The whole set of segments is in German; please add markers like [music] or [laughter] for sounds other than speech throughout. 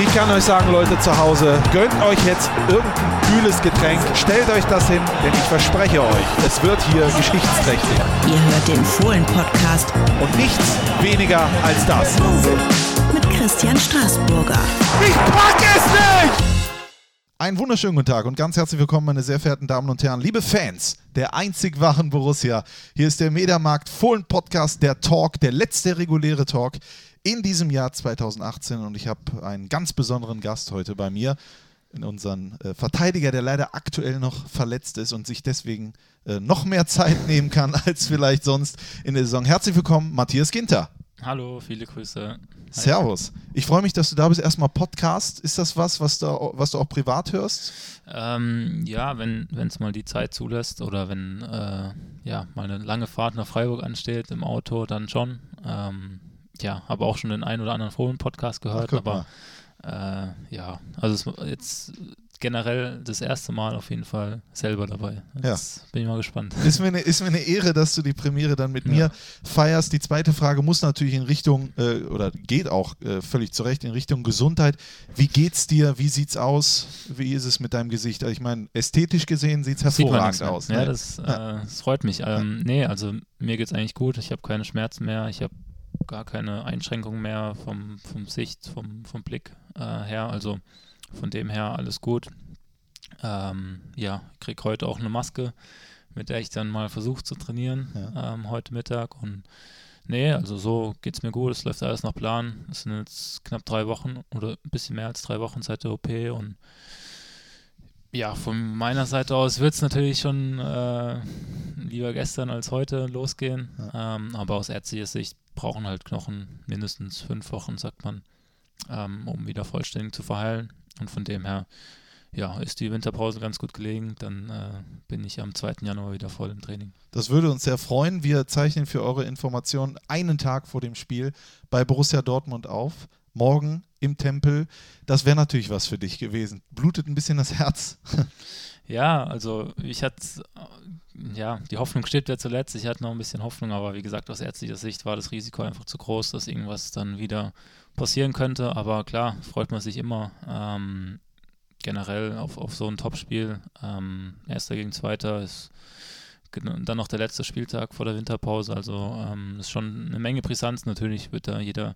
Ich kann euch sagen, Leute zu Hause, gönnt euch jetzt irgendein kühles Getränk, stellt euch das hin, denn ich verspreche euch, es wird hier geschichtsträchtig. Ihr hört den Fohlen-Podcast Und nichts weniger als das. mit Christian Straßburger. Ich pack es nicht! Einen wunderschönen guten Tag und ganz herzlich willkommen, meine sehr verehrten Damen und Herren, liebe Fans der einzig wahren Borussia. Hier ist der Mediamarkt Fohlen Podcast, der Talk, der letzte reguläre Talk in diesem Jahr 2018 und ich habe einen ganz besonderen Gast heute bei mir, unseren äh, Verteidiger, der leider aktuell noch verletzt ist und sich deswegen äh, noch mehr Zeit [laughs] nehmen kann als vielleicht sonst in der Saison. Herzlich willkommen, Matthias Ginter. Hallo, viele Grüße. Servus. Ich freue mich, dass du da bist. Erstmal Podcast. Ist das was, was du, was du auch privat hörst? Ähm, ja, wenn es mal die Zeit zulässt oder wenn äh, ja, mal eine lange Fahrt nach Freiburg ansteht im Auto, dann schon. Ähm, ja, habe auch schon den einen oder anderen Fohlen-Podcast gehört, guck aber äh, ja, also es, jetzt generell das erste Mal auf jeden Fall selber dabei. Jetzt bin ich mal gespannt. Ist mir, eine, ist mir eine Ehre, dass du die Premiere dann mit Ja. mir feierst. Die zweite Frage muss natürlich in Richtung, äh, oder geht auch äh, völlig zu Recht in Richtung Gesundheit. Wie geht's dir? Wie sieht's aus? Wie ist es mit deinem Gesicht? Also ich meine, ästhetisch gesehen sieht's Sieht hervorragend mehr. aus. Ja, ne? das, äh, das freut mich. Ähm, nee, also mir geht es eigentlich gut. Ich habe keine Schmerzen mehr. Ich habe gar keine Einschränkungen mehr vom, vom Sicht, vom, vom Blick äh, her. Also von dem her alles gut. Ähm, ja, ich kriege heute auch eine Maske, mit der ich dann mal versuche zu trainieren, ähm, heute Mittag. Und nee, also so geht es mir gut. Es läuft alles nach Plan. Es sind jetzt knapp drei Wochen oder ein bisschen mehr als drei Wochen seit der OP und ja, von meiner Seite aus wird es natürlich schon äh, lieber gestern als heute losgehen. Ähm, aber aus ärztlicher Sicht brauchen halt Knochen mindestens fünf Wochen, sagt man, ähm, um wieder vollständig zu verheilen. Und von dem her, ja, ist die Winterpause ganz gut gelegen. Dann äh, bin ich am 2. Januar wieder voll im Training. Das würde uns sehr freuen. Wir zeichnen für eure Informationen einen Tag vor dem Spiel bei Borussia Dortmund auf. Morgen im Tempel. Das wäre natürlich was für dich gewesen. Blutet ein bisschen das Herz. [laughs] Ja, also ich hatte, ja, die Hoffnung steht ja zuletzt. Ich hatte noch ein bisschen Hoffnung, aber wie gesagt, aus ärztlicher Sicht war das Risiko einfach zu groß, dass irgendwas dann wieder passieren könnte. Aber klar, freut man sich immer ähm, generell auf, auf so ein Topspiel. Ähm, Erster gegen Zweiter ist dann noch der letzte Spieltag vor der Winterpause. Also ähm, ist schon eine Menge Brisanz. Natürlich wird da jeder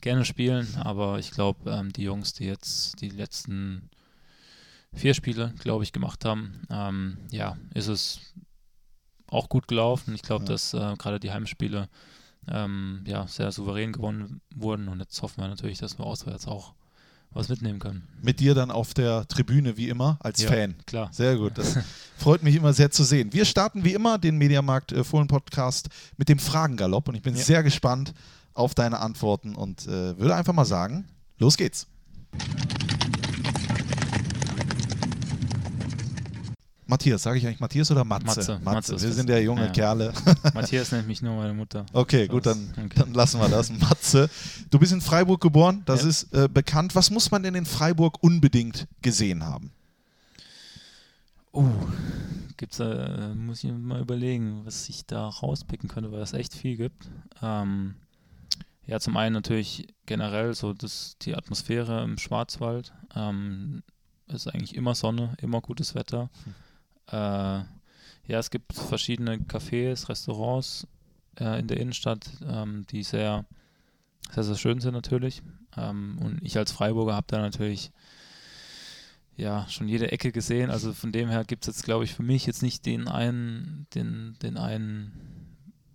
gerne spielen, aber ich glaube, ähm, die Jungs, die jetzt die letzten vier Spiele, glaube ich, gemacht haben, ähm, ja, ist es auch gut gelaufen. Ich glaube, Ja. dass äh, gerade die Heimspiele ähm, ja, sehr souverän gewonnen wurden und jetzt hoffen wir natürlich, dass wir auswärts auch was mitnehmen können. Mit dir dann auf der Tribüne wie immer als Ja. Fan. Klar. Sehr gut, das [laughs] freut mich immer sehr zu sehen. Wir starten wie immer den Mediamarkt äh, Fohlen Podcast mit dem Fragengalopp und ich bin Ja. sehr gespannt auf deine Antworten und äh, würde einfach mal sagen, los geht's. Matthias, sage ich eigentlich Matthias oder Matze? Matze, Matze ist Wir sind ja junge Ja. Kerle. [laughs] Matthias nennt mich nur meine Mutter. Okay, gut, Das- dann, okay. dann lassen wir das. [laughs] Matze, du bist in Freiburg geboren, das Ja. ist äh, bekannt. Was muss man denn in Freiburg unbedingt gesehen haben? Uh, gibt's, äh, muss ich mal überlegen, was ich da rauspicken könnte, weil es echt viel gibt. Ähm, ja, zum einen natürlich generell so das, die Atmosphäre im Schwarzwald. Ähm, ist eigentlich immer Sonne, immer gutes Wetter. Äh, ja, es gibt verschiedene Cafés, Restaurants äh, in der Innenstadt, ähm, die sehr, sehr, sehr schön sind natürlich. Ähm, und ich als Freiburger habe da natürlich ja, schon jede Ecke gesehen. Also von dem her gibt es jetzt, glaube ich, für mich jetzt nicht den einen, den, den einen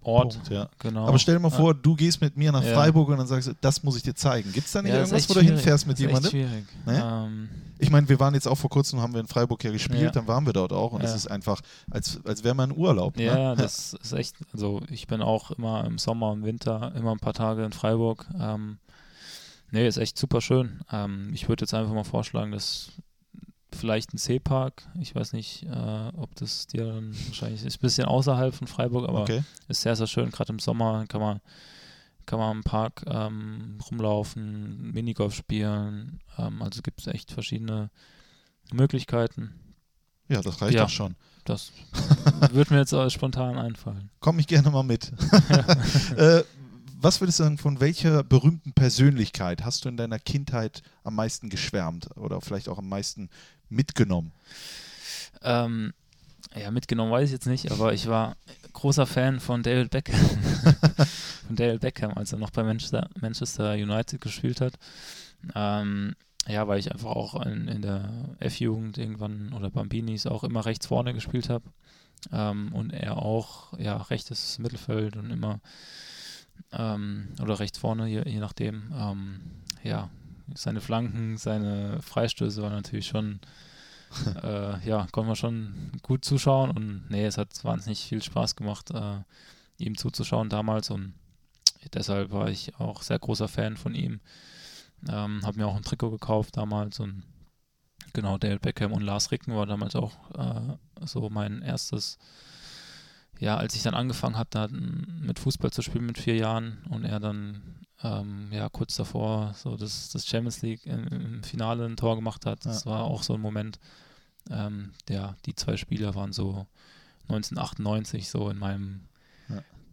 Ort. Punkt, ja. Genau. Aber stell dir mal vor, du gehst mit mir nach Ja. Freiburg und dann sagst du, das muss ich dir zeigen. Gibt es da nicht irgendwas, wo du hinfährst mit Das ist jemandem? Schwierig. Nee? Ähm, Ich meine, wir waren jetzt auch vor kurzem, haben wir in Freiburg ja gespielt, Ja. dann waren wir dort auch und es Ja. ist einfach, als, als wäre man in Urlaub. Ne? ja, [laughs] das ist echt, also ich bin auch immer im Sommer, im Winter, immer ein paar Tage in Freiburg. Ähm, nee, ist echt super schön. Ähm, ich würde jetzt einfach mal vorschlagen, dass vielleicht ein Seepark, ich weiß nicht, äh, ob das dir dann wahrscheinlich ist ein bisschen außerhalb von Freiburg, aber Okay. ist sehr, sehr schön. Gerade im Sommer kann man, kann man im Park ähm, rumlaufen, Minigolf spielen. Ähm, also gibt es echt verschiedene Möglichkeiten. Ja, das reicht Ja. doch schon. Das [laughs] würde mir jetzt spontan einfallen. Komm ich gerne mal mit. [laughs] [laughs] äh, was würdest du sagen, von welcher berühmten Persönlichkeit hast du in deiner Kindheit am meisten geschwärmt oder vielleicht auch am meisten mitgenommen? Ähm, ja, mitgenommen weiß ich jetzt nicht, aber ich war großer Fan von David Beckham. [laughs] von David Beckham, als er noch bei Manchester, Manchester United gespielt hat. Ähm, ja, weil ich einfach auch in, in der F-Jugend irgendwann oder Bambinis auch immer rechts vorne gespielt habe. Ähm, und er auch, ja, rechtes Mittelfeld und immer ähm, oder rechts vorne, je, je nachdem. Ähm, ja, seine Flanken, seine Freistöße waren natürlich schon, [laughs] äh, ja, konnte man schon gut zuschauen und nee, es hat wahnsinnig viel Spaß gemacht, äh, ihm zuzuschauen damals und deshalb war ich auch sehr großer Fan von ihm. Ähm, habe mir auch ein Trikot gekauft damals und genau, Dale Beckham und Lars Ricken war damals auch äh, so mein erstes, ja, als ich dann angefangen hatte mit Fußball zu spielen mit vier Jahren und er dann ähm, ja kurz davor so das, das Champions League im, im Finale ein Tor gemacht hat. Das ja. war auch so ein Moment. Ähm, ja, die zwei Spieler waren so 1998 so in meinem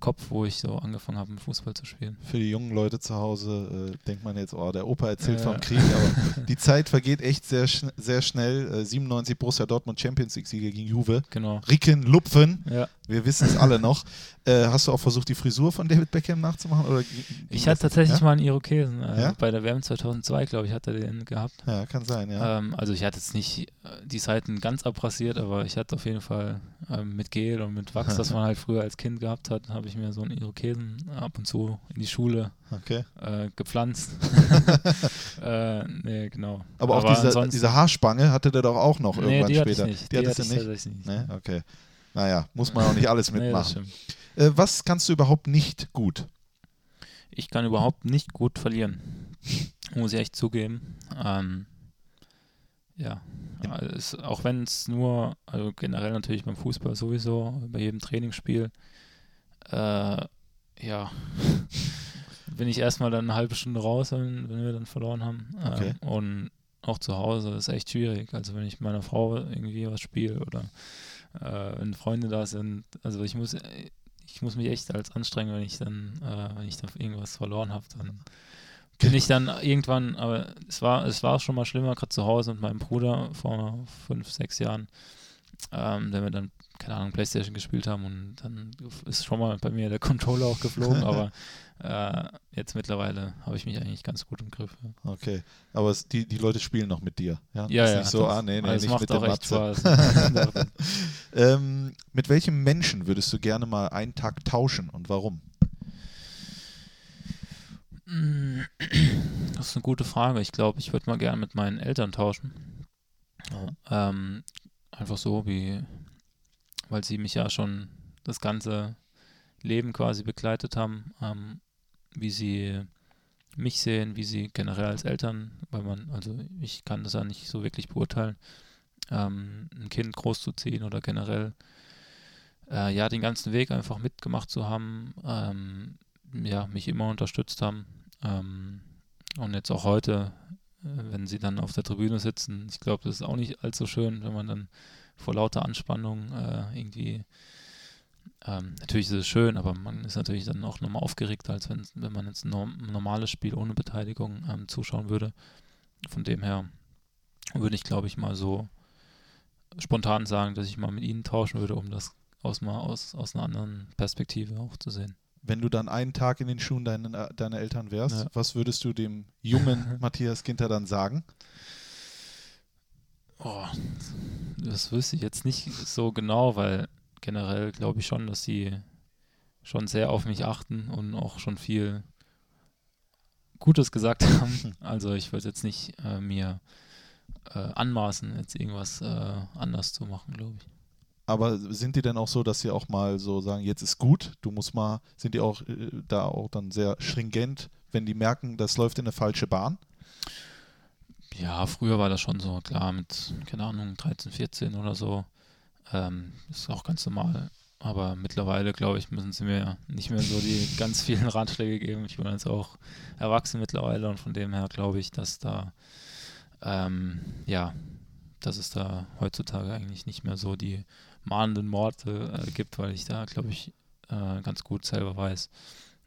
Kopf, wo ich so angefangen habe, Fußball zu spielen. Für die jungen Leute zu Hause äh, denkt man jetzt, oh, der Opa erzählt ja. vom Krieg, aber [laughs] die Zeit vergeht echt sehr, schn sehr schnell. Äh, 97 Borussia Dortmund Champions League-Sieger gegen Juve. Genau. Ricken Lupfen, ja. wir wissen es alle noch. Äh, hast du auch versucht, die Frisur von David Beckham nachzumachen? Oder ich hatte tatsächlich ja? mal einen Irokesen. Äh, bei der WM 2002, glaube ich, hat er den gehabt. Ja, kann sein, ja. Ähm, also ich hatte jetzt nicht äh, die Seiten ganz abrasiert, aber ich hatte auf jeden Fall ähm, mit Gel und mit Wachs, [laughs] das man halt früher als Kind gehabt hat, habe ich mir so einen Irokesen ab und zu in die Schule okay. äh, gepflanzt. [laughs] [laughs] äh, nee, genau. Aber, aber auch diese, diese Haarspange hatte der doch auch noch nee, irgendwann die später. Die, die hattest du nicht? nicht. Nee? Okay. Naja, muss man auch nicht alles mitmachen. nee, was kannst du überhaupt nicht gut? Ich kann überhaupt nicht gut verlieren. Muss ich echt zugeben. Ähm, ja, es, auch wenn es nur, also generell natürlich beim Fußball sowieso, bei jedem Trainingsspiel, äh, ja, [laughs] bin ich erstmal dann eine halbe Stunde raus, wenn, wenn wir dann verloren haben. Okay. Ähm, und auch zu Hause ist echt schwierig. Also wenn ich mit meiner Frau irgendwie was spiele oder äh, wenn Freunde da sind, also ich muss, ich muss mich echt als anstrengen, wenn ich dann, äh, wenn ich dann irgendwas verloren habe, dann bin ich dann irgendwann, aber es war, es war schon mal schlimmer, gerade zu Hause mit meinem Bruder vor fünf, sechs Jahren, ähm, der wir dann, keine Ahnung, Playstation gespielt haben und dann ist schon mal bei mir der Controller auch geflogen, [laughs] aber äh, jetzt mittlerweile habe ich mich eigentlich ganz gut im Griff. Ja. Okay, aber es, die, die Leute spielen noch mit dir, ja? Ja, ist ja. Nicht so, ah, nee, nee, also nicht mit dem Matze. Spaß. [laughs] ähm, mit welchem Menschen würdest du gerne mal einen Tag tauschen und warum? Das ist eine gute Frage. Ich glaube, ich würde mal gerne mit meinen Eltern tauschen. Ja. Ähm, einfach so, wie, weil sie mich ja schon das ganze Leben quasi begleitet haben, ähm, wie sie mich sehen, wie sie generell als Eltern, weil man, also ich kann das ja nicht so wirklich beurteilen, ähm, ein Kind großzuziehen oder generell, äh, ja, den ganzen Weg einfach mitgemacht zu haben, ähm, ja, mich immer unterstützt haben. Ähm, und jetzt auch heute, äh, wenn sie dann auf der Tribüne sitzen, ich glaube, das ist auch nicht allzu schön, wenn man dann vor lauter Anspannung äh, irgendwie ähm, natürlich ist es schön, aber man ist natürlich dann auch nochmal aufgeregter, als wenn, wenn man jetzt ein normales Spiel ohne Beteiligung ähm, zuschauen würde. Von dem her würde ich, glaube ich, mal so spontan sagen, dass ich mal mit ihnen tauschen würde, um das aus, mal aus, aus einer anderen Perspektive auch zu sehen. Wenn du dann einen Tag in den Schuhen deiner, deiner Eltern wärst, ja. was würdest du dem jungen [laughs] Matthias Ginter dann sagen? Oh, das wüsste ich jetzt nicht so genau, weil generell glaube ich schon, dass sie schon sehr auf mich achten und auch schon viel Gutes gesagt [laughs] haben. Also ich würde jetzt nicht äh, mir äh, anmaßen, jetzt irgendwas äh, anders zu machen, glaube ich. Aber sind die denn auch so, dass sie auch mal so sagen, jetzt ist gut, du musst mal, sind die auch äh, da auch dann sehr stringent, wenn die merken, das läuft in eine falsche Bahn? Ja, früher war das schon so, klar, mit, keine Ahnung, 13, 14 oder so. Ähm, ist auch ganz normal. Aber mittlerweile, glaube ich, müssen sie mir nicht mehr so die [laughs] ganz vielen Ratschläge geben. Ich bin jetzt auch erwachsen mittlerweile und von dem her glaube ich, dass da, ähm, ja, dass es da heutzutage eigentlich nicht mehr so die mahnenden Worte äh, gibt, weil ich da, glaube ich, äh, ganz gut selber weiß,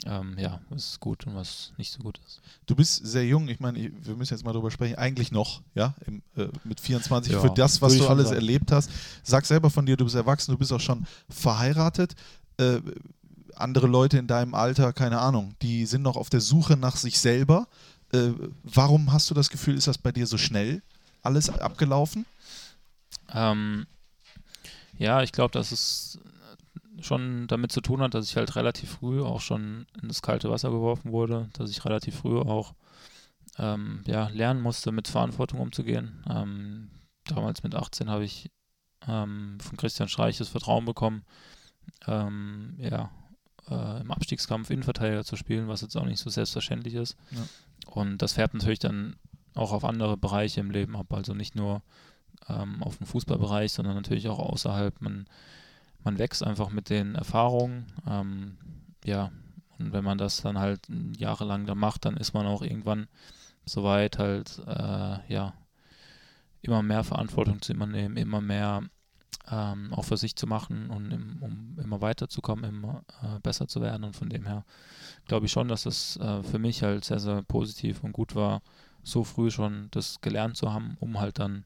ähm, ja, was ist gut und was nicht so gut ist. Du bist sehr jung, ich meine, wir müssen jetzt mal drüber sprechen, eigentlich noch, ja, im, äh, mit 24 Ja, für das, was du alles sagen. erlebt hast. Sag selber von dir, du bist erwachsen, du bist auch schon verheiratet. Äh, andere Leute in deinem Alter, keine Ahnung, die sind noch auf der Suche nach sich selber. Äh, warum hast du das Gefühl, ist das bei dir so schnell alles abgelaufen? Ähm, ja, ich glaube, dass es schon damit zu tun hat, dass ich halt relativ früh auch schon in das kalte Wasser geworfen wurde, dass ich relativ früh auch ähm, ja, lernen musste, mit Verantwortung umzugehen. Ähm, damals mit 18 habe ich ähm, von Christian Streich das Vertrauen bekommen, ähm, ja, äh, im Abstiegskampf Innenverteidiger zu spielen, was jetzt auch nicht so selbstverständlich ist. Ja. Und das färbt natürlich dann auch auf andere Bereiche im Leben ab, also nicht nur ähm, auf den Fußballbereich, sondern natürlich auch außerhalb. Man, man wächst einfach mit den Erfahrungen. Ähm, ja, und wenn man das dann halt jahrelang da macht, dann ist man auch irgendwann soweit halt, äh, ja, immer mehr Verantwortung zu übernehmen, immer mehr ähm, auch für sich zu machen und im, um immer weiterzukommen, immer äh, besser zu werden. Und von dem her glaube ich schon, dass das äh, für mich halt sehr, sehr positiv und gut war, so früh schon das gelernt zu haben, um halt dann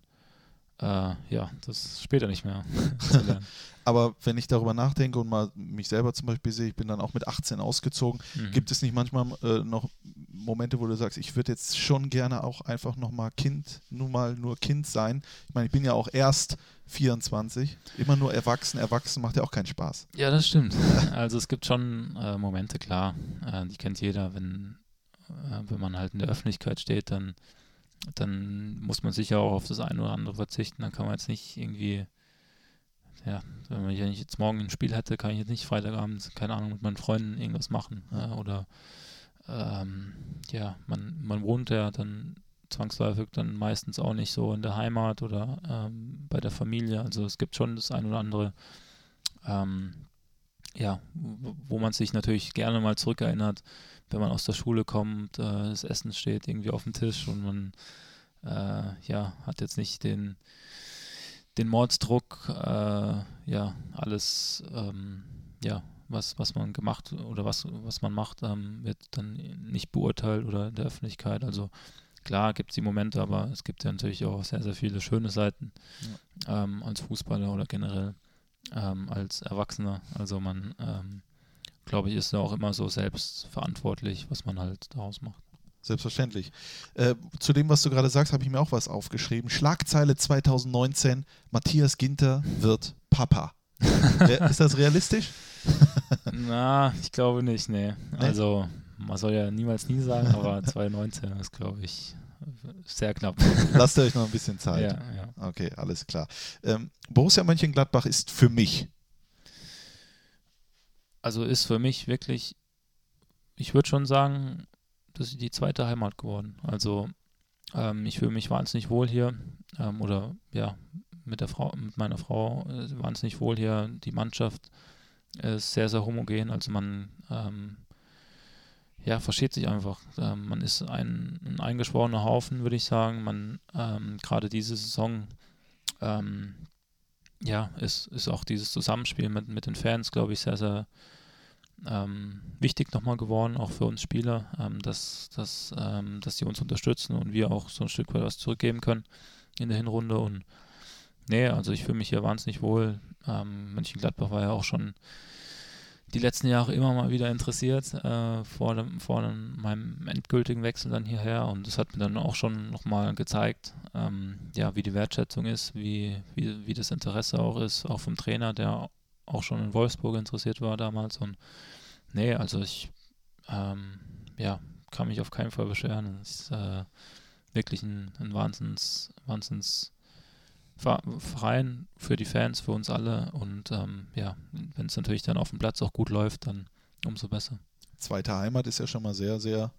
äh, ja, das später nicht mehr. [laughs] Aber wenn ich darüber nachdenke und mal mich selber zum Beispiel sehe, ich bin dann auch mit 18 ausgezogen, Mhm. gibt es nicht manchmal äh, noch Momente, wo du sagst, ich würde jetzt schon gerne auch einfach nochmal Kind, nur mal nur Kind sein? Ich meine, ich bin ja auch erst 24, immer nur erwachsen. Erwachsen macht ja auch keinen Spaß. Ja, das stimmt. [laughs] Also es gibt schon äh, Momente, klar, äh, die kennt jeder, wenn, äh, wenn man halt in der Öffentlichkeit steht, dann, dann muss man sicher auch auf das eine oder andere verzichten. Dann kann man jetzt nicht irgendwie, ja, wenn ich jetzt morgen ein Spiel hätte, kann ich jetzt nicht Freitagabend, keine Ahnung, mit meinen Freunden irgendwas machen. Äh, oder ähm, ja, man, man wohnt ja dann zwangsläufig dann meistens auch nicht so in der Heimat oder ähm, bei der Familie. Also es gibt schon das ein oder andere, ähm, ja, wo man sich natürlich gerne mal zurückerinnert, wenn man aus der Schule kommt, äh, das Essen steht irgendwie auf dem Tisch und man äh, ja, hat jetzt nicht den, den Mordsdruck, äh, ja, alles, ähm, ja, was, was man gemacht oder was, was man macht, ähm, wird dann nicht beurteilt oder in der Öffentlichkeit. Also klar gibt es die Momente, aber es gibt ja natürlich auch sehr, sehr viele schöne Seiten ähm, als Fußballer oder generell ähm, als Erwachsener. Also man, ähm, glaube ich, ist ja auch immer so selbst verantwortlich, was man halt daraus macht. Selbstverständlich. Äh, zu dem, was du gerade sagst, habe ich mir auch was aufgeschrieben. Schlagzeile 2019, Matthias Ginter wird Papa. [laughs] Ist das realistisch? [laughs] Na, ich glaube nicht, nee. Also man soll ja niemals nie sagen, aber [laughs] 2019 ist, glaube ich, sehr knapp. Lasst euch noch ein bisschen Zeit. ja, ja. Okay, alles klar. Ähm, Borussia Mönchengladbach ist für mich. Also ist für mich wirklich, ich würde schon sagen, das ist die zweite Heimat geworden. Also ähm, ich fühle mich wahnsinnig wohl hier ähm, oder ja, mit der Frau, mit meiner Frau äh, wahnsinnig wohl hier. Die Mannschaft ist sehr, sehr homogen. Also man ähm, ja, versteht sich einfach. Ähm, man ist ein, ein eingeschworener Haufen, würde ich sagen. Man ähm, gerade diese Saison ähm, ja, ist, ist auch dieses Zusammenspiel mit, mit den Fans, glaube ich, sehr, sehr ähm, wichtig nochmal geworden, auch für uns Spieler, ähm, dass, dass, ähm, dass die uns unterstützen und wir auch so ein Stück weit was zurückgeben können in der Hinrunde. Und nee, also ich fühle mich hier wahnsinnig wohl. Ähm, Mönchengladbach war ja auch schon die letzten Jahre immer mal wieder interessiert äh, vor, dem, vor dem, meinem endgültigen Wechsel dann hierher und das hat mir dann auch schon nochmal gezeigt, ähm, ja, wie die Wertschätzung ist, wie, wie, wie das Interesse auch ist, auch vom Trainer, der auch schon in Wolfsburg interessiert war damals und nee, also ich ähm, ja, kann mich auf keinen Fall beschweren. Es ist äh, wirklich ein, ein Wahnsinns, Wahnsinns Verein für die Fans, für uns alle und ähm, ja, wenn es natürlich dann auf dem Platz auch gut läuft, dann umso besser. Zweite Heimat ist ja schon mal sehr, sehr,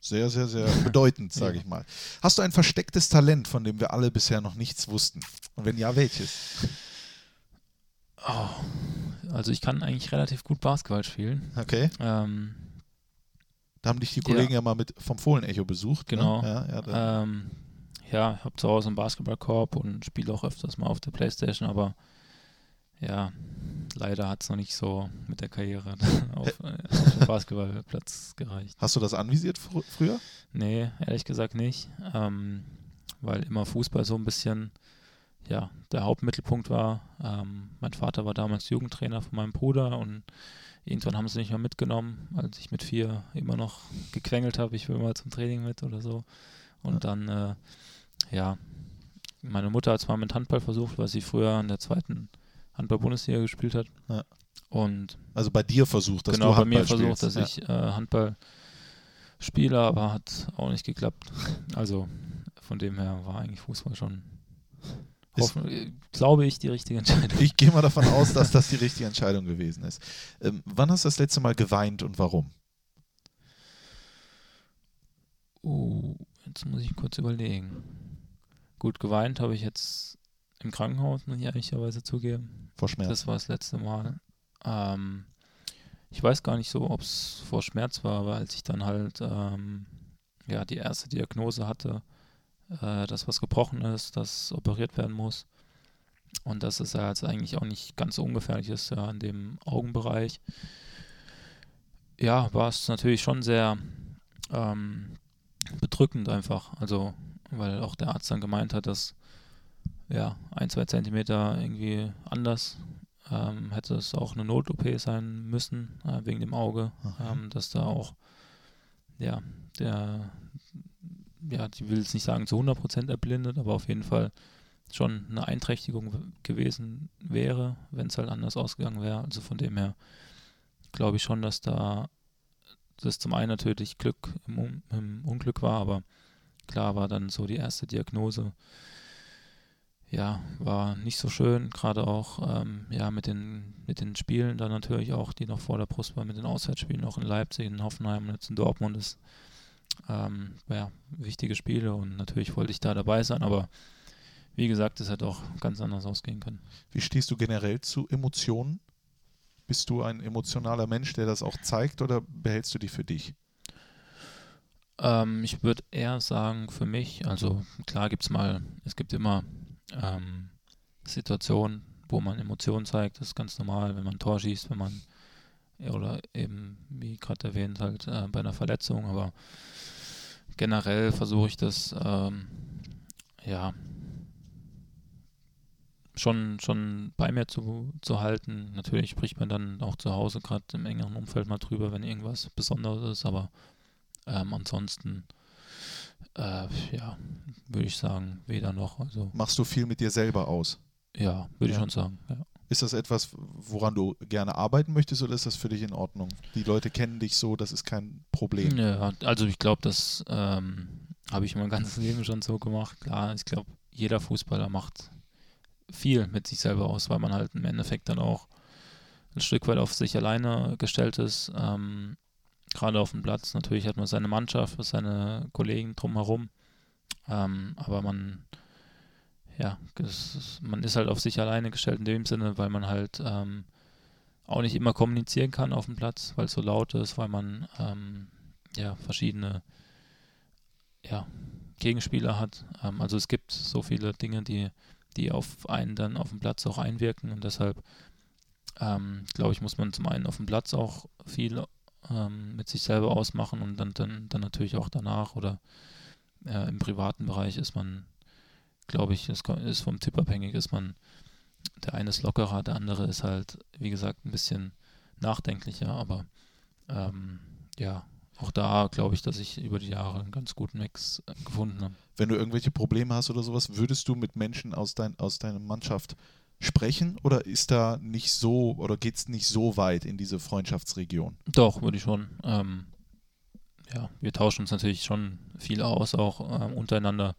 sehr, sehr, sehr [laughs] bedeutend, sage Ja. ich mal. Hast du ein verstecktes Talent, von dem wir alle bisher noch nichts wussten? Und wenn ja, welches? Oh, also ich kann eigentlich relativ gut Basketball spielen. Okay. Ähm, Da haben dich die Ja. Kollegen ja, mal mit vom Fohlenecho besucht. Genau. Ne? Ja, ja, ja, ich habe zu Hause einen Basketballkorb und spiele auch öfters mal auf der Playstation, aber ja, leider hat es noch nicht so mit der Karriere [laughs] auf, äh, auf dem Basketballplatz gereicht. Hast du das anvisiert fr früher? Nee, ehrlich gesagt nicht. Ähm, weil immer Fußball so ein bisschen ja, der Hauptmittelpunkt war. Ähm, mein Vater war damals Jugendtrainer von meinem Bruder und irgendwann haben sie nicht mehr mitgenommen, als ich mit vier immer noch gequengelt habe, ich will mal zum Training mit oder so. Und ja. dann, äh, ja, meine Mutter hat es mal mit Handball versucht, weil sie früher in der zweiten Handball-Bundesliga gespielt hat. Ja. Und also bei dir versucht, dass genau, du Handball bei mir spielst. versucht, dass ich äh, Handball spiele, aber hat auch nicht geklappt. Also von dem her war eigentlich Fußball schon, hoffen, glaube ich, die richtige Entscheidung. Ich gehe mal davon aus, dass das die richtige Entscheidung gewesen ist. Ähm, wann hast du das letzte Mal geweint und warum? Oh, jetzt muss ich kurz überlegen. Gut, geweint habe ich jetzt im Krankenhaus, muss ich ehrlicherweise zugeben. Vor Schmerz. Das war das letzte Mal. Ähm, ich weiß gar nicht so, ob es vor Schmerz war, aber als ich dann halt ähm, ja, die erste Diagnose hatte, äh, dass was gebrochen ist, dass operiert werden muss. Und dass es ja jetzt eigentlich auch nicht ganz so ungefährlich ist, ja, in dem Augenbereich. Ja, war es natürlich schon sehr ähm, bedrückend einfach. Also, weil auch der Arzt dann gemeint hat, dass ja, ein, zwei Zentimeter irgendwie anders ähm, hätte es auch eine Not-OP sein müssen, äh, wegen dem Auge, ähm, dass da auch, ja, der, ja, ich will jetzt nicht sagen zu 100% erblindet, aber auf jeden Fall schon eine Einträchtigung gewesen wäre, wenn es halt anders ausgegangen wäre. Also von dem her glaube ich schon, dass da das zum einen natürlich Glück im, im, Unglück war, aber klar war dann so die erste Diagnose. Ja, war nicht so schön, gerade auch ähm, ja, mit, den, mit den Spielen dann natürlich auch, die noch vor der Brust waren, mit den Auswärtsspielen auch in Leipzig, in Hoffenheim und jetzt in Dortmund ist ähm, ja, wichtige Spiele und natürlich wollte ich da dabei sein, aber wie gesagt, es hätte auch ganz anders ausgehen können. Wie stehst du generell zu Emotionen? Bist du ein emotionaler Mensch, der das auch zeigt oder behältst du die für dich? Ähm, ich würde eher sagen, für mich, also klar gibt es mal, es gibt immer ähm, Situationen, wo man Emotionen zeigt, das ist ganz normal, wenn man ein Tor schießt, wenn man oder eben, wie gerade erwähnt, halt äh, bei einer Verletzung, aber generell versuche ich das ähm, ja schon, schon bei mir zu, zu halten. Natürlich spricht man dann auch zu Hause gerade im engeren Umfeld mal drüber, wenn irgendwas Besonderes ist, aber ähm, ansonsten äh, ja, würde ich sagen, weder noch. Also, Machst du viel mit dir selber aus? Ja, würde ja. ich schon sagen. Ja. Ist das etwas, woran du gerne arbeiten möchtest oder ist das für dich in Ordnung? Die Leute kennen dich so, das ist kein Problem. Ja, also ich glaube, das ähm, habe ich mein ganzes Leben schon so gemacht. Klar, ich glaube, jeder Fußballer macht viel mit sich selber aus, weil man halt im Endeffekt dann auch ein Stück weit auf sich alleine gestellt ist. Ähm, Gerade auf dem Platz. Natürlich hat man seine Mannschaft, seine Kollegen drumherum. Ähm, aber man ja, ist, man ist halt auf sich alleine gestellt in dem Sinne, weil man halt ähm, auch nicht immer kommunizieren kann auf dem Platz, weil es so laut ist, weil man ähm, ja verschiedene ja, Gegenspieler hat. Ähm, also es gibt so viele Dinge, die, die auf einen dann auf dem Platz auch einwirken und deshalb ähm, glaube ich, muss man zum einen auf dem Platz auch viel ähm, mit sich selber ausmachen und dann, dann, dann natürlich auch danach oder äh, im privaten Bereich ist man glaube ich, es ist vom Tipp abhängig, ist man, der eine ist lockerer, der andere ist halt, wie gesagt, ein bisschen nachdenklicher, aber ähm, ja, auch da glaube ich, dass ich über die Jahre einen ganz guten Mix äh, gefunden habe. Wenn du irgendwelche Probleme hast oder sowas, würdest du mit Menschen aus, dein, aus deiner Mannschaft sprechen oder ist da nicht so oder geht es nicht so weit in diese Freundschaftsregion? Doch, würde ich schon. Ähm, ja, wir tauschen uns natürlich schon viel aus, auch ähm, untereinander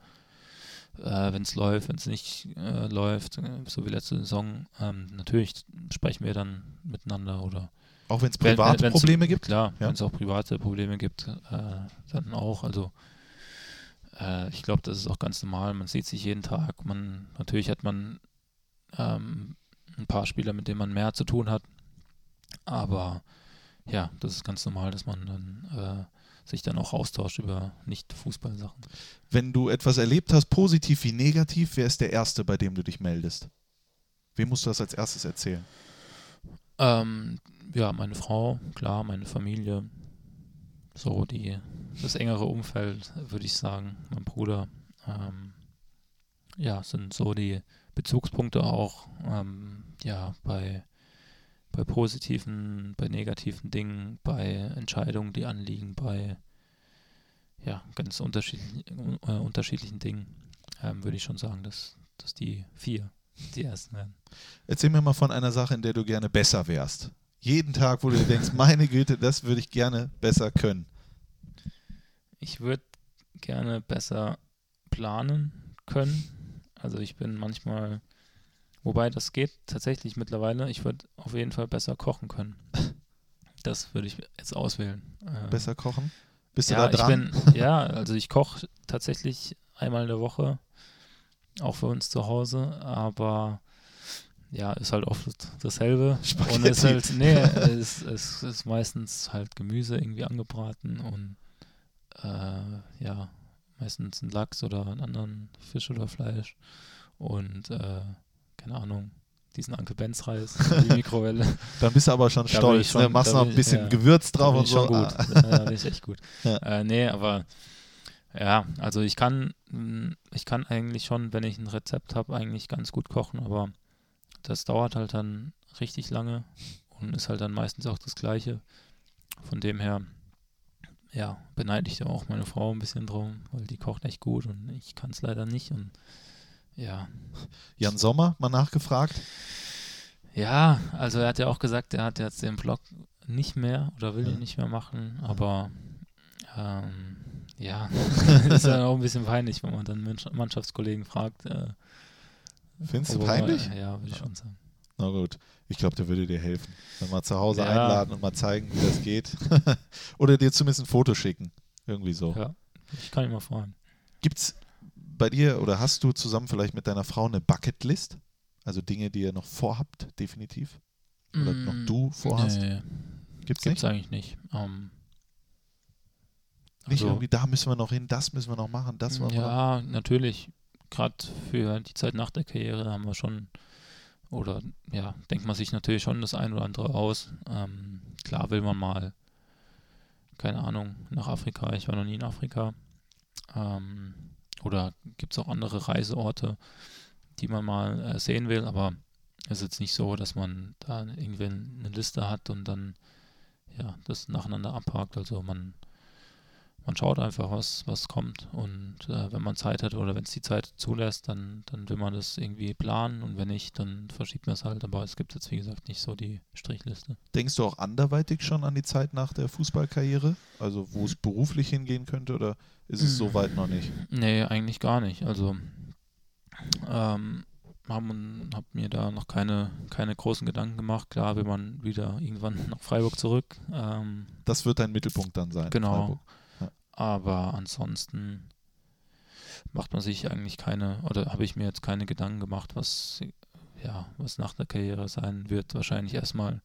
äh, wenn es läuft, wenn es nicht äh, läuft, äh, so wie letzte Saison, ähm, natürlich sprechen wir dann miteinander oder auch wenn es private wenn, Probleme gibt? Klar, ja. wenn es auch private Probleme gibt, äh, dann auch. Also äh, ich glaube, das ist auch ganz normal. Man sieht sich jeden Tag. Man natürlich hat man ähm, ein paar Spieler, mit denen man mehr zu tun hat. Aber ja, das ist ganz normal, dass man dann äh, sich dann auch austauscht über Nicht-Fußballsachen. Wenn du etwas erlebt hast, positiv wie negativ, wer ist der Erste, bei dem du dich meldest? Wem musst du das als erstes erzählen? Ähm, ja, meine Frau, klar, meine Familie, so die, das engere Umfeld, würde ich sagen, mein Bruder. Ähm, ja, sind so die Bezugspunkte auch, ähm, ja, bei, bei positiven, bei negativen Dingen, bei Entscheidungen, die anliegen, bei ja, ganz unterschiedlichen, äh, unterschiedlichen Dingen, ähm, würde ich schon sagen, dass, dass die vier die ersten werden. Erzähl mir mal von einer Sache, in der du gerne besser wärst. Jeden Tag, wo du dir denkst, meine Güte, das würde ich gerne besser können. Ich würde gerne besser planen können. Also ich bin manchmal, wobei das geht tatsächlich mittlerweile, ich würde auf jeden Fall besser kochen können. Das würde ich jetzt auswählen. Ähm, Besser kochen? Bist du ja, da dran? Ich bin, ja, also ich koche tatsächlich einmal in der Woche, auch für uns zu Hause, aber ja, ist halt oft dasselbe. Und es ist halt, nee, es, es ist meistens halt Gemüse irgendwie angebraten und äh, ja, meistens ein Lachs oder einen anderen Fisch oder Fleisch und äh, keine Ahnung, diesen Uncle Benz Reis, die [laughs] Mikrowelle. Dann bist du aber schon Da stolz. ich schon- ne? Machst noch ein ich- bisschen ja. Gewürz drauf und ich so. schon gut. Da bin ich echt gut. [laughs] Ja. Äh, nee, aber ja, also ich kann, mh, ich kann eigentlich schon, wenn ich ein Rezept habe, eigentlich ganz gut kochen, aber das dauert halt dann richtig lange und ist halt dann meistens auch das Gleiche. Von dem her, ja, beneide ich da auch meine Frau ein bisschen drum, weil die kocht echt gut und ich kann es leider nicht und ja. Jan Sommer mal nachgefragt. Ja, also er hat ja auch gesagt, er hat jetzt den Blog nicht mehr oder will Ja. ihn nicht mehr machen, aber ähm, ja, [laughs] ist dann auch ein bisschen peinlich, wenn man dann Mannschaft- Mannschaftskollegen fragt. Äh, Findest du wo man- peinlich? Ja, würde ich schon sagen. Na gut, ich glaube, der würde dir helfen. Dann mal zu Hause Ja. einladen und mal zeigen, wie das geht. [laughs] Oder dir zumindest ein Foto schicken. Irgendwie so. Ja, ich kann ihn mal fragen. Gibt's bei dir oder hast du zusammen vielleicht mit deiner Frau eine Bucketlist? Also Dinge, die ihr noch vorhabt, definitiv? Oder noch Mm, du vorhast? Nee, Gibt's gibt's nicht? eigentlich nicht. Ähm, Nicht also- irgendwie, da müssen wir noch hin, das müssen wir noch machen, das wollen wir noch. Ja, natürlich. Gerade für die Zeit nach der Karriere haben wir schon, oder ja, denkt man sich natürlich schon das ein oder andere aus. Ähm, klar will man mal, keine Ahnung, nach Afrika. Ich war noch nie in Afrika. Ähm, oder gibt es auch andere Reiseorte, die man mal äh, sehen will, aber es ist jetzt nicht so, dass man da irgendwie eine Liste hat und dann ja, das nacheinander abhakt. Also man man schaut einfach, was, was kommt. Und äh, wenn man Zeit hat oder wenn es die Zeit zulässt, dann, dann will man das irgendwie planen und wenn nicht, dann verschiebt man es halt. Aber es gibt jetzt, wie gesagt, nicht so die Strichliste. Denkst du auch anderweitig schon an die Zeit nach der Fußballkarriere? Also wo es beruflich hingehen könnte oder ist es so weit noch nicht? Nee, eigentlich gar nicht. Also ähm, haben habe mir da noch keine, keine großen Gedanken gemacht. Klar will man wieder irgendwann [laughs] nach Freiburg zurück. Ähm, Das wird dein Mittelpunkt dann sein. Genau. Freiburg. Aber ansonsten macht man sich eigentlich keine, oder habe ich mir jetzt keine Gedanken gemacht, was, ja, was nach der Karriere sein wird. Wahrscheinlich erstmal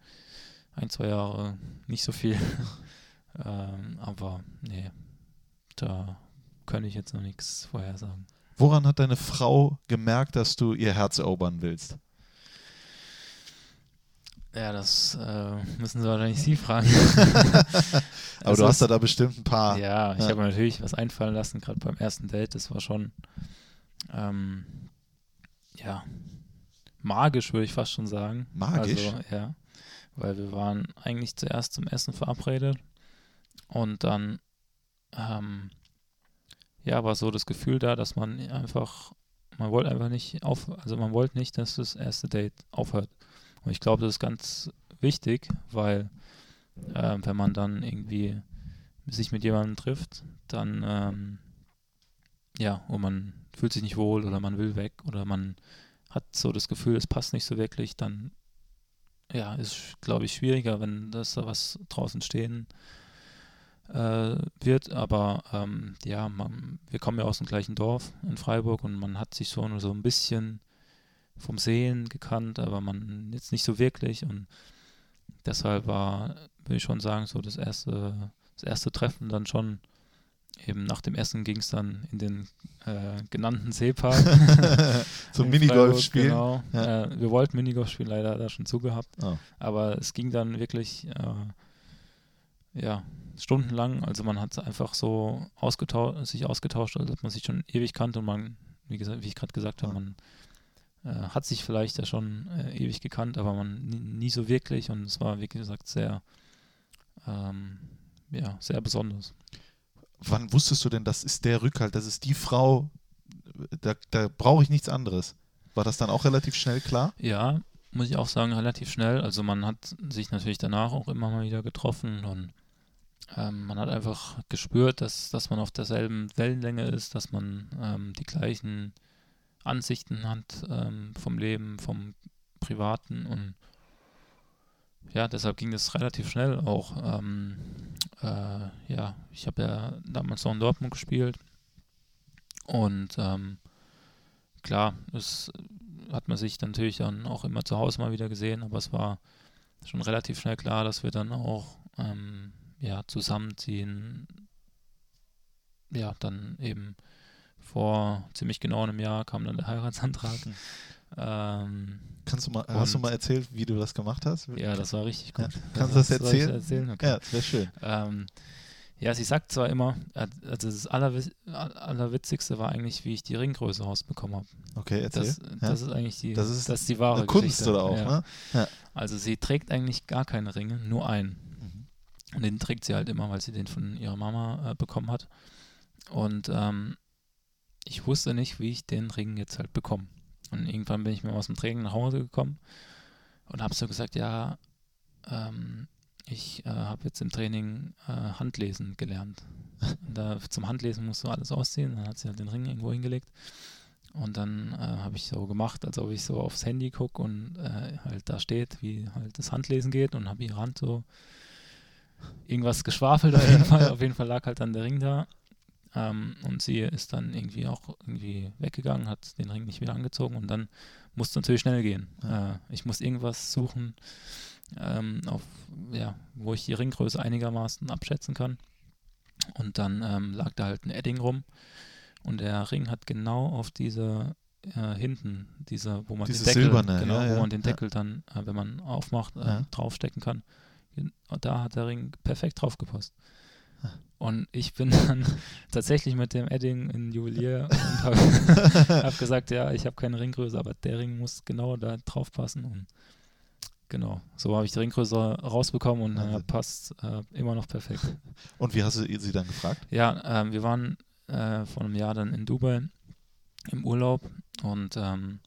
ein, zwei Jahre nicht so viel. [laughs] ähm, aber nee, da kann ich jetzt noch nichts vorhersagen. Woran hat deine Frau gemerkt, dass du ihr Herz erobern willst? Ja, das äh, müssen Sie wahrscheinlich Sie fragen. [laughs] Aber Also du hast da, da bestimmt ein paar. Ja, ich Ja. habe mir natürlich was einfallen lassen, gerade beim ersten Date. Das war schon, ähm, ja, magisch, würde ich fast schon sagen. Magisch? Also, ja, weil wir waren eigentlich zuerst zum Essen verabredet und dann, ähm, ja, war so das Gefühl da, dass man einfach, man wollte einfach nicht auf, also man wollte nicht, dass das erste Date aufhört. Und ich glaube, das ist ganz wichtig, weil äh, wenn man dann irgendwie sich mit jemandem trifft, dann ähm, ja, und man fühlt sich nicht wohl oder man will weg oder man hat so das Gefühl, es passt nicht so wirklich, dann ja, ist glaube ich schwieriger, wenn das da was draußen stehen äh, wird, aber ähm, ja, man, wir kommen ja aus dem gleichen Dorf in Freiburg und man hat sich schon so ein bisschen vom Sehen gekannt, aber man jetzt nicht so wirklich und deshalb war, würde ich schon sagen, so das erste, das erste Treffen dann schon eben nach dem Essen ging es dann in den äh, genannten Seepark. [laughs] Zum in Minigolf spielen. Genau. Ja. Äh, wir wollten Minigolf spielen, leider hat er schon zugehabt. Oh. Aber es ging dann wirklich äh, ja, stundenlang. Also man hat einfach so ausgetau sich ausgetauscht, als ob man sich schon ewig kannte und man, wie, gesagt, wie ich gerade gesagt habe, Ja. man äh, hat sich vielleicht ja schon äh, ewig gekannt, aber man nie, nie so wirklich und es war, wie gesagt, sehr, ähm, ja, sehr besonders. Wann wusstest du denn, das ist der Rückhalt, das ist die Frau, da, da brauche ich nichts anderes? War das dann auch relativ schnell klar? Ja, muss ich auch sagen, relativ schnell. Also man hat sich natürlich danach auch immer mal wieder getroffen und ähm, man hat einfach gespürt, dass, dass man auf derselben Wellenlänge ist, dass man ähm, die gleichen Ansichten hat ähm, vom Leben, vom Privaten und ja, deshalb ging das relativ schnell auch. Ähm, äh, ja, ich habe ja damals noch in Dortmund gespielt und ähm, klar, es hat man sich natürlich dann auch immer zu Hause mal wieder gesehen, aber es war schon relativ schnell klar, dass wir dann auch ähm, ja, zusammenziehen. Ja, dann eben vor ziemlich genau einem Jahr kam dann der Heiratsantrag. Ähm, Kannst du mal, hast du mal erzählt, wie du das gemacht hast? ja, das war richtig Ja. gut. Kannst du das [laughs] ich erzählen? erzählen? Okay. Ja, das wäre schön. Ähm, ja, sie sagt zwar immer, also das Allerwitz, Allerwitzigste war eigentlich, wie ich die Ringgröße rausbekommen habe. Okay, erzähl. Das, ja. das ist eigentlich die, Das ist ist die wahre Eine Kunst Geschichte. oder auch, ja. ne? Also sie trägt eigentlich gar keine Ringe, nur einen. Mhm. Und den trägt sie halt immer, weil sie den von ihrer Mama äh, bekommen hat. Und ähm, ich wusste nicht, wie ich den Ring jetzt halt bekomme. Und irgendwann bin ich mir aus dem Training nach Hause gekommen und habe so gesagt, ja, ähm, ich äh, habe jetzt im Training äh, Handlesen gelernt. Da, zum Handlesen musst du alles ausziehen. Dann hat sie halt den Ring irgendwo hingelegt. Und dann äh, habe ich so gemacht, als ob ich so aufs Handy gucke und äh, halt da steht, wie halt das Handlesen geht und habe ihre Hand so irgendwas geschwafelt auf jeden Fall. [laughs] Auf jeden Fall lag halt dann der Ring da. Ähm, und sie ist dann irgendwie auch irgendwie weggegangen, hat den Ring nicht wieder angezogen und dann musste natürlich schnell gehen. Ja. Äh, ich musste irgendwas suchen, ähm, auf, ja, wo ich die Ringgröße einigermaßen abschätzen kann. Und dann ähm, lag da halt ein Edding rum und der Ring hat genau auf diese äh, hinten, diese, wo man Diese den Deckel, silberne, genau, ja, wo ja, man den ja. Deckel dann, äh, wenn man aufmacht, äh, Ja. draufstecken kann. Da hat der Ring perfekt drauf gepasst. Ah. Und ich bin dann [laughs] tatsächlich mit dem Edding in Juwelier [laughs] und habe [laughs] hab gesagt, ja, ich habe keine Ringgröße, aber der Ring muss genau da drauf passen. Und genau, so habe ich die Ringgröße rausbekommen und äh, passt äh, immer noch perfekt. Und wie hast du sie dann gefragt? Ja, ähm, wir waren äh, vor einem Jahr dann in Dubai im Urlaub und ähm,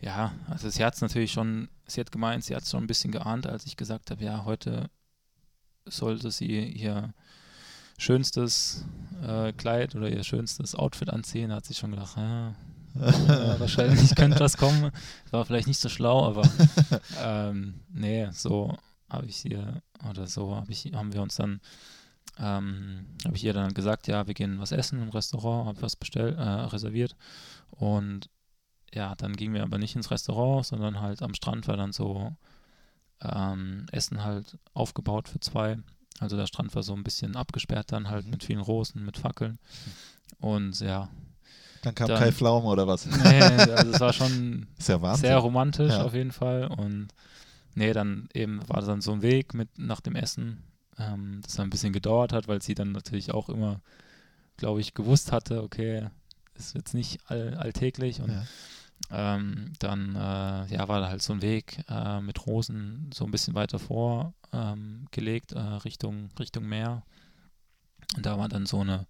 ja, also sie hat es natürlich schon, sie hat gemeint, sie hat es schon ein bisschen geahnt, als ich gesagt habe, ja, heute sollte sie ihr schönstes äh, Kleid oder ihr schönstes Outfit anziehen, hat sie schon gedacht, ja, äh, [laughs] wahrscheinlich könnte das kommen. War vielleicht nicht so schlau, aber [laughs] ähm, nee, so habe ich ihr, oder so hab ich, haben wir uns dann, ähm, habe ich ihr dann gesagt, ja, wir gehen was essen im Restaurant, habe was bestellt, äh, reserviert und ja, dann gingen wir aber nicht ins Restaurant, sondern halt am Strand war dann so ähm, Essen halt aufgebaut für zwei. Also der Strand war so ein bisschen abgesperrt dann halt Mhm. mit vielen Rosen, mit Fackeln. Und ja, Dann kam Dann- Kai Pflaume oder was? nee, also es war schon [laughs] ja sehr romantisch Ja. auf jeden Fall. Und nee, dann eben war dann so ein Weg mit nach dem Essen, ähm, das dann ein bisschen gedauert hat, weil sie dann natürlich auch immer, glaube ich, gewusst hatte, okay, ist jetzt nicht all, alltäglich und Ja. Ähm, dann äh, ja, war da halt so ein Weg äh, mit Rosen so ein bisschen weiter vor ähm, äh, Richtung, Richtung Meer. Und da war dann so eine,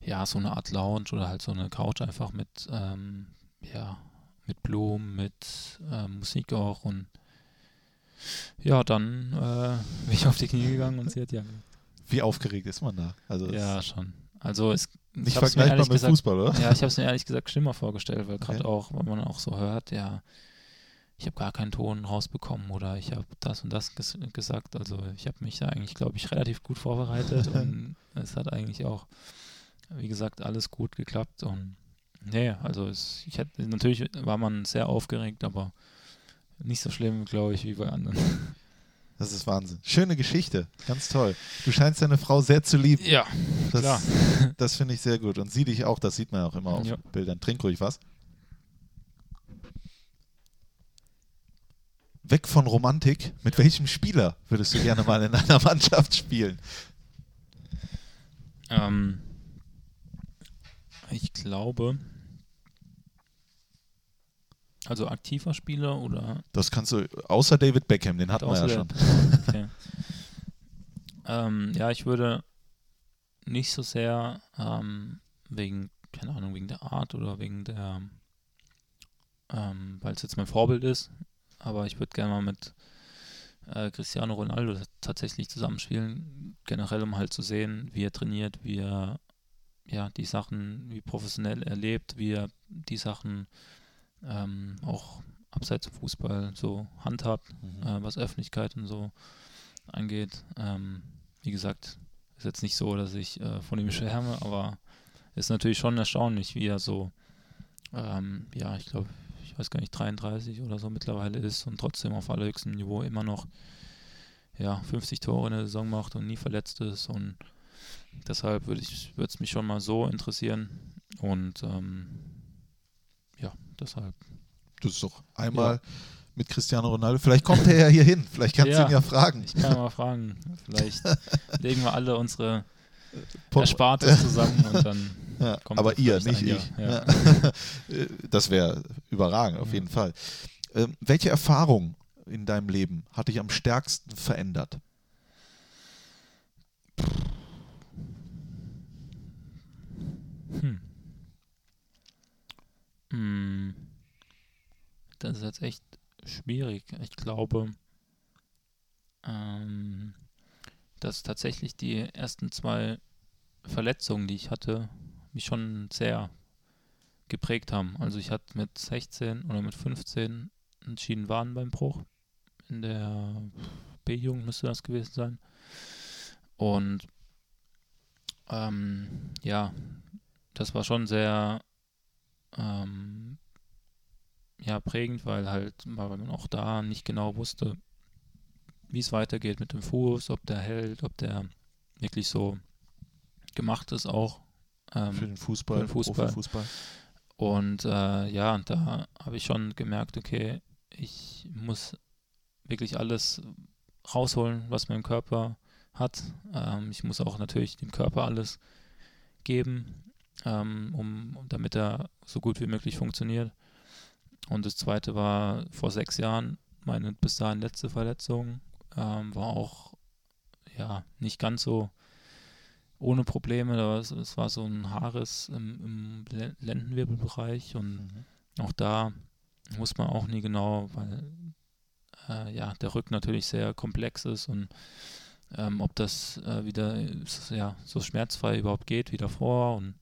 ja, so eine Art Lounge oder halt so eine Couch einfach mit, ähm, ja, mit Blumen, mit äh, Musik auch und ja, dann äh, [laughs] bin ich auf die Knie gegangen und sie hat ja. Wie aufgeregt ist man da? Also Ja, schon. Also es nicht vergleichbar mit gesagt- Fußball, oder? ja, ich habe es mir ehrlich gesagt schlimmer vorgestellt, weil gerade Okay. auch, wenn man auch so hört, ja, ich habe gar keinen Ton rausbekommen oder ich habe das und das ges gesagt. Also ich habe mich da eigentlich, glaube ich, relativ gut vorbereitet [laughs] und es hat eigentlich auch, wie gesagt, alles gut geklappt und nee, also es, ich hätte, natürlich war man sehr aufgeregt, aber nicht so schlimm, glaube ich, wie bei anderen. Das ist Wahnsinn. Schöne Geschichte, ganz toll. Du scheinst deine Frau sehr zu lieben. Ja, Das, klar. [laughs] das finde ich sehr gut. Und sie dich auch, das sieht man auch immer auf Ja. Bildern. Trink ruhig was. Weg von Romantik. Mit welchem Spieler würdest du gerne mal in einer [laughs] Mannschaft spielen? Ähm, ich glaube, also aktiver Spieler oder Das kannst du, außer David Beckham, den hatten wir ja schon. [laughs] Okay. [laughs] ähm, ja, ich würde nicht so sehr ähm, wegen, keine Ahnung, wegen der Art oder wegen der, ähm, weil es jetzt mein Vorbild ist, aber ich würde gerne mal mit äh, Cristiano Ronaldo tatsächlich zusammenspielen, generell um halt zu sehen, wie er trainiert, wie er ja die Sachen, wie professionell er lebt, wie er die Sachen ähm, auch abseits vom Fußball so handhabt Mhm. äh, was Öffentlichkeit und so angeht. Ähm, wie gesagt, ist jetzt nicht so, dass ich äh, von ihm schwärme, aber ist natürlich schon erstaunlich, wie er so, ähm, ja, ich glaube, ich weiß gar nicht, 33 oder so mittlerweile ist und trotzdem auf allerhöchstem Niveau immer noch ja, 50 Tore in der Saison macht und nie verletzt ist und deshalb würde ich würde es mich schon mal so interessieren und ähm, deshalb Das ist doch einmal mit Cristiano Ronaldo. Vielleicht kommt er ja hier hin. Vielleicht kannst du Ja. ihn ja fragen. Ich kann mal fragen. Vielleicht [laughs] legen wir alle unsere Erspartes zusammen und dann [laughs] Ja, aber ihr, nicht ein ich. Ja. [laughs] Das wäre überragend, auf Ja. jeden Fall. Ähm, welche Erfahrung in deinem Leben hat dich am stärksten verändert? Hm. Hm. Das ist jetzt echt schwierig. Ich glaube, ähm, dass tatsächlich die ersten zwei Verletzungen, die ich hatte, mich schon sehr geprägt haben. Also ich hatte mit 16 oder mit 15 einen Schienenwadenbeinbruch. In der B-Jugend müsste das gewesen sein. Und ähm, ja, das war schon sehr ähm, ja, prägend, weil halt, weil man auch da nicht genau wusste, wie es weitergeht mit dem Fuß, ob der hält, ob der wirklich so gemacht ist auch. Ähm, Für den Fußball, für den Fußball. Profifußball. und äh, ja, und da habe ich schon gemerkt, okay, ich muss wirklich alles rausholen, was mein Körper hat. Ähm, ich muss auch natürlich dem Körper alles geben, ähm, um, damit er so gut wie möglich funktioniert. Und das zweite war vor sechs Jahren meine bis dahin letzte Verletzung. Ähm, war auch ja nicht ganz so ohne Probleme. War es, es war so ein Haares im, im Le- Lendenwirbelbereich und Mhm. auch da muss man auch nie genau, weil äh, ja der Rücken natürlich sehr komplex ist und ähm, ob das äh, wieder ja, so schmerzfrei überhaupt geht wie davor und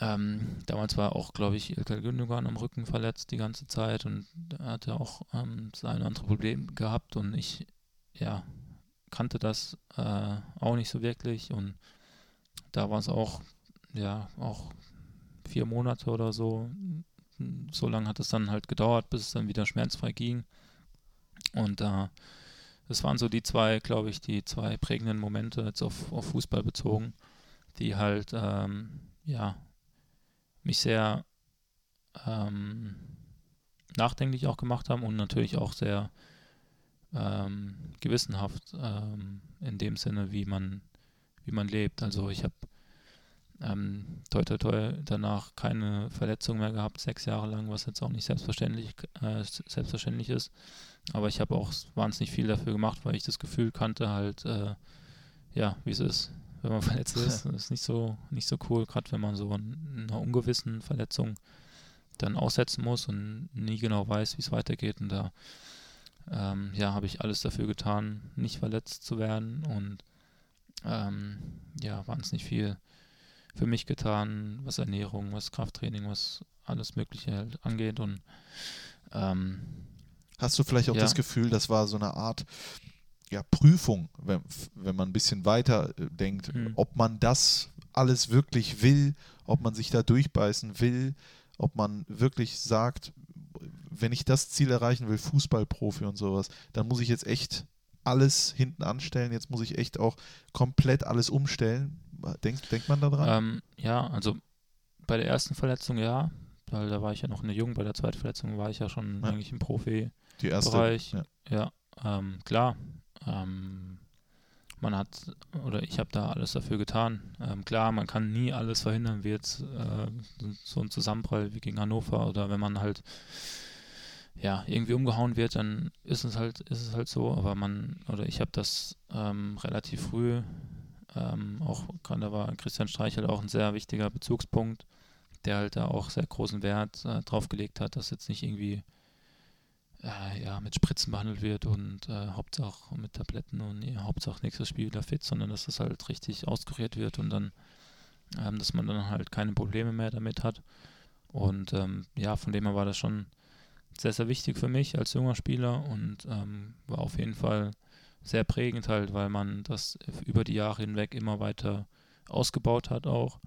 ähm, damals war auch, glaube ich, Ilkay Gündogan am Rücken verletzt die ganze Zeit und er hatte auch ähm, das andere Problem gehabt und ich, ja, kannte das äh, auch nicht so wirklich und da war es auch, ja, auch vier Monate oder so. So lange hat es dann halt gedauert, bis es dann wieder schmerzfrei ging. Und äh, das waren so die zwei, glaube ich, die zwei prägenden Momente jetzt auf, auf Fußball bezogen, die halt, ähm, ja, mich sehr ähm, nachdenklich auch gemacht haben und natürlich auch sehr ähm, gewissenhaft ähm, in dem Sinne, wie man, wie man lebt. Also ich habe ähm, toi toi toi danach keine Verletzung mehr gehabt, sechs Jahre lang, was jetzt auch nicht selbstverständlich, äh, selbstverständlich ist. Aber ich habe auch wahnsinnig viel dafür gemacht, weil ich das Gefühl kannte, halt, äh, ja, wie es ist, wenn man [laughs] verletzt ist. Das [laughs] ist nicht so, nicht so cool, gerade wenn man so in einer ungewissen Verletzung dann aussetzen muss und nie genau weiß, wie es weitergeht. Und da ähm, ja, habe ich alles dafür getan, nicht verletzt zu werden und ähm, ja, wahnsinnig viel für mich getan, was Ernährung, was Krafttraining, was alles Mögliche halt angeht und ähm, Hast du vielleicht auch Ja. das Gefühl, das war so eine Art ja, Prüfung, wenn, wenn man ein bisschen weiter äh, denkt, Mhm. ob man das alles wirklich will, ob man sich da durchbeißen will, ob man wirklich sagt, wenn ich das Ziel erreichen will, Fußballprofi und sowas, dann muss ich jetzt echt alles hinten anstellen. Jetzt muss ich echt auch komplett alles umstellen. Denkt, denkt man da dran? Ähm, ja, also bei der ersten Verletzung ja, weil da war ich ja noch eine Jung, bei der zweiten Verletzung war ich ja schon Ja. eigentlich im Profi. Die. Ja. Ja, ähm, klar. Ähm, man hat, oder ich habe da alles dafür getan. Ähm, klar, man kann nie alles verhindern, wie jetzt äh, so ein Zusammenprall wie gegen Hannover oder wenn man halt ja irgendwie umgehauen wird, dann ist es halt, ist es halt so. Aber man, oder ich habe das ähm, relativ früh, ähm, auch gerade war Christian Streichel auch ein sehr wichtiger Bezugspunkt, der halt da auch sehr großen Wert äh, drauf gelegt hat, dass jetzt nicht irgendwie äh, ja, mit Spritzen behandelt wird und äh, Hauptsache mit Tabletten und ja, Hauptsache nächstes Spiel wieder fit, sondern dass das halt richtig auskuriert wird und dann, ähm, dass man dann halt keine Probleme mehr damit hat. Und ähm, ja, von dem her war das schon sehr, sehr wichtig für mich als junger Spieler und ähm, war auf jeden Fall sehr prägend halt, weil man das über die Jahre hinweg immer weiter ausgebaut hat auch.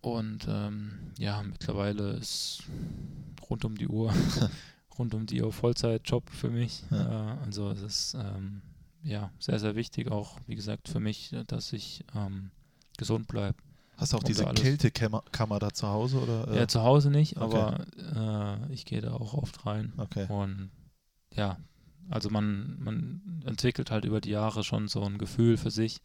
Und ähm, ja, mittlerweile ist rund um die Uhr, [laughs] rund um die Uhr Vollzeitjob für mich. Ja. Äh, also es ist ähm, ja sehr, sehr wichtig auch, wie gesagt, für mich, dass ich ähm, gesund bleibe. Hast du auch diese. Kältekammer Kammer da zu Hause? Oder, äh? Ja, zu Hause nicht, okay. aber äh, ich gehe da auch oft rein. okay. Und ja, also man, man entwickelt halt über die Jahre schon so ein Gefühl für sich,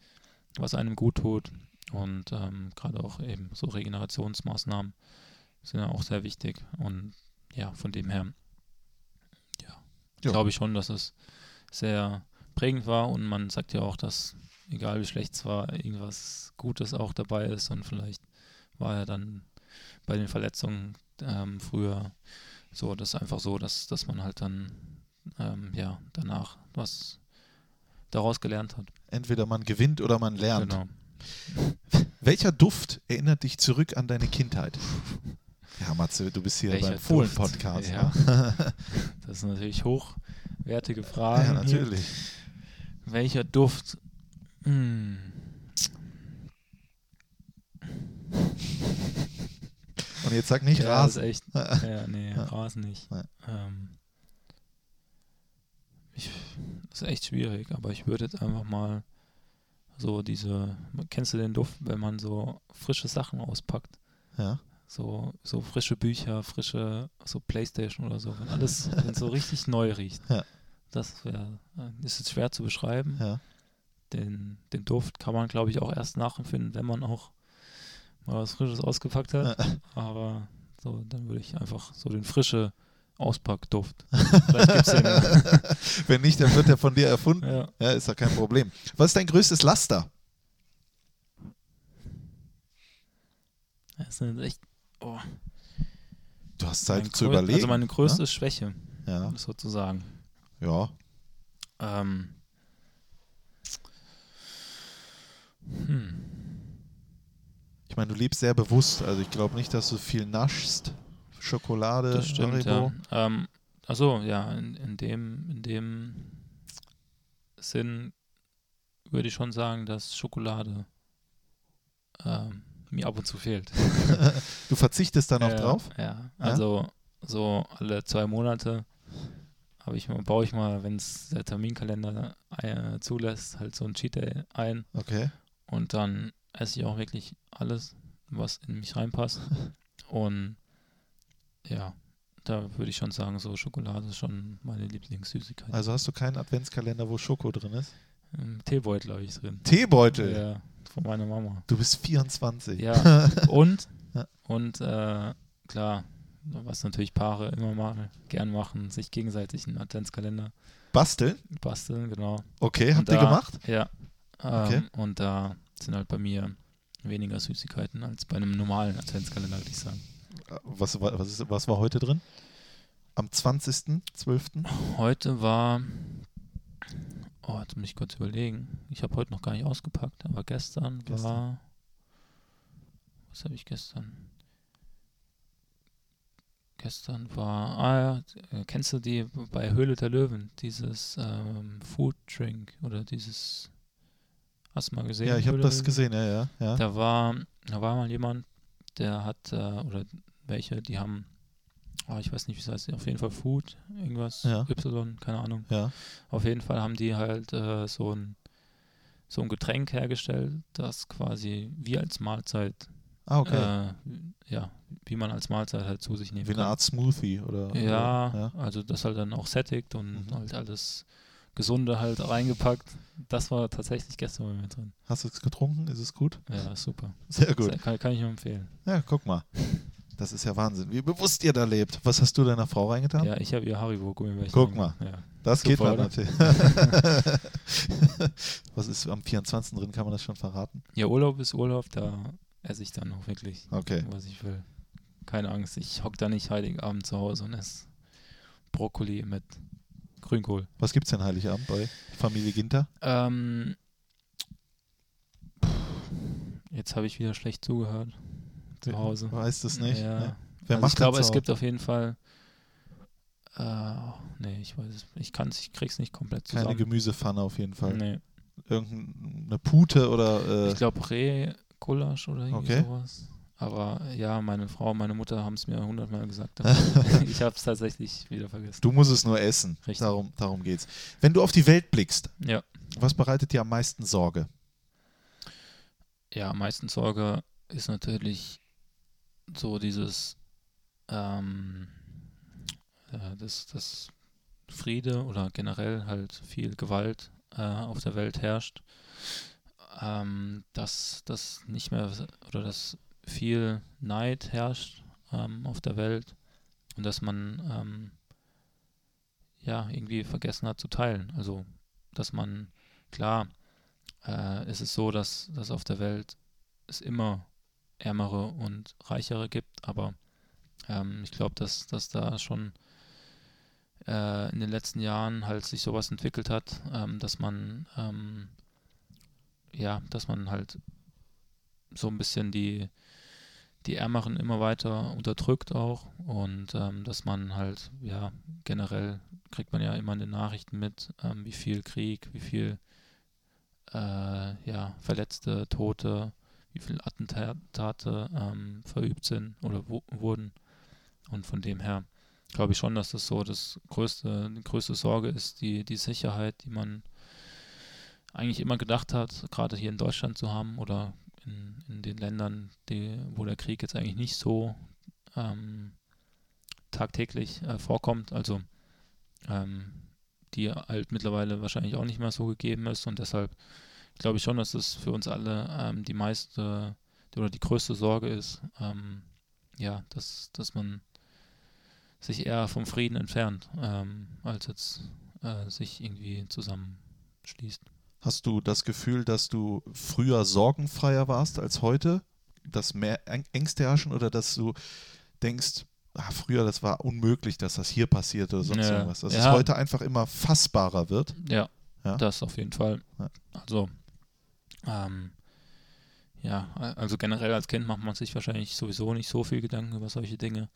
was einem gut tut. Und ähm, gerade auch eben so Regenerationsmaßnahmen sind ja auch sehr wichtig. Und ja, von dem her, Ja. glaube ich schon, dass es sehr prägend war. Und man sagt ja auch, dass egal wie schlecht es war, irgendwas Gutes auch dabei ist. Und vielleicht war ja dann bei den Verletzungen ähm, früher so, das ist einfach so, dass, dass man halt dann ähm, ja danach was daraus gelernt hat. Entweder man gewinnt oder man lernt. Genau. Welcher Duft erinnert dich zurück an deine Kindheit? [laughs] Ja, Matze, du bist hier Welcher beim? Fohlen-Podcast. Ja. ne? [laughs] Das sind natürlich hochwertige Fragen. ja, hier. natürlich. Welcher Duft? Hm. Und jetzt sag nicht ja, das ist Rasen. echt. [laughs] Ja, nee, Ja. Rasen nicht. Ja. Ähm, ich, das ist echt schwierig, aber ich würde jetzt einfach mal so diese, kennst du den Duft, wenn man so frische Sachen auspackt? Ja. So, so frische Bücher, frische, so Playstation oder so, wenn alles, [laughs] wenn so richtig neu riecht. Ja. Das wäre, ist jetzt schwer zu beschreiben. ja. Den, den Duft kann man, glaube ich, auch erst nachempfinden, wenn man auch mal was Frisches ausgepackt hat. [laughs] Aber so, dann würde ich einfach so den frische Auspackduft. [laughs] Wenn nicht, dann wird er von dir erfunden. ja. Ja, ist ja kein Problem. Was ist dein größtes Laster? Das ist echt. Oh, Du hast Zeit mein zu grö- überlegen. Also meine größte Schwäche, ja. sozusagen. ja. Ähm. Hm. Ich meine, du lebst sehr bewusst. Also ich glaube nicht, dass du viel naschst. Schokolade, Das stimmt, Haribo. ja. Ähm, achso, ja, in, in, dem, in dem Sinn würde ich schon sagen, dass Schokolade ähm, mir ab und zu fehlt. [laughs] Du verzichtest dann auch Ja, drauf? Ja, also so alle zwei Monate habe ich mal, baue ich mal, wenn es der Terminkalender äh, zulässt, halt so ein Cheat Day ein Okay. und dann esse ich auch wirklich alles, was in mich reinpasst. [laughs] Und ja, da würde ich schon sagen, so Schokolade ist schon meine Lieblingssüßigkeit. Also hast du keinen Adventskalender, wo Schoko drin ist? Im Teebeutel habe ich drin. Teebeutel. Ja, von meiner Mama. Du bist 24. Ja, [laughs] und, Ja. und äh, klar, was natürlich Paare immer mal gern machen, sich gegenseitig einen Adventskalender Basteln? basteln, genau. Okay, Und habt ihr da- gemacht? Ja. Ähm, Okay. Und da sind halt bei mir weniger Süßigkeiten als bei einem normalen Adventskalender, würde ich sagen. Was, was, ist, was war heute drin? Am 20.12.? Heute war. Oh, jetzt muss ich kurz überlegen. Ich habe heute noch gar nicht ausgepackt, aber gestern, Gestern. war. Was habe ich gestern? Gestern war. Ah ja, äh, kennst du die bei Höhle der Löwen? Dieses ähm, Food Drink oder dieses. Hast du mal gesehen? Ja, ich habe das gesehen, ja, ja. ja. Da war, da war mal jemand, der hat, äh, oder welche, die haben oh, ich weiß nicht, wie es heißt, auf jeden Fall Food, irgendwas, Ja. Y, keine Ahnung. Ja. Auf jeden Fall haben die halt äh, so ein so ein Getränk hergestellt, das quasi wie als Mahlzeit, Ah, okay. äh, ja, wie man als Mahlzeit halt zu sich nehmen Wie eine kann. Art Smoothie oder. Ja, oder- ja. also das halt dann auch sättigt und Mhm. halt alles Gesunde halt reingepackt. Das war tatsächlich gestern bei mir drin. Hast du es getrunken? Ist es gut? Ja, super. Sehr gut. Kann, kann ich nur empfehlen. Ja, guck mal. Das ist ja Wahnsinn, wie bewusst ihr da lebt. Was hast du deiner Frau reingetan? Ja, ich habe ihr Haribo-Gummibärchen. Guck gemacht. Ja. das super, geht oder? natürlich. [laughs] Was ist am 24. drin? Kann man das schon verraten? ja, Urlaub ist Urlaub, da esse ich dann auch wirklich, Okay. was ich will. Keine Angst, ich hock da nicht Heiligabend zu Hause und esse Brokkoli mit Grünkohl. Was gibt's denn Heiligabend bei Familie Ginter? Ähm, jetzt habe ich wieder schlecht zugehört zu Hause. Weißt es nicht? Ja. Ne? Wer also macht ich glaube, es gibt auf jeden Fall. Äh, nee, ich weiß es. Ich kann es, ich krieg's nicht komplett Keine zusammen. Gemüsepfanne auf jeden Fall. Nee. Irgendeine Pute oder. Äh, Ich glaube Reh-Gulasch oder irgendwie Okay. sowas. Aber ja, meine Frau und meine Mutter haben es mir hundertmal gesagt. [laughs] [laughs] ich habe es tatsächlich wieder vergessen. du musst es nur essen. Richtig. Darum, darum geht's. Wenn du auf die Welt blickst, Ja. was bereitet dir am meisten Sorge? Ja, am meisten Sorge ist natürlich so dieses, ähm, äh, dass, dass Friede oder generell halt viel Gewalt äh, auf der Welt herrscht, ähm, dass das nicht mehr oder dass viel Neid herrscht ähm, auf der Welt und dass man ähm, ja irgendwie vergessen hat zu teilen. Also, dass man, klar, äh, ist es so, dass, dass auf der Welt es immer ärmere und reichere gibt, aber ähm, ich glaube, dass, dass da schon äh, in den letzten Jahren halt sich sowas entwickelt hat, ähm, dass man ähm, ja, dass man halt so ein bisschen die die Ärmeren immer weiter unterdrückt auch und ähm, dass man halt, ja, generell kriegt man ja immer in den Nachrichten mit, ähm, wie viel Krieg, wie viel äh, ja, Verletzte, Tote, wie viele Attentate ähm, verübt sind oder wo, wurden. Und von dem her glaube ich schon, dass das so das größte, die größte Sorge ist, die, die Sicherheit, die man eigentlich immer gedacht hat, gerade hier in Deutschland zu haben oder in, in den Ländern, die, wo der Krieg jetzt eigentlich nicht so ähm, tagtäglich äh, vorkommt, also ähm, die halt mittlerweile wahrscheinlich auch nicht mehr so gegeben ist und deshalb glaube ich schon, dass das für uns alle ähm, die meiste oder die größte Sorge ist, ähm, ja, dass, dass man sich eher vom Frieden entfernt, ähm, als jetzt äh, sich irgendwie zusammenschließt. Hast du das Gefühl, dass du früher sorgenfreier warst als heute? Dass mehr Äng- Ängste herrschen oder dass du denkst, ah, früher das war unmöglich, dass das hier passiert oder sonst Ja. irgendwas. Dass es Ja. heute einfach immer fassbarer wird. Ja, Ja. das auf jeden Fall. Also, ähm, ja, also generell als Kind macht man sich wahrscheinlich sowieso nicht so viel Gedanken über solche Dinge.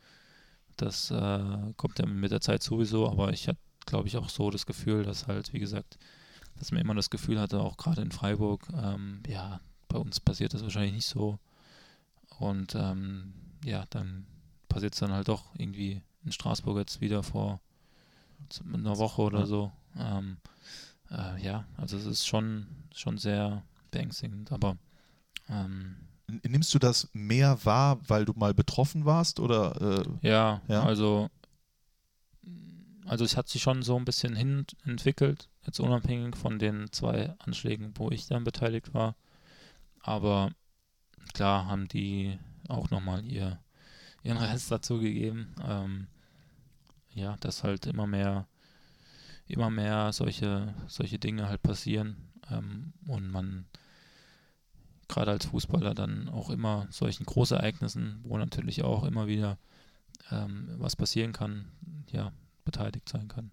Das äh, kommt ja mit der Zeit sowieso, aber ich hatte, glaube ich, auch so das Gefühl, dass halt, wie gesagt, dass man immer das Gefühl hatte, auch gerade in Freiburg, ähm, ja, bei uns passiert das wahrscheinlich nicht so. Und ähm, ja, dann passiert es dann halt doch irgendwie in Straßburg jetzt wieder vor einer Woche oder so. Ähm, äh, ja, also es ist schon, schon sehr beängstigend, aber ähm, Nimmst du das mehr wahr, weil du mal betroffen warst oder äh, ja, Ja? also also es hat sich schon so ein bisschen hin entwickelt, jetzt unabhängig von den zwei Anschlägen, wo ich dann beteiligt war. Aber klar haben die auch nochmal ihr, ihren Rest dazu gegeben. Ähm, ja, dass halt immer mehr, immer mehr solche, solche Dinge halt passieren ähm, und man gerade als Fußballer dann auch immer solchen Großereignissen, wo natürlich auch immer wieder ähm, was passieren kann, ja, beteiligt sein kann.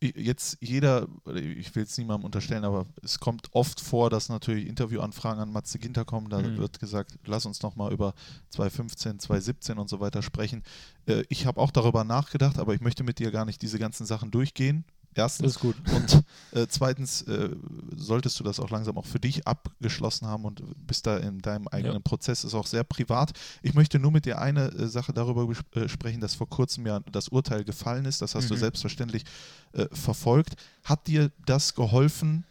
jetzt jeder, ich will es niemandem unterstellen, aber es kommt oft vor, dass natürlich Interviewanfragen an Matze Ginter kommen. Da Mhm. wird gesagt, lass uns nochmal über 2015, 2017 und so weiter sprechen. Äh, ich habe auch darüber nachgedacht, aber ich möchte mit dir gar nicht diese ganzen Sachen durchgehen. Erstens. gut. Und äh, zweitens äh, solltest du das auch langsam auch für dich abgeschlossen haben und bist da in deinem eigenen Ja. Prozess, ist auch sehr privat. Ich möchte nur mit dir eine äh, Sache darüber äh, sprechen, dass vor kurzem ja das Urteil gefallen ist. Das hast du Mhm. selbstverständlich äh, verfolgt. Hat dir das geholfen,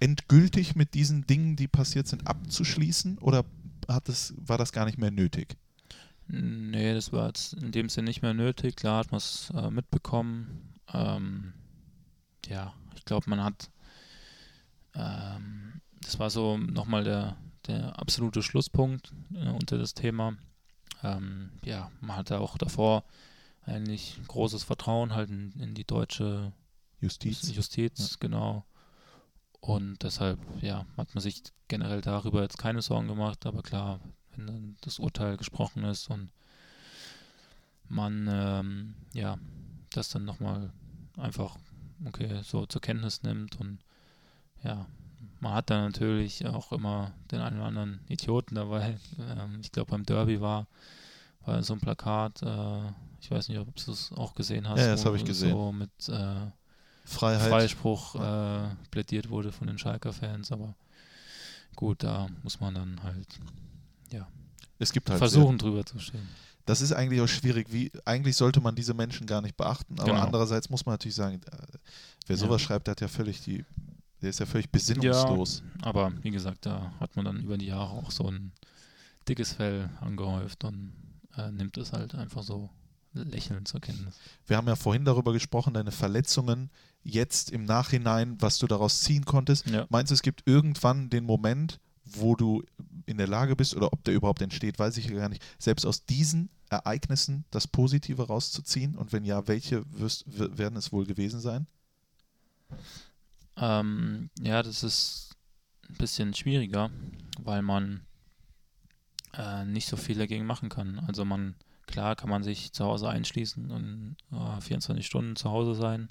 endgültig mit diesen Dingen, die passiert sind, abzuschließen oder hat es, war das gar nicht mehr nötig? Nee, das war jetzt in dem Sinne nicht mehr nötig. Klar hat man es äh, mitbekommen. Ähm, ja, ich glaube, man hat, ähm, das war so nochmal der, der absolute Schlusspunkt äh, unter das Thema. Ähm, ja, man hatte auch davor eigentlich großes Vertrauen halt in, in die deutsche Justiz. Justiz, genau. Und deshalb, ja, hat man sich generell darüber jetzt keine Sorgen gemacht, aber klar, wenn dann das Urteil gesprochen ist und man, ähm, ja, das dann nochmal einfach, okay, so zur Kenntnis nimmt und ja, man hat dann natürlich auch immer den einen oder anderen Idioten dabei. Ähm, ich glaube, beim Derby war, war so ein Plakat, äh, ich weiß nicht, ob du es auch gesehen hast. Ja, das habe ich gesehen. So mit äh, Freiheit. Freispruch äh, plädiert wurde von den Schalker-Fans, aber gut, da muss man dann halt Es gibt halt versuchen drüber zu stehen. Das ist eigentlich auch schwierig. Wie, eigentlich sollte man diese Menschen gar nicht beachten, aber Genau. andererseits muss man natürlich sagen, äh, wer sowas Ja. schreibt, der hat ja völlig die, der ist ja völlig besinnungslos. Aber wie gesagt, da hat man dann über die Jahre auch so ein dickes Fell angehäuft und äh, nimmt es halt einfach so lächelnd zur Kenntnis. Wir haben ja vorhin darüber gesprochen, deine Verletzungen jetzt im Nachhinein, was du daraus ziehen konntest. Ja. Meinst du, es gibt irgendwann den Moment, wo du in der Lage bist oder ob der überhaupt entsteht, weiß ich ja gar nicht, selbst aus diesen Ereignissen das Positive rauszuziehen? Und wenn ja, welche wirst, werden es wohl gewesen sein? Ähm, ja, das ist ein bisschen schwieriger, weil man äh, nicht so viel dagegen machen kann. Also man, klar kann man sich zu Hause einschließen und äh, 24 Stunden zu Hause sein.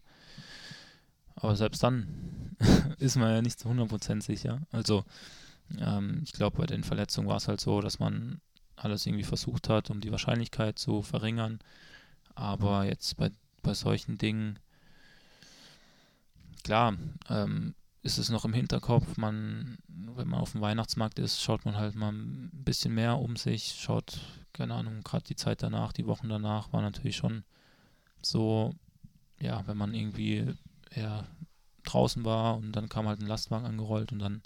Aber selbst dann [laughs] ist man ja nicht zu 100% sicher. Also ähm, ich glaube, bei den Verletzungen war es halt so, dass man alles irgendwie versucht hat, um die Wahrscheinlichkeit zu verringern. Aber jetzt bei, bei solchen Dingen, klar, ähm, ist es noch im Hinterkopf. Man, wenn man auf dem Weihnachtsmarkt ist, schaut man halt mal ein bisschen mehr um sich, schaut, keine Ahnung, gerade die Zeit danach, die Wochen danach war natürlich schon so, ja, wenn man irgendwie eher draußen war und dann kam halt ein Lastwagen angerollt und dann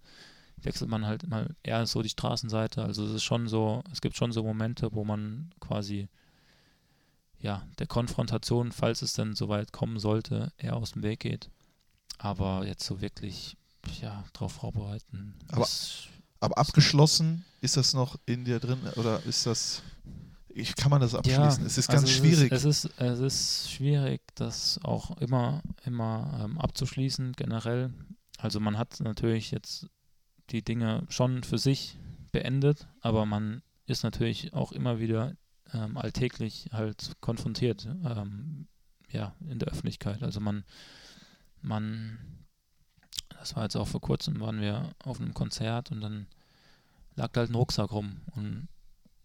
wechselt man halt mal eher so die Straßenseite. Also es ist schon so, es gibt schon so Momente, wo man quasi ja, der Konfrontation, falls es dann soweit kommen sollte, eher aus dem Weg geht. Aber jetzt so wirklich, ja, drauf vorbereiten. Aber- ist, Aber abgeschlossen, ist das noch in dir drin oder ist das, ich, kann man das abschließen? es ist ganz also schwierig. Es ist, es ist, es ist schwierig, das auch immer, immer ähm, abzuschließen, generell. Also man hat natürlich jetzt die Dinge schon für sich beendet, aber man ist natürlich auch immer wieder ähm, alltäglich halt konfrontiert, ähm, ja, in der Öffentlichkeit. Also man, man, das war jetzt auch vor kurzem, waren wir auf einem Konzert und dann lag da halt ein Rucksack rum und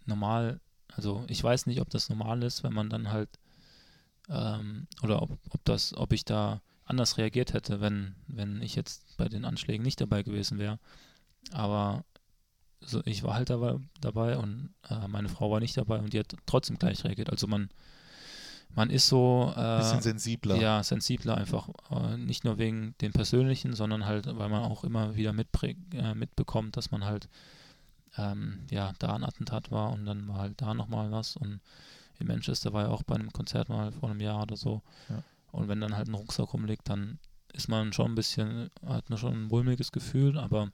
normal also ich weiß nicht, ob das normal ist, wenn man dann halt ähm, oder ob, ob das, ob ich da anders reagiert hätte, wenn, wenn ich jetzt bei den Anschlägen nicht dabei gewesen wäre. Aber so, ich war halt dabei, dabei und äh, meine Frau war nicht dabei und die hat trotzdem gleich reagiert. Also man, man ist so äh, bisschen sensibler. ja, sensibler einfach. Äh, nicht nur wegen dem Persönlichen, sondern halt, weil man auch immer wieder äh, mitbekommt, dass man halt ähm, ja, da ein Attentat war und dann war halt da nochmal was und in Manchester war ja auch bei einem Konzert mal vor einem Jahr oder so. Ja. Und wenn dann halt ein Rucksack rumliegt, dann ist man schon ein bisschen, hat man schon ein mulmiges Gefühl, aber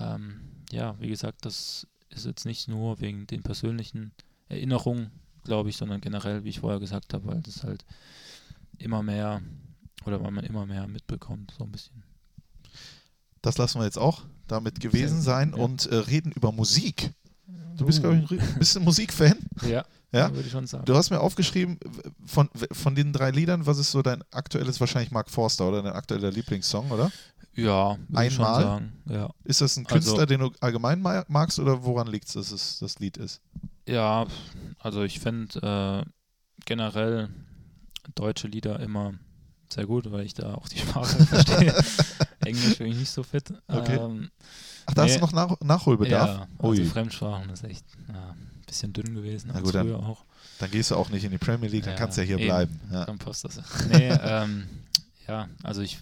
ähm, ja, wie gesagt, das ist jetzt nicht nur wegen den persönlichen Erinnerungen, glaube ich, sondern generell, wie ich vorher gesagt habe, weil das halt immer mehr oder weil man immer mehr mitbekommt, so ein bisschen. Das lassen wir jetzt auch damit gewesen sein Ja. und äh, reden über Musik. Du bist, glaube ich, ein ein Musikfan? [laughs] Ja, Ja? würde ich schon sagen. Du hast mir aufgeschrieben, von, von den drei Liedern, was ist so dein aktuelles, wahrscheinlich Mark Forster oder dein aktueller Lieblingssong, oder? Ja, Einmal? sagen. Ja. Ist das ein Also- Künstler, den du allgemein ma- magst oder woran liegt es, dass es das Lied ist? Ja, also ich finde äh, generell deutsche Lieder immer sehr gut, weil ich da auch die [laughs] Sprache verstehe. [laughs] Englisch bin ich nicht so fit. Okay. Ähm, Ach, da hast Nee. du noch Nach Nachholbedarf? ja, also Ui. Fremdsprachen ist echt ja, ein bisschen dünn gewesen, Na gut, dann- früher auch. Dann gehst du auch nicht in die Premier League, dann Ja, kannst du ja hier eben. bleiben. Ja. Dann passt das. Nee, ähm, ja, also ich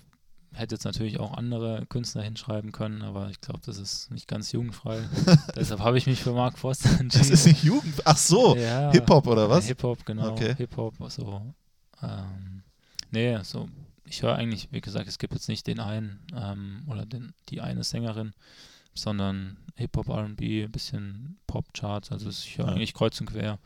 hätte jetzt natürlich auch andere Künstler hinschreiben können, aber ich glaube, das ist nicht ganz jugendfrei. [laughs] Deshalb habe ich mich für Mark Forster entschieden. Das ist nicht Jugend. Ach so, ja, Hip-Hop oder was? Hip-Hop, genau. Okay. Hip-Hop, so. Ähm, nee, so. Ich höre eigentlich, wie gesagt, es gibt jetzt nicht den einen ähm, oder den, die eine Sängerin, sondern Hip-Hop, RB, ein bisschen Pop-Charts, also ich höre Ja. eigentlich kreuz und quer.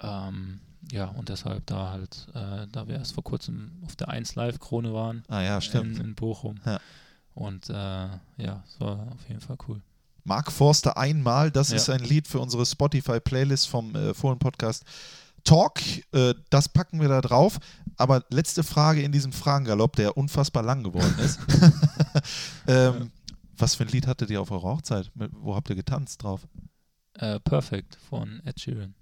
Ähm, ja, und deshalb da halt, äh, da wir erst vor kurzem auf der 1 Live-Krone waren Ah ja, stimmt. in, in Bochum. Ja. Und äh, ja, es war auf jeden Fall cool. Mark Forster einmal, das Ja. ist ein Lied für unsere Spotify-Playlist vom äh, Fohlen-Podcast Talk. Äh, das packen wir da drauf. Aber letzte Frage in diesem Fragengalopp, der unfassbar lang geworden ist. [laughs] [laughs] ähm, was für ein Lied hattet ihr auf eurer Hochzeit? Wo habt ihr getanzt drauf? Äh, Perfect von Ed Sheeran.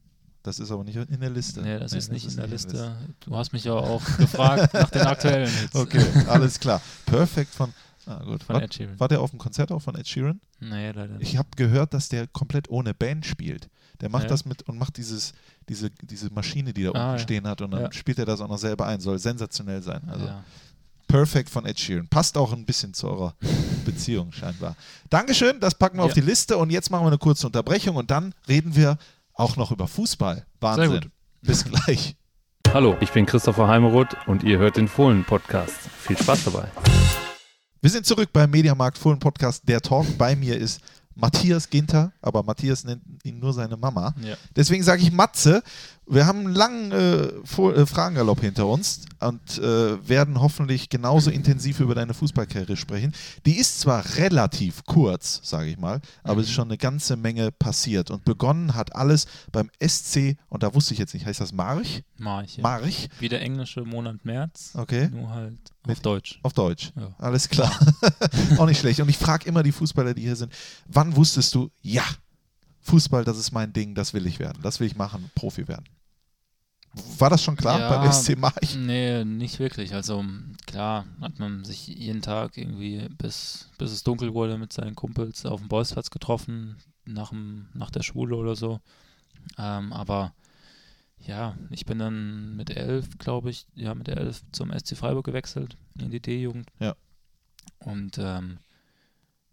Das ist aber nicht in der Liste. Nee, das ist nicht in der nicht Liste. Du hast mich ja auch gefragt nach den aktuellen Hits Okay, alles klar. Perfekt von. Ah, gut. von War, Ed Sheeran. war der auf dem Konzert auch von Ed Sheeran? Nee, leider nicht. Ich habe gehört, dass der komplett ohne Band spielt. Der macht Ja. das mit und macht dieses, diese, diese Maschine, die da Ah, unten ja. stehen hat und dann Ja. spielt er das auch noch selber ein. Soll sensationell sein. Also ja. perfekt von Ed Sheeran. Passt auch ein bisschen zu eurer [laughs] Beziehung scheinbar. Dankeschön, das packen wir auf die Liste und jetzt machen wir eine kurze Unterbrechung und dann reden wir auch noch über Fußball. Wahnsinn. Sehr gut. Bis gleich. Hallo, ich bin Christopher Heimeroth und ihr hört den Fohlen-Podcast. Viel Spaß dabei. Wir sind zurück beim Mediamarkt Fohlen Podcast. Der Talk bei mir ist Matthias Ginter, aber Matthias nennt ihn nur seine Mama. Ja. Deswegen sage ich Matze. Wir haben einen langen äh, äh, Fragengalopp hinter uns und äh, werden hoffentlich genauso intensiv über deine Fußballkarriere sprechen. Die ist zwar relativ kurz, sage ich mal, aber es ist schon eine ganze Menge passiert. Und begonnen hat alles beim SC, und da wusste ich jetzt nicht, heißt das March? March. Ja. March? Wie der englische Monat März, Okay. nur halt auf Mit- Deutsch. Auf Deutsch. Ja. Alles klar. [laughs] Auch nicht schlecht. Und ich frage immer die Fußballer, die hier sind, wann wusstest du, ja, Fußball, das ist mein Ding, das will ich werden, das will ich machen, Profi werden. War das schon klar Ja, beim SC March? Nee, nicht wirklich. Also klar hat man sich jeden Tag irgendwie, bis, bis es dunkel wurde, mit seinen Kumpels auf dem Bolzplatz getroffen, nach, dem, nach der Schule oder so. Ähm, aber ja, ich bin dann mit elf, glaube ich, ja, mit elf zum SC Freiburg gewechselt, in die D-Jugend. Ja. Und ähm,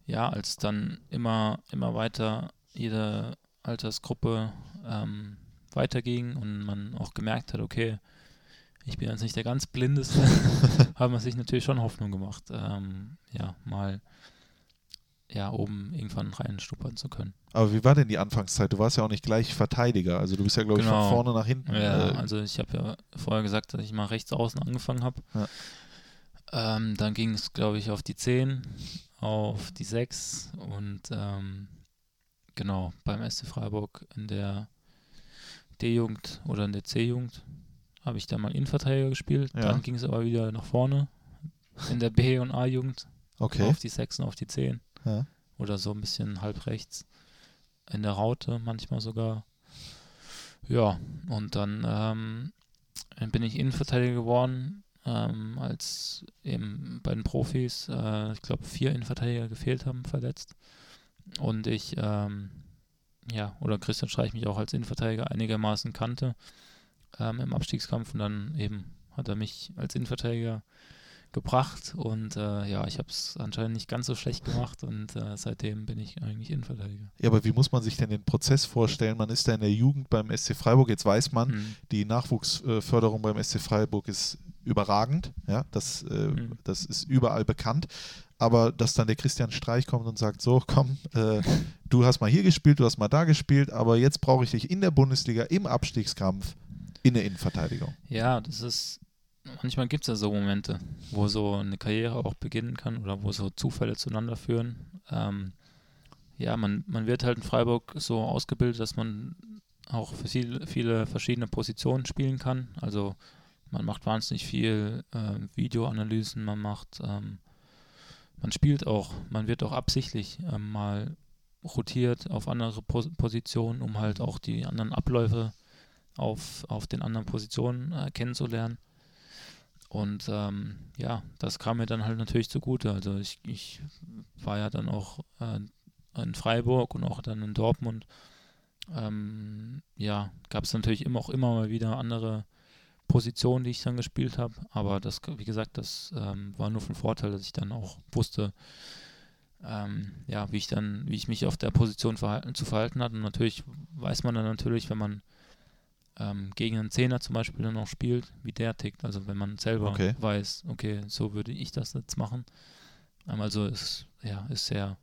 ja, als dann immer, immer weiter jede Altersgruppe ähm, weiterging und man auch gemerkt hat, okay, ich bin jetzt nicht der ganz Blindeste, [laughs] hat man sich natürlich schon Hoffnung gemacht, ähm, ja, mal ja, oben irgendwann reinstuppern zu können. Aber wie war denn die Anfangszeit? Du warst ja auch nicht gleich Verteidiger. Also du bist ja, glaube ich, von Genau. vorne nach hinten. Ja, äh, also ich habe ja vorher gesagt, dass ich mal rechts außen angefangen habe. Ja. Ähm, dann ging es, glaube ich, auf die 10, auf die 6 und ähm, genau, beim SC Freiburg in der D-Jugend oder in der C-Jugend habe ich da mal Innenverteidiger gespielt. Ja. Dann ging es aber wieder nach vorne in der B- und A-Jugend okay. auf die 6 und auf die 10 Ja. oder so ein bisschen halb rechts. In der Raute manchmal sogar. Ja, und dann ähm, bin ich Innenverteidiger geworden, ähm, als eben bei den Profis, äh, ich glaube, vier Innenverteidiger gefehlt haben, verletzt. Und ich, ähm, ja, oder Christian Streich mich auch als Innenverteidiger einigermaßen kannte ähm, im Abstiegskampf und dann eben hat er mich als Innenverteidiger gebracht und äh, ja, ich habe es anscheinend nicht ganz so schlecht gemacht und äh, seitdem bin ich eigentlich Innenverteidiger. Ja, aber wie muss man sich denn den Prozess vorstellen? Man ist da in der Jugend beim SC Freiburg. Jetzt weiß man, Mhm. die Nachwuchsförderung beim SC Freiburg ist überragend. Ja, das, äh, Mhm. das ist überall bekannt. Aber dass dann der Christian Streich kommt und sagt: So, komm, äh, du hast mal hier gespielt, du hast mal da gespielt, aber jetzt brauche ich dich in der Bundesliga im Abstiegskampf in der Innenverteidigung. Ja, das ist, manchmal gibt es ja so Momente, wo so eine Karriere auch beginnen kann oder wo so Zufälle zueinander führen. Ähm, ja, man, man wird halt in Freiburg so ausgebildet, dass man auch für viel, viele verschiedene Positionen spielen kann. Also man macht wahnsinnig viel äh, Videoanalysen, man macht, ähm, man spielt auch, man wird auch absichtlich ähm, mal rotiert auf andere Pos Positionen, um halt auch die anderen Abläufe auf, auf den anderen Positionen äh, kennenzulernen. Und ähm, ja, das kam mir dann halt natürlich zugute. Also ich, ich war ja dann auch äh, in Freiburg und auch dann in Dortmund. Ähm, ja, gab es natürlich immer auch immer mal wieder andere Positionen, die ich dann gespielt habe. Aber das, wie gesagt, das ähm, war nur von Vorteil, dass ich dann auch wusste, ähm, ja, wie ich dann, wie ich mich auf der Position verhalten, zu verhalten hatte. Und natürlich weiß man dann natürlich, wenn man ähm, gegen einen Zehner zum Beispiel dann auch spielt, wie der tickt. Also wenn man selber Okay. weiß, okay, so würde ich das jetzt machen. Ähm, also ist ja ist sehr,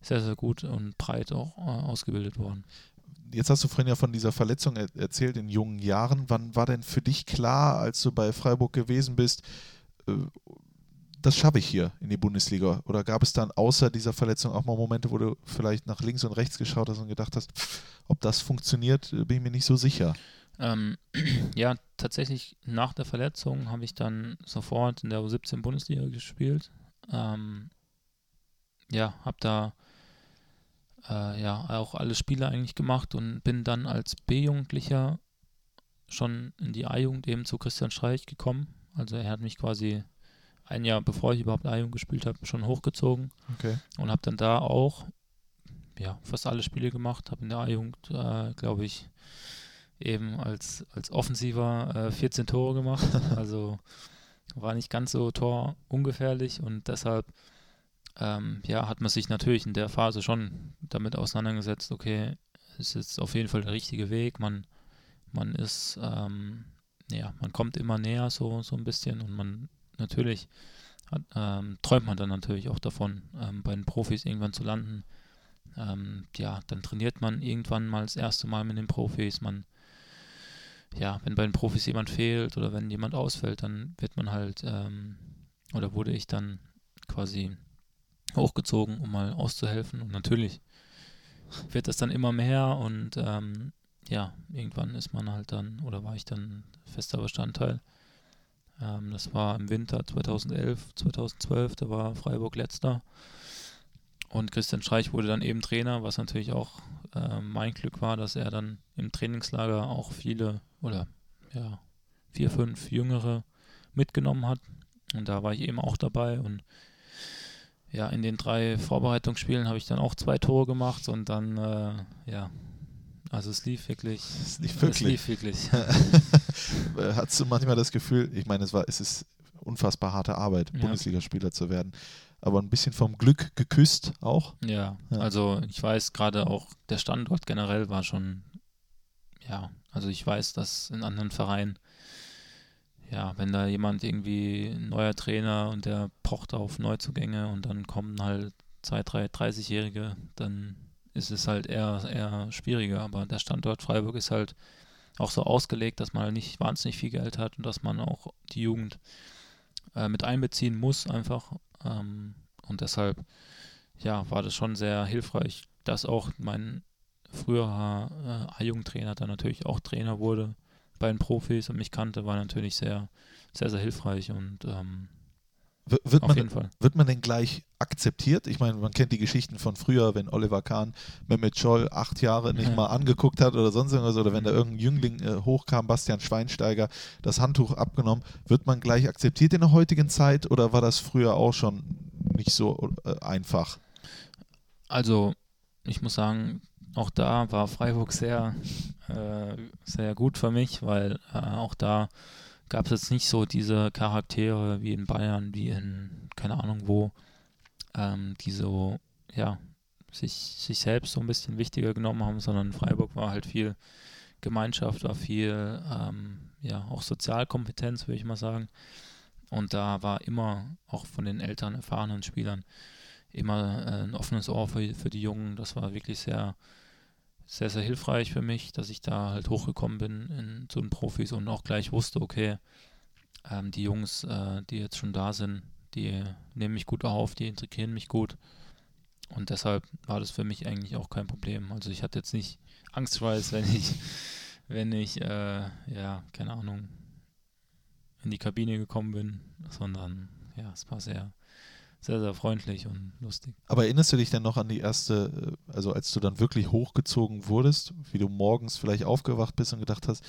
sehr, sehr gut und breit auch äh, ausgebildet worden. Jetzt hast du vorhin ja von dieser Verletzung er erzählt in jungen Jahren. Wann war denn für dich klar, als du bei Freiburg gewesen bist, äh, das schaffe ich hier in die Bundesliga? Oder gab es dann außer dieser Verletzung auch mal Momente, wo du vielleicht nach links und rechts geschaut hast und gedacht hast, ob das funktioniert, äh, bin ich mir nicht so sicher. Ähm, [clears throat] ja, tatsächlich nach der Verletzung habe ich dann sofort in der U17 Bundesliga gespielt. Ähm, ja, habe da äh, ja auch alle Spiele eigentlich gemacht und bin dann als B-Jugendlicher schon in die A-Jugend eben zu Christian Streich gekommen. Also er hat mich quasi ein Jahr bevor ich überhaupt A-Jugend gespielt habe, schon hochgezogen Okay. und habe dann da auch ja, fast alle Spiele gemacht. Habe in der A-Jugend, äh, glaube ich, eben als, als Offensiver äh, 14 Tore gemacht. [laughs] also war nicht ganz so torungefährlich und deshalb ähm, ja, hat man sich natürlich in der Phase schon damit auseinandergesetzt, okay, ist jetzt auf jeden Fall der richtige Weg. Man, man ist, ähm, ja, man kommt immer näher so, so ein bisschen und man natürlich hat, ähm, träumt man dann natürlich auch davon, ähm, bei den Profis irgendwann zu landen. Ähm, ja, dann trainiert man irgendwann mal das erste Mal mit den Profis. Man, ja, wenn bei den Profis jemand fehlt oder wenn jemand ausfällt, dann wird man halt, ähm, oder wurde ich dann quasi hochgezogen, um mal auszuhelfen. Und natürlich wird das dann immer mehr und ähm, ja, irgendwann ist man halt dann, oder war ich dann fester Bestandteil. Ähm, das war im Winter 2011, 2012, da war Freiburg letzter. Und Christian Streich wurde dann eben Trainer, was natürlich auch äh, mein Glück war, dass er dann im Trainingslager auch viele oder ja, vier, fünf Jüngere mitgenommen hat. Und da war ich eben auch dabei und ja, in den drei Vorbereitungsspielen habe ich dann auch zwei Tore gemacht und dann, äh, ja, also es lief wirklich. Es lief Es wirklich. lief wirklich. [laughs] Hattest du manchmal das Gefühl, ich meine, es war, es ist unfassbar harte Arbeit, Ja. Bundesligaspieler zu werden, aber ein bisschen vom Glück geküsst auch. Ja, Ja. also ich weiß gerade auch, der Standort generell war schon, ja, also ich weiß, dass in anderen Vereinen, ja, wenn da jemand irgendwie ein neuer Trainer und der pocht auf Neuzugänge und dann kommen halt zwei, drei, 30-Jährige, dann ist es halt eher, eher schwieriger. Aber der Standort Freiburg ist halt auch so ausgelegt, dass man nicht wahnsinnig viel Geld hat und dass man auch die Jugend äh, mit einbeziehen muss einfach. Ähm, und deshalb ja, war das schon sehr hilfreich, dass auch mein früherer äh, A-Jugendtrainer dann natürlich auch Trainer wurde bei den Profis und mich kannte, war natürlich sehr, sehr, sehr hilfreich und ähm, wird, auf man, wird man denn gleich akzeptiert? Ich meine, man kennt die Geschichten von früher, wenn Oliver Kahn Mehmet Scholl acht Jahre nicht Ja. mal angeguckt hat oder sonst irgendwas, oder wenn da irgendein Jüngling äh, hochkam, Bastian Schweinsteiger, das Handtuch abgenommen. Wird man gleich akzeptiert in der heutigen Zeit oder war das früher auch schon nicht so äh, einfach? Also, ich muss sagen, auch da war Freiburg sehr, äh, sehr gut für mich, weil äh, auch da gab es jetzt nicht so diese Charaktere wie in Bayern, wie in, keine Ahnung wo, ähm, die so, ja, sich, sich selbst so ein bisschen wichtiger genommen haben, sondern Freiburg war halt viel Gemeinschaft, war viel, ähm, ja, auch Sozialkompetenz, würde ich mal sagen. Und da war immer, auch von den Eltern erfahrenen Spielern, immer äh, ein offenes Ohr für, für die Jungen. Das war wirklich sehr, sehr, sehr hilfreich für mich, dass ich da halt hochgekommen bin in, zu den Profis und auch gleich wusste, okay, ähm, die Jungs, äh, die jetzt schon da sind, die nehmen mich gut auf, die integrieren mich gut. Und deshalb war das für mich eigentlich auch kein Problem. Also ich hatte jetzt nicht Angstschweiß, [laughs] wenn ich, wenn ich, äh, ja, keine Ahnung, in die Kabine gekommen bin, sondern ja, es war sehr, sehr, sehr freundlich und lustig. Aber erinnerst du dich denn noch an die erste, äh, also als du dann wirklich hochgezogen wurdest, wie du morgens vielleicht aufgewacht bist und gedacht hast,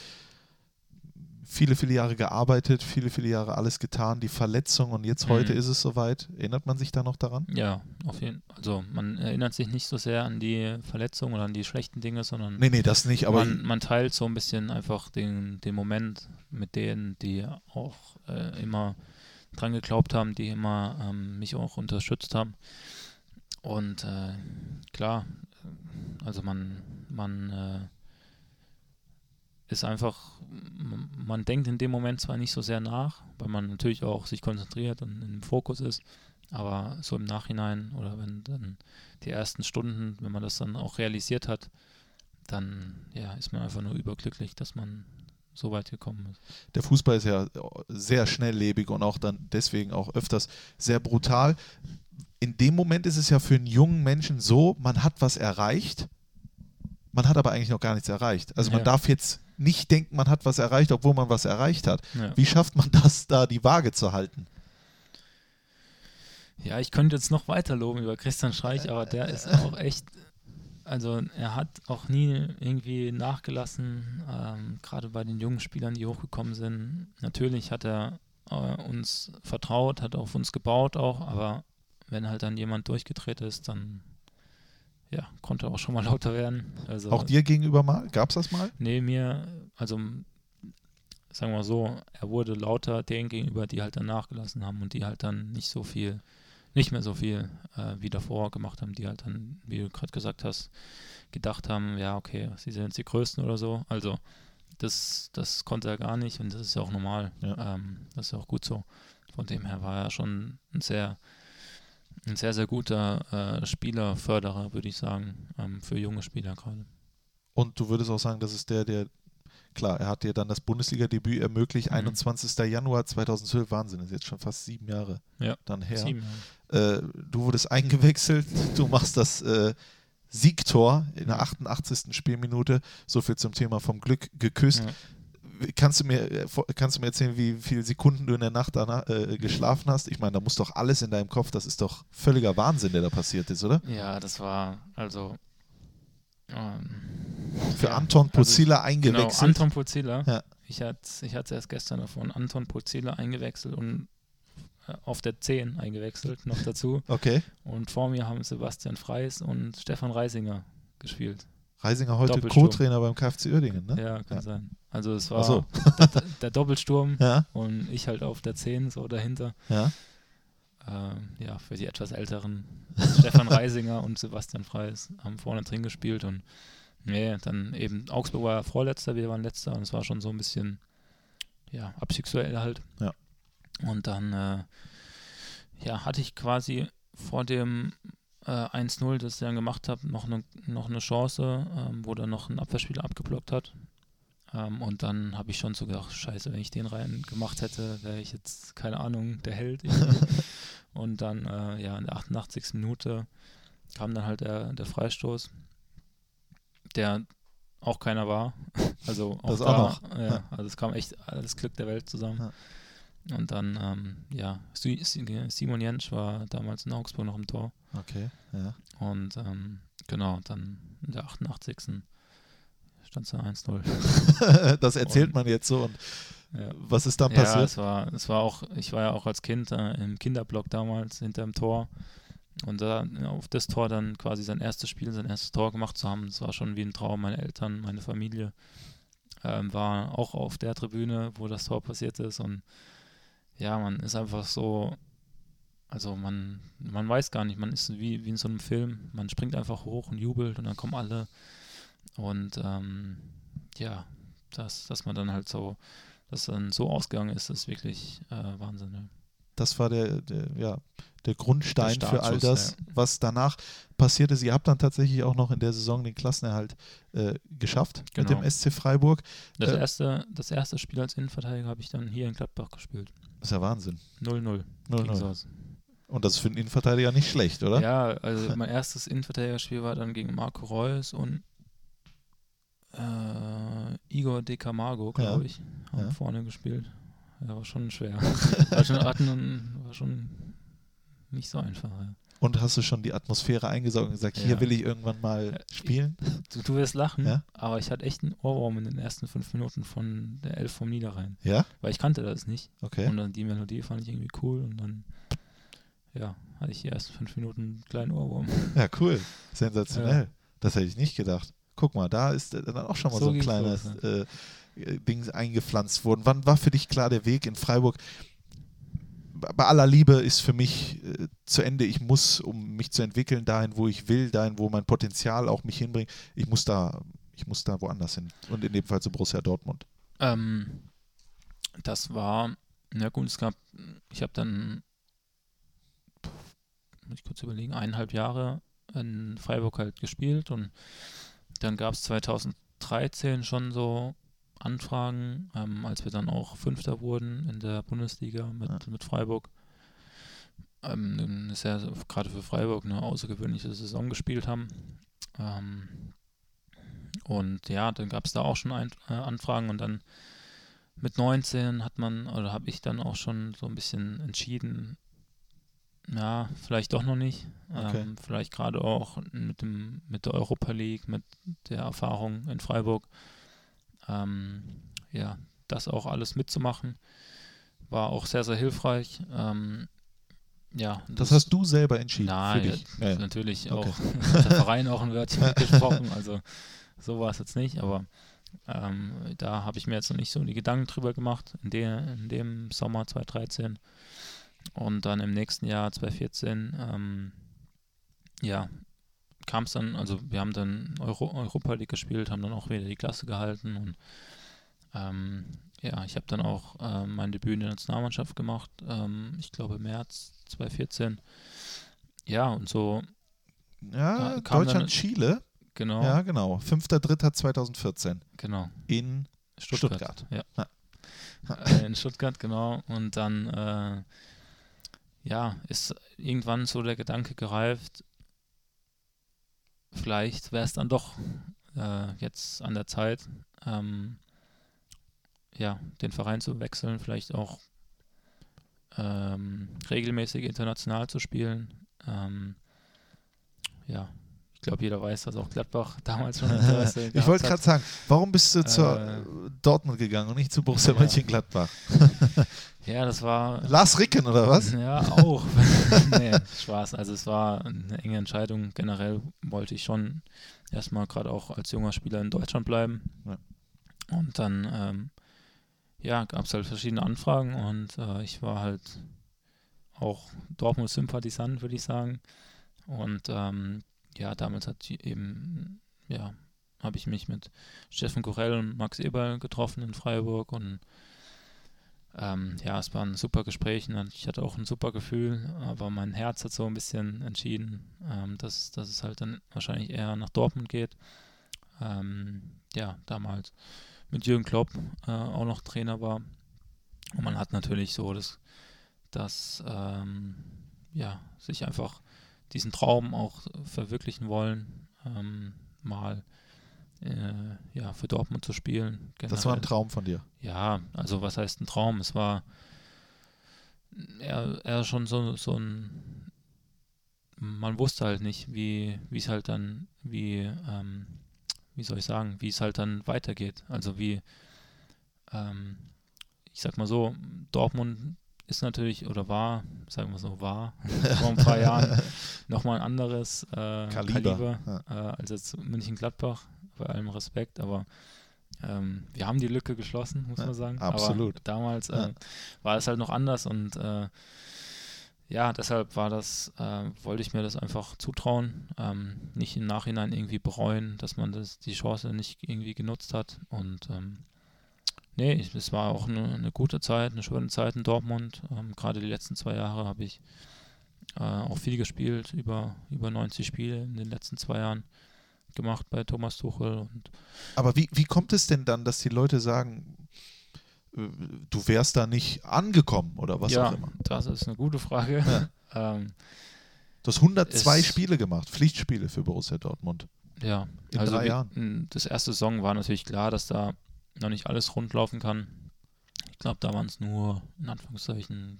viele, viele Jahre gearbeitet, viele, viele Jahre alles getan, die Verletzung und jetzt heute Mhm. ist es soweit. Erinnert man sich da noch daran? Ja, auf jeden Also man erinnert sich nicht so sehr an die Verletzungen oder an die schlechten Dinge, sondern Nee, nee, das nicht, aber man, man teilt so ein bisschen einfach den, den Moment mit denen, die auch äh, immer dran geglaubt haben, die immer ähm, mich auch unterstützt haben. Und äh, klar, also man, man äh, ist einfach, man denkt in dem Moment zwar nicht so sehr nach, weil man natürlich auch sich konzentriert und im Fokus ist, aber so im Nachhinein oder wenn dann die ersten Stunden, wenn man das dann auch realisiert hat, dann ja, ist man einfach nur überglücklich, dass man so weit gekommen ist. der Fußball ist ja sehr schnelllebig und auch dann deswegen auch öfters sehr brutal. In dem Moment ist es ja für einen jungen Menschen so, man hat was erreicht, man hat aber eigentlich noch gar nichts erreicht. Also man Ja. darf jetzt nicht denken, man hat was erreicht, obwohl man was erreicht hat. Ja. Wie schafft man das, da die Waage zu halten? Ja, ich könnte jetzt noch weiter loben über Christian Streich, aber der ist auch echt, also er hat auch nie irgendwie nachgelassen, ähm, gerade bei den jungen Spielern, die hochgekommen sind. Natürlich hat er äh, uns vertraut, hat auf uns gebaut auch, aber wenn halt dann jemand durchgedreht ist, dann ja, konnte er auch schon mal lauter werden. Also, Auch dir gegenüber mal? Gab es das mal? Nee, mir, also sagen wir mal so, er wurde lauter denen gegenüber, die halt dann nachgelassen haben und die halt dann nicht so viel, nicht mehr so viel äh, wie davor gemacht haben, die halt dann, wie du gerade gesagt hast, gedacht haben, ja, okay, sie sind jetzt die Größten oder so. Also das, das konnte er gar nicht und das ist ja auch normal. Ja. Ähm, das ist ja auch gut so. Von dem her war er schon ein sehr, ein sehr, sehr guter äh, Spielerförderer, würde ich sagen, ähm, für junge Spieler gerade. Und du würdest auch sagen, das ist der, der, klar, er hat dir dann das Bundesliga-Debüt ermöglicht, Mhm. 21. Januar 2012, Wahnsinn, ist jetzt schon fast sieben Jahre Ja. dann her. Sieben Jahre. Äh, du wurdest eingewechselt, [laughs] du machst das äh, Siegtor in der 88. Spielminute, so viel zum Thema vom Glück geküsst. Ja. Kannst du, mir, äh, kannst du mir erzählen, wie viele Sekunden du in der Nacht danach äh, geschlafen hast? Ich meine, da muss doch alles in deinem Kopf, das ist doch völliger Wahnsinn, der da passiert ist, oder? Ja, das war also ähm, Für ja, Anton also Pozilla Genau, eingewechselt. Anton Pozilla. Ja. Ich hatte ich hatte erst gestern davon Anton Pozilla eingewechselt und auf der 10 eingewechselt noch dazu. [laughs] Okay. Und vor mir haben Sebastian Freis und Stefan Reisinger gespielt. Reisinger heute. Co-Trainer beim KfC Uerdingen, ne? Ja, kann Ja. sein. Also es war so. der, der Doppelsturm [laughs] Ja, und ich halt auf der 10 so dahinter. ja. Ähm, ja, für die etwas älteren Stefan [laughs] Reisinger und Sebastian Freis haben vorne drin gespielt und nee, dann eben Augsburg war Vorletzter, wir waren Letzter und es war schon so ein bisschen ja, Abstiegsduell halt. Ja. Und dann äh, ja, hatte ich quasi vor dem äh, 1-0, das ich dann gemacht habe, noch eine noch eine Chance, ähm, wo dann noch ein Abwehrspieler abgeblockt hat. Ähm, und dann habe ich schon so gedacht, scheiße, wenn ich den rein gemacht hätte, wäre ich jetzt, keine Ahnung, der Held. [laughs] und dann, äh, ja, in der 88. Minute kam dann halt der, der Freistoß, der auch keiner war. [laughs] Also auch Das da, auch noch. Ja, Ja. also es kam echt alles Glück der Welt zusammen. Und dann, ähm, ja, Si- Si- Simon Jentsch war damals in Augsburg noch im Tor. Okay, ja. Und ähm, genau, dann in der 88. stand es dann 1-0. [laughs] das erzählt Und- man jetzt so. Und Ja. was ist dann Ja, passiert? es war, es war auch, ich war ja auch als Kind äh, im Kinderblock damals hinter dem Tor. Und da ja, auf das Tor dann quasi sein erstes Spiel, sein erstes Tor gemacht zu haben, das war schon wie ein Traum. Meine Eltern, meine Familie ähm, war auch auf der Tribüne, wo das Tor passiert ist. Und ja, man ist einfach so, also man, man weiß gar nicht, man ist wie, wie in so einem Film. Man springt einfach hoch und jubelt und dann kommen alle. Und ähm, ja, dass, dass man dann halt so dass dann so ausgegangen ist, ist wirklich äh, Wahnsinn. Ja. Das war der, der, ja, der Grundstein Der für all das, was danach passiert ist. Ihr habt dann tatsächlich auch noch in der Saison den Klassenerhalt äh, geschafft mit Genau. dem SC Freiburg. Das, Äh, erste, das erste Spiel als Innenverteidiger habe ich dann hier in Gladbach gespielt. Das ist ja Wahnsinn. 0-0. 0-0. gegen Soos. Und das ist für einen Innenverteidiger nicht schlecht, oder? Ja, also mein erstes Innenverteidigerspiel war dann gegen Marco Reus und äh, Igor De Camargo, glaube Ja. ich, haben Ja. vorne gespielt. Ja, war schon schwer. [laughs] war, schon, hatten, war schon nicht so einfach. Ja. Und hast du schon die Atmosphäre eingesaugt und gesagt, hier Ja. will ich irgendwann mal spielen? Du, du wirst lachen, Ja? aber ich hatte echt einen Ohrwurm in den ersten fünf Minuten von der Elf vom Niederrhein. Ja? Weil ich kannte das nicht. Okay. Und dann die Melodie fand ich irgendwie cool und dann, ja, hatte ich die ersten fünf Minuten einen kleinen Ohrwurm. Ja, cool. Sensationell. Das hätte ich nicht gedacht. Guck mal, da ist äh, dann auch schon mal so, So ein kleines los, äh, äh, Ding eingepflanzt worden. Wann war für dich klar der Weg in Freiburg? Bei aller Liebe ist für mich äh, zu Ende. Ich muss, um mich zu entwickeln, dahin, wo ich will, dahin, wo mein Potenzial auch mich hinbringt, ich muss da, ich muss da woanders hin. Und in dem Fall zu Borussia Dortmund. Ähm, das war, na gut, es gab, ich habe dann, muss ich kurz überlegen, eineinhalb Jahre in Freiburg halt gespielt und dann gab es 2013 schon so Anfragen, ähm, als wir dann auch Fünfter wurden in der Bundesliga mit, Ja. mit Freiburg. Ähm, eine sehr, gerade für Freiburg eine außergewöhnliche Saison gespielt haben. Ähm, und ja, dann gab es da auch schon ein, äh, Anfragen und dann mit 19 hat man, oder habe ich dann auch schon so ein bisschen entschieden, ja, vielleicht doch noch nicht. Okay. Ähm, vielleicht gerade auch mit, dem, mit der Europa League, mit der Erfahrung in Freiburg. Ähm, ja, das auch alles mitzumachen, war auch sehr, sehr hilfreich. Ähm, ja, Das hast du selber entschieden. Nein, ja, Ja, ja. natürlich Okay. auch der Verein auch ein Wörtchen [laughs] mitgesprochen, also so war es jetzt nicht, aber ähm, da habe ich mir jetzt noch nicht so die Gedanken drüber gemacht, in, der, in dem Sommer 2013 und dann im nächsten Jahr 2014, ähm, ja, kam es dann, also wir haben dann Euro, Europa League gespielt, haben dann auch wieder die Klasse gehalten und ähm, ja, ich habe dann auch ähm, mein Debüt in der Nationalmannschaft gemacht, ähm, ich glaube März 2014. Ja, und so, ja Ja, dann- Deutschland-Chile. genau, Ja, genau. 5.3.2014 genau. in Stuttgart. Stuttgart. Ja. [laughs] Äh, in Stuttgart, genau. Und dann, äh, ja, ist irgendwann so der Gedanke gereift, vielleicht wäre es dann doch äh, jetzt an der Zeit, ähm, ja, den Verein zu wechseln, vielleicht auch ähm, regelmäßig international zu spielen. Ähm, ja, ich glaube, jeder weiß, dass auch Gladbach [laughs] damals schon Interesse Ich wollte gerade sagen, warum bist du zur Äh, Dortmund gegangen und nicht zu Borussia ja. Mönchengladbach? [laughs] Ja, das war Lars Ricken oder was? [laughs] Ja, auch. nee, Spaß. Also es war eine enge Entscheidung. Generell wollte ich schon erstmal gerade auch als junger Spieler in Deutschland bleiben. Ja. Und dann, ähm, ja, gab es halt verschiedene Anfragen und äh, ich war halt auch Dortmund-Sympathisant, würde ich sagen. Und ähm, ja, damals hat eben, ja, habe ich mich mit Steffen Korell und Max Eberl getroffen in Freiburg und ähm, ja, es war ein super Gespräch und ich hatte auch ein super Gefühl, aber mein Herz hat so ein bisschen entschieden, ähm, dass, dass es halt dann wahrscheinlich eher nach Dortmund geht. Ähm, ja, damals mit Jürgen Klopp äh, auch noch Trainer war. Und man hat natürlich so das, das ähm, ja, sich einfach diesen Traum auch verwirklichen wollen, ähm, mal äh, ja, für Dortmund zu spielen. Das war ein generell. Traum von dir. Ja, also was heißt ein Traum? Es war eher, eher schon so, so ein, man wusste halt nicht, wie wie es halt dann, wie, ähm, wie soll ich sagen, wie es halt dann weitergeht. Also wie, ähm, ich sag mal so, Dortmund ist natürlich oder war, sagen wir so, war [laughs] vor ein paar Jahren nochmal ein anderes äh, Kaliber, Kaliber, äh, als jetzt München-Gladbach, bei allem Respekt, aber ähm, wir haben die Lücke geschlossen, muss Ja, man sagen. absolut. Aber damals äh, Ja. war es halt noch anders und äh, ja, deshalb war das, äh, wollte ich mir das einfach zutrauen, ähm, nicht im Nachhinein irgendwie bereuen, dass man das, die Chance nicht irgendwie genutzt hat. Und ähm, nee, es war auch eine, eine gute Zeit, eine schöne Zeit in Dortmund. Ähm, Gerade die letzten zwei Jahre habe ich äh, auch viel gespielt, über, über 90 Spiele in den letzten zwei Jahren gemacht bei Thomas Tuchel Aber wie, wie kommt es denn dann, dass die Leute sagen, äh, du wärst da nicht angekommen oder was ja, auch immer? das ist eine gute Frage. [laughs] ähm, Du hast 102 Es- Spiele gemacht, Pflichtspiele für Borussia Dortmund. Ja, In also drei Jahren. das erste Saison war natürlich klar, dass da noch nicht alles rund laufen kann. Ich glaube, da waren es nur in Anführungszeichen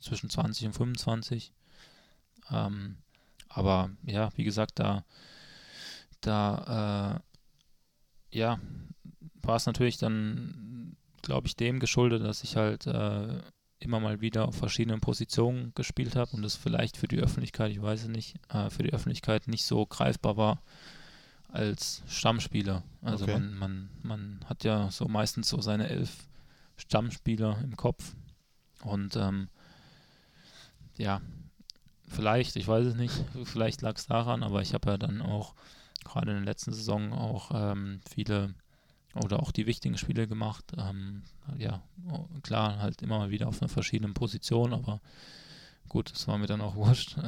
zwischen 20 und 25. Ähm, aber ja, wie gesagt, da, da äh, ja, war es natürlich dann, glaube ich, dem geschuldet, dass ich halt äh, immer mal wieder auf verschiedenen Positionen gespielt habe und das vielleicht für die Öffentlichkeit, ich weiß es nicht, äh, für die Öffentlichkeit nicht so greifbar war als Stammspieler. Also Okay. man, man, man hat ja so meistens so seine elf Stammspieler im Kopf und ähm, ja, vielleicht, ich weiß es nicht, vielleicht lag es daran, aber ich habe ja dann auch gerade in der letzten Saison auch ähm, viele oder auch die wichtigen Spiele gemacht. Ähm, ja, klar, halt immer mal wieder auf einer verschiedenen Position, aber gut, es war mir dann auch [laughs] wurscht, äh,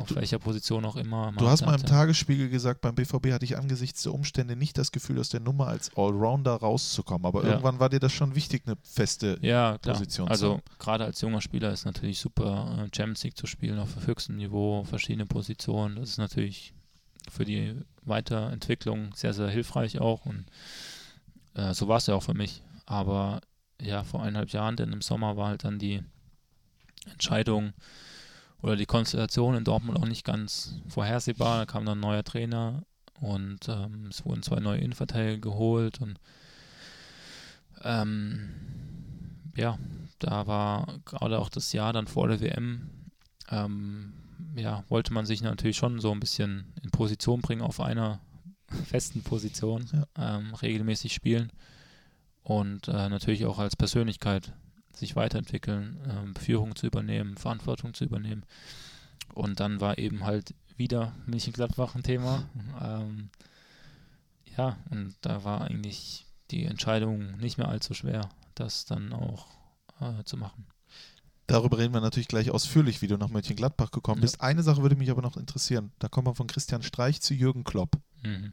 auf welcher Position auch immer. Du hast mal im Tagesspiegel gesagt, beim BVB hatte ich angesichts der Umstände nicht das Gefühl, aus der Nummer als Allrounder rauszukommen. Aber Ja. irgendwann war dir das schon wichtig, eine feste. Ja, klar. Position zu also haben. gerade als junger Spieler ist natürlich super, äh, Champions League zu spielen auf höchstem Niveau, verschiedene Positionen. Das ist natürlich für die Weiterentwicklung sehr, sehr hilfreich auch. Und äh, so war es ja auch für mich. Aber ja, vor eineinhalb Jahren, denn im Sommer war halt dann die Entscheidung oder die Konstellation in Dortmund auch nicht ganz vorhersehbar. Da kam dann ein neuer Trainer und ähm, es wurden zwei neue Innenverteidiger geholt und ähm, ja, da war gerade auch das Jahr dann vor der WM, ähm, ja, wollte man sich natürlich schon so ein bisschen in Position bringen auf einer [laughs] festen Position, ähm, regelmäßig spielen und äh, natürlich auch als Persönlichkeit sich weiterentwickeln, ähm, Führung zu übernehmen, Verantwortung zu übernehmen. Und dann war eben halt wieder Mönchengladbach ein Thema. Ähm, ja, und da war eigentlich die Entscheidung nicht mehr allzu schwer, das dann auch äh, zu machen. Darüber reden wir natürlich gleich ausführlich, wie du nach Mönchengladbach gekommen Ja. bist. Eine Sache würde mich aber noch interessieren. Da kommen wir von Christian Streich zu Jürgen Klopp. Mhm.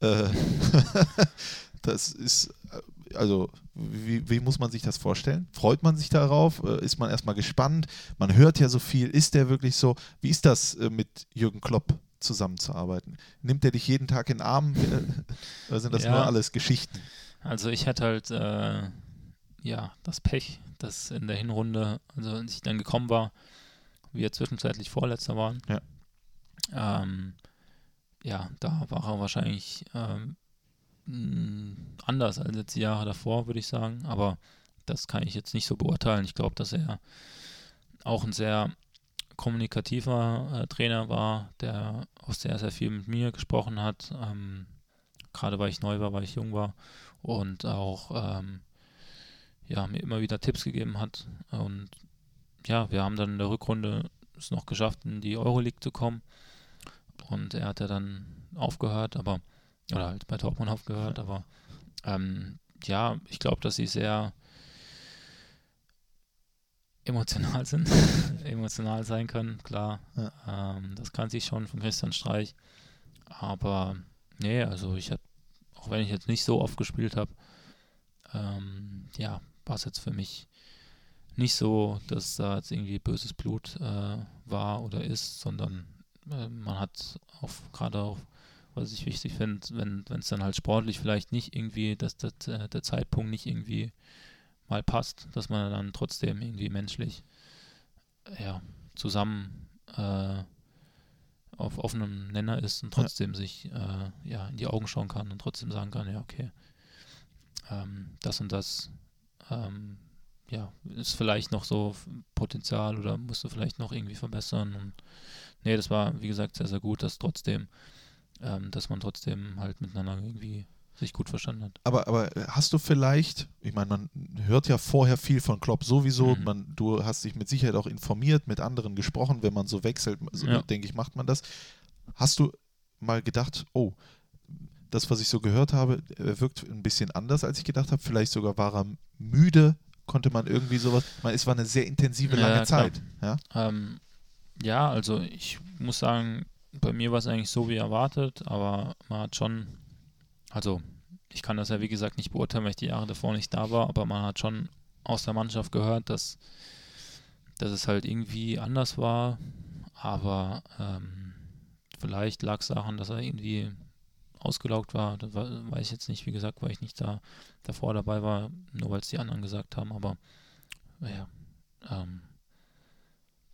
Äh, [laughs] das ist, äh, also, wie, wie muss man sich das vorstellen? Freut man sich darauf? Äh, Ist man erstmal gespannt? Man hört ja so viel. Ist der wirklich so? Wie ist das äh, mit Jürgen Klopp zusammenzuarbeiten? Nimmt er dich jeden Tag in den Arm? [laughs] Oder sind das Ja. nur alles Geschichten? Also ich hatte halt äh, ja das Pech, dass in der Hinrunde, also als ich dann gekommen war, wir zwischenzeitlich Vorletzter waren. Ja. Ähm, ja, da war er wahrscheinlich ähm, mh, anders als jetzt die Jahre davor, würde ich sagen. Aber das kann ich jetzt nicht so beurteilen. Ich glaube, dass er auch ein sehr kommunikativer äh, Trainer war, der auch sehr, sehr viel mit mir gesprochen hat. Ähm, Gerade weil ich neu war, weil ich jung war und auch ähm, ja, mir immer wieder Tipps gegeben hat. Und ja, wir haben dann in der Rückrunde es noch geschafft, in die Euroleague zu kommen. Und er hat ja dann aufgehört, aber, oder halt bei Dortmund aufgehört, aber ähm, ja, ich glaube, dass sie sehr emotional [laughs] sind, emotional sein können, klar. Ähm, das kann sich schon von Christian Streich. Aber nee, also ich habe, auch wenn ich jetzt nicht so oft gespielt habe, ähm, ja, war es jetzt für mich nicht so, dass da jetzt irgendwie böses Blut äh, war oder ist, sondern äh, man hat auf gerade auch, was ich wichtig finde, wenn es dann halt sportlich vielleicht nicht irgendwie, dass das, äh, der Zeitpunkt nicht irgendwie mal passt, dass man dann trotzdem irgendwie menschlich ja, zusammen äh, auf offenem Nenner ist und trotzdem sich äh, ja, in die Augen schauen kann und trotzdem sagen kann, ja, okay, ähm, das und das ähm, ja, ist vielleicht noch so Potenzial oder musst du vielleicht noch irgendwie verbessern. Und nee, das war, wie gesagt, sehr, sehr gut, dass trotzdem, ähm, dass man trotzdem halt miteinander irgendwie sich gut verstanden hat. Aber, aber hast du vielleicht, ich meine, man hört ja vorher viel von Klopp sowieso, Mhm. man, du hast dich mit Sicherheit auch informiert, mit anderen gesprochen, wenn man so wechselt, so Ja. denke ich, macht man das. Hast du mal gedacht, oh, das, was ich so gehört habe, er wirkt ein bisschen anders, als ich gedacht habe, vielleicht sogar war er müde, konnte man irgendwie sowas, meine, es war eine sehr intensive, Ja, lange klar. Zeit. Ja? Ähm, ja, also ich muss sagen, bei mir war es eigentlich so wie erwartet, aber man hat schon, also ich kann das ja wie gesagt nicht beurteilen, weil ich die Jahre davor nicht da war, aber man hat schon aus der Mannschaft gehört, dass, dass es halt irgendwie anders war, aber ähm, vielleicht lag es daran, dass er irgendwie ausgelaugt war, das weiß ich jetzt nicht, wie gesagt, weil ich nicht da davor dabei war, nur weil es die anderen gesagt haben, aber ja, ähm,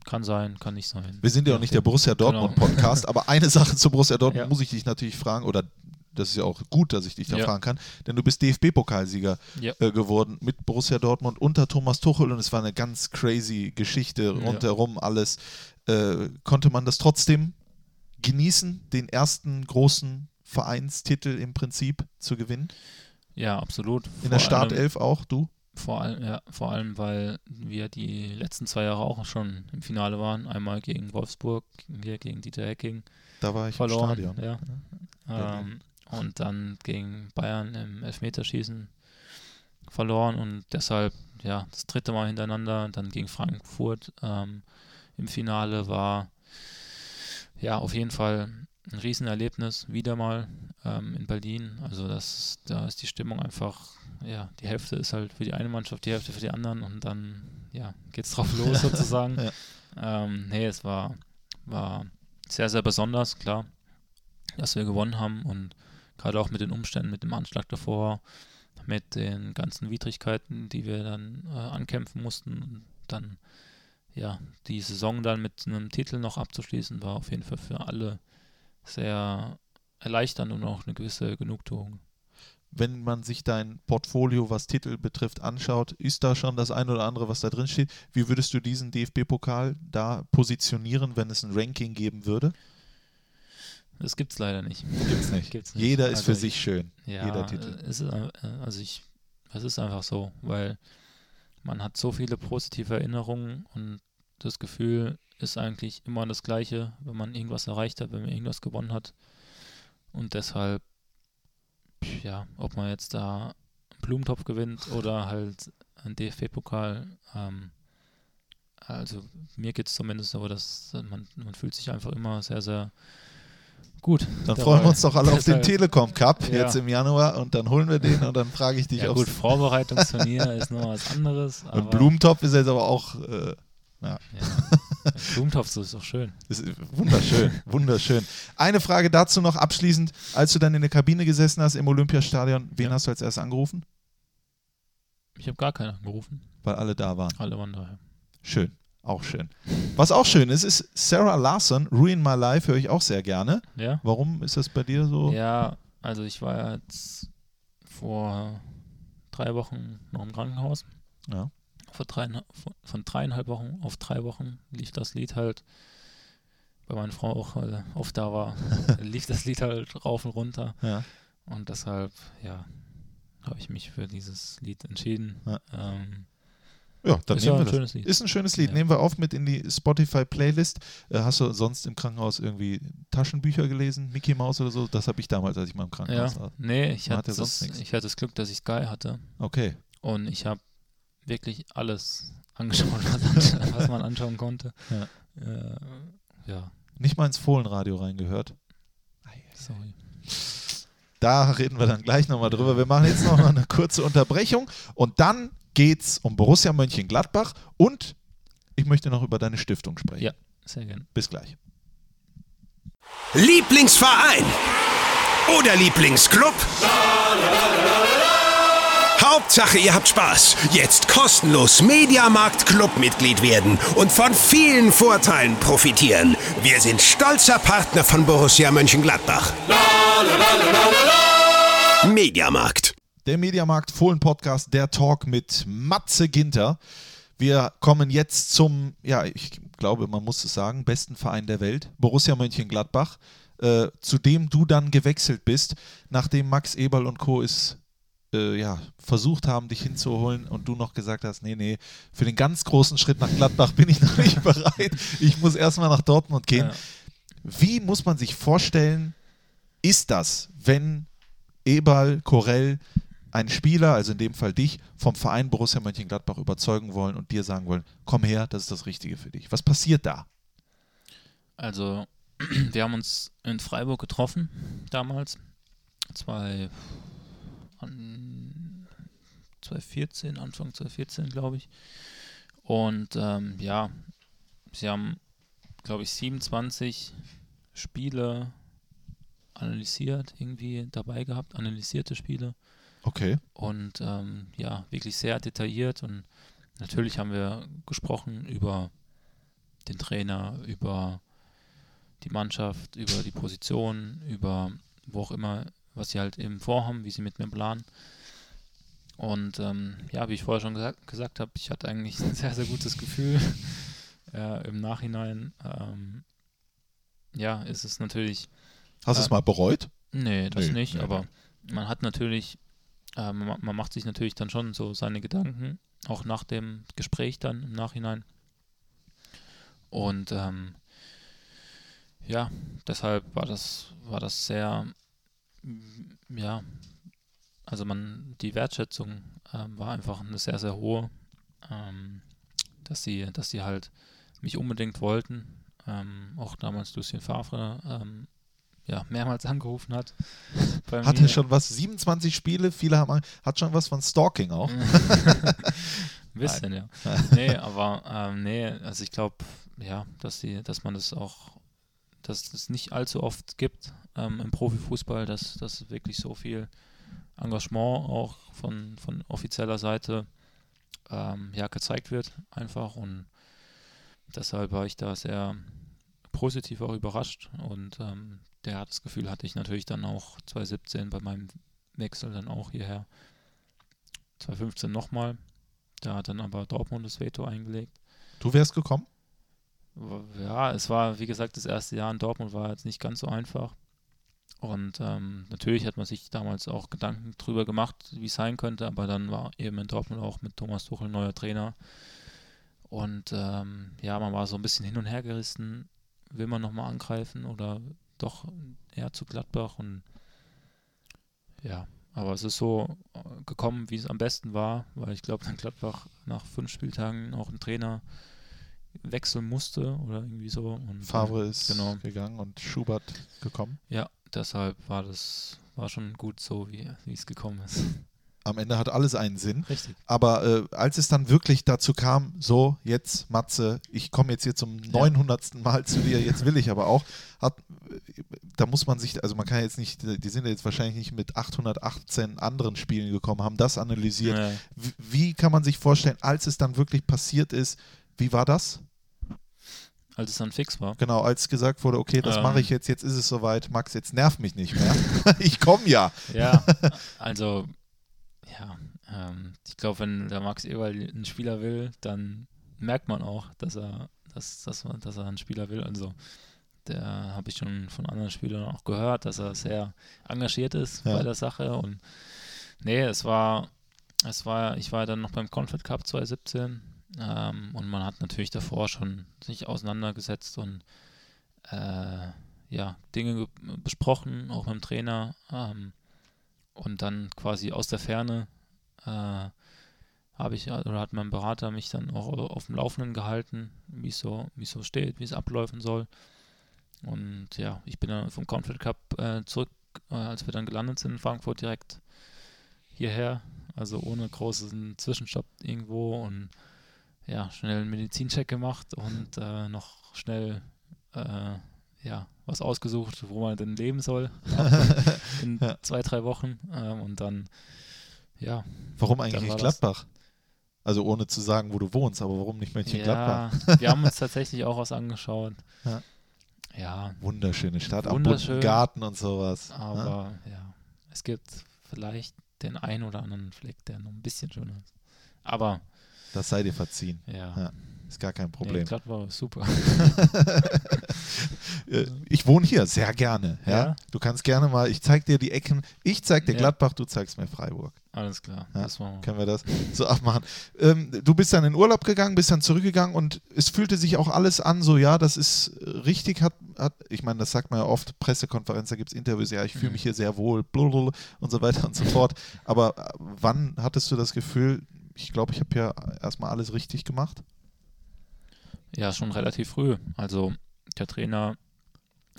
Kann sein, kann nicht sein. Wir sind ja auch nicht der Borussia Dortmund Genau. Podcast, aber eine Sache zum Borussia Dortmund Ja. muss ich dich natürlich fragen, oder das ist ja auch gut, dass ich dich da Ja. fragen kann, denn du bist DFB-Pokalsieger Ja. äh, geworden mit Borussia Dortmund unter Thomas Tuchel und es war eine ganz crazy Geschichte rundherum alles. Äh, konnte man das trotzdem genießen, den ersten großen Vereinstitel im Prinzip zu gewinnen? Ja, absolut. In der Vor allem- Startelf auch, du? Vor allem, ja, vor allem, weil wir die letzten zwei Jahre auch schon im Finale waren. Einmal gegen Wolfsburg, wir gegen Dieter Hecking Da war ich verloren. im Stadion. Ja. Ähm, und dann gegen Bayern im Elfmeterschießen verloren und deshalb, ja, das dritte Mal hintereinander, dann gegen Frankfurt ähm, im Finale war ja auf jeden Fall ein Riesenerlebnis, wieder mal ähm, in Berlin. Also das, da ist die Stimmung einfach, ja, die Hälfte ist halt für die eine Mannschaft, die Hälfte für die anderen und dann, ja, geht's drauf [laughs] los sozusagen. Ja. Ähm, nee, es war, war sehr, sehr besonders, klar, dass wir gewonnen haben und gerade auch mit den Umständen, mit dem Anschlag davor, mit den ganzen Widrigkeiten, die wir dann äh, ankämpfen mussten und dann ja, die Saison dann mit einem Titel noch abzuschließen, war auf jeden Fall für alle sehr erleichternd und auch eine gewisse Genugtuung. Wenn man sich dein Portfolio, was Titel betrifft, anschaut, ist da schon das ein oder andere, was da drin steht. Wie würdest du diesen DFB-Pokal da positionieren, wenn es ein Ranking geben würde? Das gibt's leider nicht. Gibt's nicht. Gibt's nicht. Jeder ist Also für sich schön. Ja, Jeder Titel. Es ist, äh, also ich, es ist einfach so, weil man hat so viele positive Erinnerungen und das Gefühl ist eigentlich immer das gleiche, wenn man irgendwas erreicht hat, wenn man irgendwas gewonnen hat. Und deshalb, ja, ob man jetzt da einen Blumentopf gewinnt oder halt einen DFB-Pokal, ähm, also mir geht es zumindest so, dass man, man fühlt sich einfach immer sehr, sehr gut. Dann dabei. freuen wir uns doch alle auf den Telekom Cup Ja. jetzt im Januar und dann holen wir den und dann frage ich dich Ja auf. gut, Vorbereitungsturnier ist noch was anderes. [laughs] Und Blumentopf ist jetzt aber auch äh, Ja. Blumentopf so ist doch schön. ist wunderschön, [laughs] wunderschön. Eine Frage dazu noch abschließend, als du dann in der Kabine gesessen hast im Olympiastadion, wen Ja. hast du als erstes angerufen? Ich habe gar keinen angerufen. Weil alle da waren. Alle waren daher. Schön, auch schön. Was auch schön ist, ist Sarah Larson, Ruin My Life, höre ich auch sehr gerne. Ja? Warum ist das bei dir so? Ja, also ich war jetzt vor drei Wochen noch im Krankenhaus. Ja. Vor dreieinhalb, von- dreieinhalb Wochen auf drei Wochen lief das Lied halt, weil meine Frau auch äh, oft da war, [laughs] lief das Lied halt rauf und runter. Ja. Und deshalb, ja, habe ich mich für dieses Lied entschieden. Ja. Ähm, Ja, dann ist ja nehmen wir ein das. schönes Lied. Ist ein schönes Lied. Ja. Nehmen wir auf mit in die Spotify-Playlist. Äh, hast du sonst im Krankenhaus irgendwie Taschenbücher gelesen? Mickey Mouse oder so? Das habe ich damals, als ich mal im Ja, Krankenhaus war. nee, ich hatte, ja das, ich hatte das Glück, dass ich Sky hatte Okay. und ich habe wirklich alles angeschaut, was, anscha- [laughs] was man anschauen konnte. Ja. Äh, ja, Nicht mal ins Fohlenradio reingehört. sorry. Da reden wir dann gleich nochmal drüber. Wir machen jetzt noch mal eine kurze Unterbrechung und dann geht's um Borussia Mönchengladbach und ich möchte noch über deine Stiftung sprechen. Ja. Sehr gerne. Bis gleich. Lieblingsverein oder Lieblingsclub? Hauptsache, ihr habt Spaß. Jetzt kostenlos Mediamarkt Clubmitglied werden und von vielen Vorteilen profitieren. Wir sind stolzer Partner von Borussia Mönchengladbach. Mediamarkt. Der Mediamarkt Fohlen Podcast, der Talk mit Matze Ginter. Wir kommen jetzt zum, ja, ich glaube, man muss es sagen, besten Verein der Welt, Borussia Mönchengladbach, äh, zu dem du dann gewechselt bist, nachdem Max Eberl und Co. es äh, ja, versucht haben, dich hinzuholen und du noch gesagt hast, nee, nee, für den ganz großen Schritt nach Gladbach bin ich noch nicht [laughs] bereit. Ich muss erstmal nach Dortmund gehen. Ja. Wie muss man sich vorstellen, ist das, wenn Eberl, Korell, ein Spieler, also in dem Fall dich, vom Verein Borussia Mönchengladbach überzeugen wollen und dir sagen wollen, komm her, das ist das Richtige für dich. Was passiert da? Also, [clears throat] wir haben uns in Freiburg getroffen damals. Zwei, 2014, Anfang 2014, glaube ich. Und ähm, ja, sie haben, glaube ich, 27 Spiele analysiert, irgendwie dabei gehabt, analysierte Spiele. Okay. und ähm, ja, wirklich sehr detailliert und natürlich haben wir gesprochen über den Trainer, über die Mannschaft, über die Position, über wo auch immer, was sie halt eben vorhaben, wie sie mit mir planen. Und ähm, ja, wie ich vorher schon gesagt, gesagt habe, ich hatte eigentlich ein [laughs] sehr, sehr gutes Gefühl [laughs] äh, im Nachhinein. Ähm, ja, ist es natürlich. Hast du äh, es mal bereut? Nee, das Nee, nicht, nee, aber man hat natürlich, äh, man, man macht sich natürlich dann schon so seine Gedanken, auch nach dem Gespräch dann im Nachhinein. Und ähm, ja, deshalb war das, war das sehr, ja, also man, die Wertschätzung ähm, war einfach eine sehr, sehr hohe, ähm, dass sie, dass sie halt mich unbedingt wollten. Ähm, auch damals Lucien Favre ähm, ja, mehrmals [laughs] angerufen hat. Hatte schon was, 27 Spiele, viele haben, hat schon was von Stalking auch. [laughs] Ein bisschen, ja. [laughs] nee, aber ähm, nee, also ich glaube, ja, dass die, dass man das auch, dass es nicht allzu oft gibt ähm, im Profifußball, dass, dass wirklich so viel Engagement auch von, von offizieller Seite ähm, ja, gezeigt wird, einfach. Und deshalb war ich da sehr positiv auch überrascht. Und ähm, der das Gefühl hatte ich natürlich dann auch 2017 bei meinem Wechsel dann auch hierher. 2015 nochmal. Da hat dann aber Dortmund das Veto eingelegt. Du wärst gekommen? Ja, es war, wie gesagt, das erste Jahr in Dortmund war jetzt nicht ganz so einfach. Und ähm, natürlich hat man sich damals auch Gedanken drüber gemacht, wie es sein könnte, aber dann war eben in Dortmund auch mit Thomas Tuchel neuer Trainer. Und ähm, ja, man war so ein bisschen hin und her gerissen. Will man nochmal angreifen oder doch eher zu Gladbach? Und ja, aber es ist so äh, gekommen, wie es am besten war, weil ich glaube, dann Gladbach nach fünf Spieltagen auch einen Trainer wechseln musste oder irgendwie so. Und, Favre ist genau. gegangen und Schubert gekommen. Ja, deshalb war das war schon gut so, wie, es gekommen ist. Am Ende hat alles einen Sinn. Richtig. Aber äh, als es dann wirklich dazu kam, so, jetzt, Matze, ich komme jetzt hier zum 900. Mal zu dir, jetzt will ich aber auch, hat, da muss man sich, also man kann jetzt nicht, die sind jetzt wahrscheinlich nicht mit 818 anderen Spielen gekommen, haben das analysiert. Ja. Wie, wie kann man sich vorstellen, als es dann wirklich passiert ist, wie war das? Als es dann fix war. Genau, als gesagt wurde, okay, das Ähm. mache ich jetzt, jetzt ist es soweit, Max, jetzt nerv mich nicht mehr. [laughs] ich komme ja. Ja, also, ja, ähm, ich glaube, wenn der Max Eberl einen Spieler will, dann merkt man auch, dass er, dass, dass, man, dass er einen Spieler will. Also, der habe ich schon von anderen Spielern auch gehört, dass er sehr engagiert ist Ja. bei der Sache. Und nee, es war, es war, ich war dann noch beim Confed Cup 2017 ähm, und man hat natürlich davor schon sich auseinandergesetzt und äh, ja, Dinge ge- besprochen, auch mit dem Trainer. Ähm, und dann quasi aus der Ferne äh, habe ich oder hat mein Berater mich dann auch auf dem Laufenden gehalten, wie so, es so steht, wie es abläufen soll. Und ja, ich bin dann vom Confed Cup äh, zurück, äh, als wir dann gelandet sind in Frankfurt direkt hierher, also ohne großen Zwischenstopp irgendwo und ja, schnell einen Medizincheck gemacht und äh, noch schnell äh, ja, was ausgesucht, wo man denn leben soll [laughs] in Ja. zwei, drei Wochen ähm, und dann ja, Warum eigentlich war Gladbach? Also ohne zu sagen, wo du wohnst, aber warum nicht Mönchengladbach? ja wir haben uns tatsächlich auch was angeschaut. Ja. Ja, Wunderschöne Stadt, Wunderschön. Garten und sowas. ne? aber ja, es gibt vielleicht den einen oder anderen Fleck, der noch ein bisschen schöner ist. Aber Das sei dir verziehen. ja, Ja, Ist gar kein nee, Problem. Gladbach ist super. [laughs] Äh, ich wohne hier sehr gerne. Ja? Ja? Du kannst gerne mal, ich zeig dir die Ecken. Ich zeig dir Ja. Gladbach, du zeigst mir Freiburg. Alles klar, Ja, das war Können wir das so abmachen? Ähm, du bist dann in Urlaub gegangen, bist dann zurückgegangen und es fühlte sich auch alles an, so ja, das ist richtig, hat, hat ich meine, das sagt man ja oft, Pressekonferenz, da gibt es Interviews, ja, ich fühle Mhm. mich hier sehr wohl, und so weiter und so fort. Aber äh, wann hattest du das Gefühl, ich glaube, ich habe ja erstmal alles richtig gemacht? Ja, schon relativ früh. Also der Trainer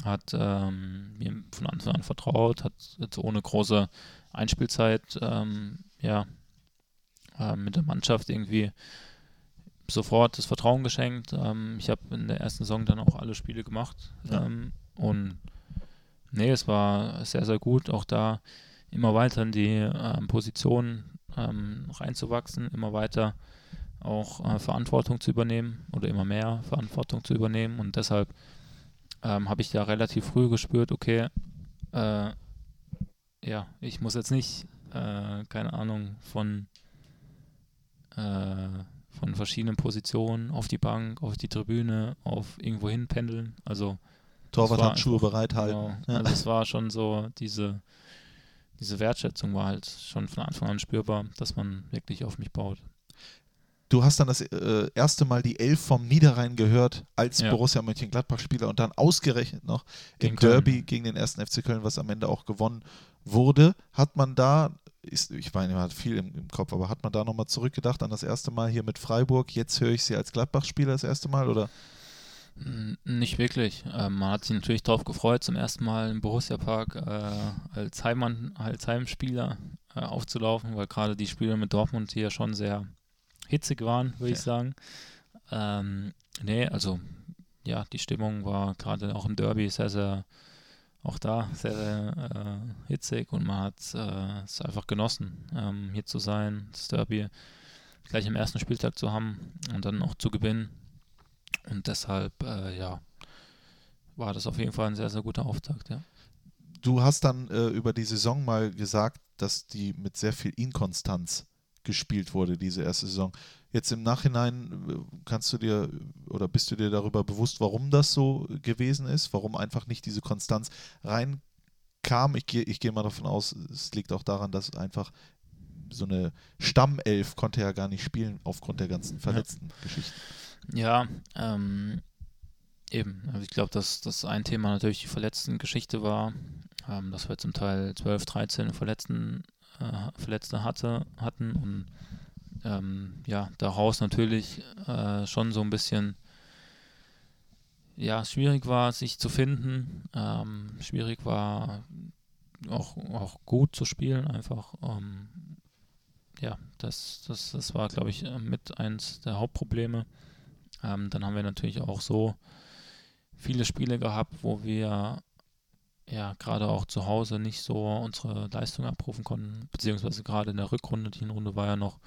hat ähm, mir von Anfang an vertraut, hat jetzt ohne große Einspielzeit ähm, ja, äh, mit der Mannschaft irgendwie sofort das Vertrauen geschenkt. Ähm, ich habe in der ersten Saison dann auch alle Spiele gemacht. Ja. Ähm, und nee, es war sehr, sehr gut, auch da immer weiter in die ähm, Position ähm, reinzuwachsen, immer weiter auch äh, Verantwortung zu übernehmen oder immer mehr Verantwortung zu übernehmen. Und deshalb ähm, habe ich da relativ früh gespürt, okay, äh, ja, ich muss jetzt nicht, äh, keine Ahnung, von, äh, von verschiedenen Positionen auf die Bank, auf die Tribüne, auf irgendwo hin pendeln. Also Torwarthandschuhe bereithalten. Genau. Ja. Also es war schon so, diese, diese Wertschätzung war halt schon von Anfang an spürbar, dass man wirklich auf mich baut. Du hast dann das äh, erste Mal die Elf vom Niederrhein gehört als Ja. Borussia Mönchengladbach-Spieler und dann ausgerechnet noch im Gegen Köln. Derby gegen den ersten FC Köln, was am Ende auch gewonnen wurde. Hat man da, ist, ich meine, man hat viel im, im Kopf, aber hat man da nochmal zurückgedacht an das erste Mal hier mit Freiburg? Jetzt höre ich sie als Gladbach-Spieler das erste Mal oder? Nicht wirklich. Ähm, man hat sich natürlich darauf gefreut, zum ersten Mal im Borussia Park äh, als, Heimmann, als Heimspieler äh, aufzulaufen, weil gerade die Spiele mit Dortmund hier schon sehr hitzig waren, würde ich Ja. sagen. Ähm, nee, also ja, die Stimmung war gerade auch im Derby sehr, sehr, auch da sehr, sehr äh, hitzig und man hat äh, es einfach genossen, ähm, hier zu sein, das Derby gleich am ersten Spieltag zu haben und dann auch zu gewinnen. Und deshalb, äh, ja, war das auf jeden Fall ein sehr, sehr guter Auftakt, ja. Du hast dann äh, über die Saison mal gesagt, dass die mit sehr viel Inkonstanz gespielt wurde, diese erste Saison. Jetzt im Nachhinein äh, kannst du dir oder bist du dir darüber bewusst, warum das so gewesen ist, warum einfach nicht diese Konstanz reinkam? Ich gehe ich gehe mal davon aus, es liegt auch daran, dass einfach so eine Stammelf konnte ja gar nicht spielen aufgrund der ganzen verletzten Geschichten. Ja, ähm, eben. Also ich glaube, dass das ein Thema natürlich die verletzten Geschichte war, ähm, dass wir zum Teil 12, 13 Verletzten, äh, Verletzte hatte, hatten und ähm, ja, daraus natürlich äh, schon so ein bisschen ja, schwierig war, sich zu finden. Ähm, schwierig war auch, auch gut zu spielen, einfach. Ähm, ja, das, das, das war, glaube ich, mit eins der Hauptprobleme. Ähm, dann haben wir natürlich auch so viele Spiele gehabt, wo wir ja gerade auch zu Hause nicht so unsere Leistung abrufen konnten, beziehungsweise gerade in der Rückrunde, die Hinrunde war ja noch,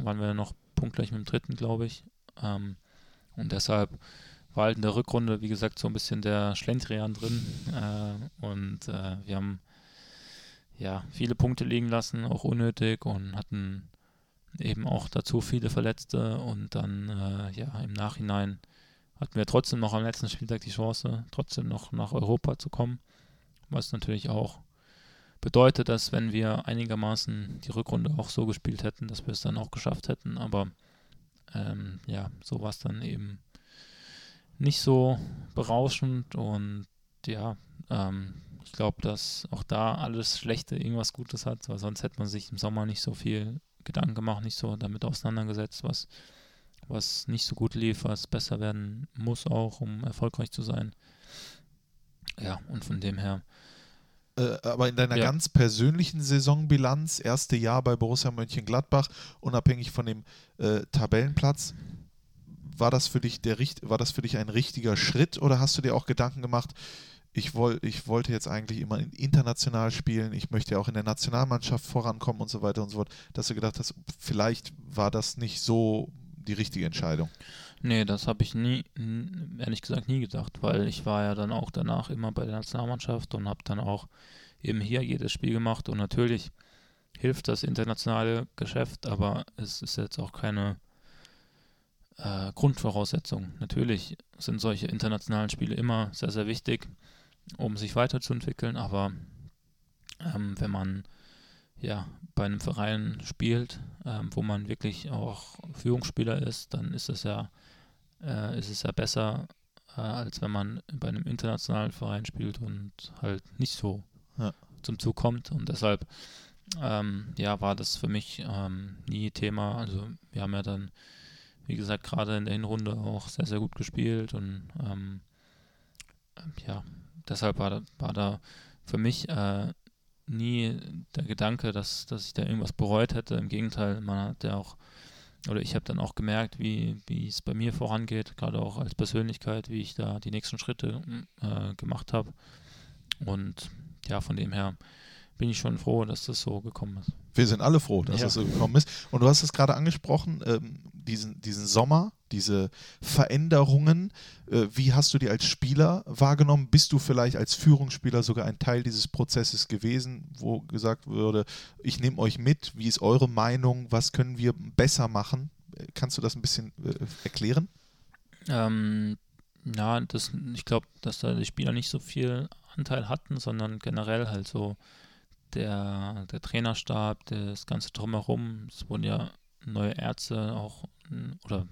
waren wir noch punktgleich mit dem dritten, glaube ich. Ähm, und deshalb war halt in der Rückrunde, wie gesagt, so ein bisschen der Schlendrian drin. Äh, und äh, wir haben ja viele Punkte liegen lassen, auch unnötig und hatten eben auch dazu viele Verletzte und dann äh, ja im Nachhinein hatten wir trotzdem noch am letzten Spieltag die Chance, trotzdem noch nach Europa zu kommen, was natürlich auch bedeutet, dass wenn wir einigermaßen die Rückrunde auch so gespielt hätten, dass wir es dann auch geschafft hätten, aber ähm, ja, so war es dann eben nicht so berauschend und ja, ähm, ich glaube, dass auch da alles Schlechte irgendwas Gutes hat, weil sonst hätte man sich im Sommer nicht so viel Gedanken gemacht, nicht so damit auseinandergesetzt, was, was nicht so gut lief, was besser werden muss auch, um erfolgreich zu sein. Ja, und von dem her, Äh, aber in deiner Ja. ganz persönlichen Saisonbilanz, erste Jahr bei Borussia Mönchengladbach, unabhängig von dem äh, Tabellenplatz, war das für dich der richt- war das für dich ein richtiger Schritt oder hast du dir auch Gedanken gemacht, ich, woll, ich wollte jetzt eigentlich immer in- international spielen, ich möchte ja auch in der Nationalmannschaft vorankommen und so weiter und so fort, dass du gedacht hast, vielleicht war das nicht so die richtige Entscheidung. Nee, das habe ich nie, ehrlich gesagt, nie gedacht, weil ich war ja dann auch danach immer bei der Nationalmannschaft und habe dann auch eben hier jedes Spiel gemacht und natürlich hilft das internationale Geschäft, aber es ist jetzt auch keine äh, Grundvoraussetzung. Natürlich sind solche internationalen Spiele immer sehr, sehr wichtig, um sich weiterzuentwickeln, aber ähm, wenn man ja, bei einem Verein spielt, ähm, wo man wirklich auch Führungsspieler ist, dann ist es ja, äh, ist es ja besser, äh, als wenn man bei einem internationalen Verein spielt und halt nicht so Ja. zum Zug kommt. Und deshalb ähm, ja, war das für mich ähm, nie Thema. Also wir haben ja dann, wie gesagt, gerade in der Hinrunde auch sehr, sehr gut gespielt und ähm, ja, deshalb war da, war da für mich äh, nie der Gedanke, dass, dass ich da irgendwas bereut hätte. Im Gegenteil, man hat ja auch, oder ich habe dann auch gemerkt, wie, wie es bei mir vorangeht, gerade auch als Persönlichkeit, wie ich da die nächsten Schritte äh, gemacht habe. Und ja, von dem her bin ich schon froh, dass das so gekommen ist. Wir sind alle froh, dass Ja. das so gekommen ist. Und du hast es gerade angesprochen, ähm, diesen, diesen Sommer, diese Veränderungen. Äh, wie hast du die als Spieler wahrgenommen? Bist du vielleicht als Führungsspieler sogar ein Teil dieses Prozesses gewesen, wo gesagt würde, ich nehme euch mit, wie ist eure Meinung, was können wir besser machen? Äh, Kannst du das ein bisschen äh, erklären? Ähm, ja, das, ich glaube, dass da die Spieler nicht so viel Anteil hatten, sondern generell halt so der, der Trainerstab, das ganze Drumherum. Es wurden ja neue Ärzte auch oder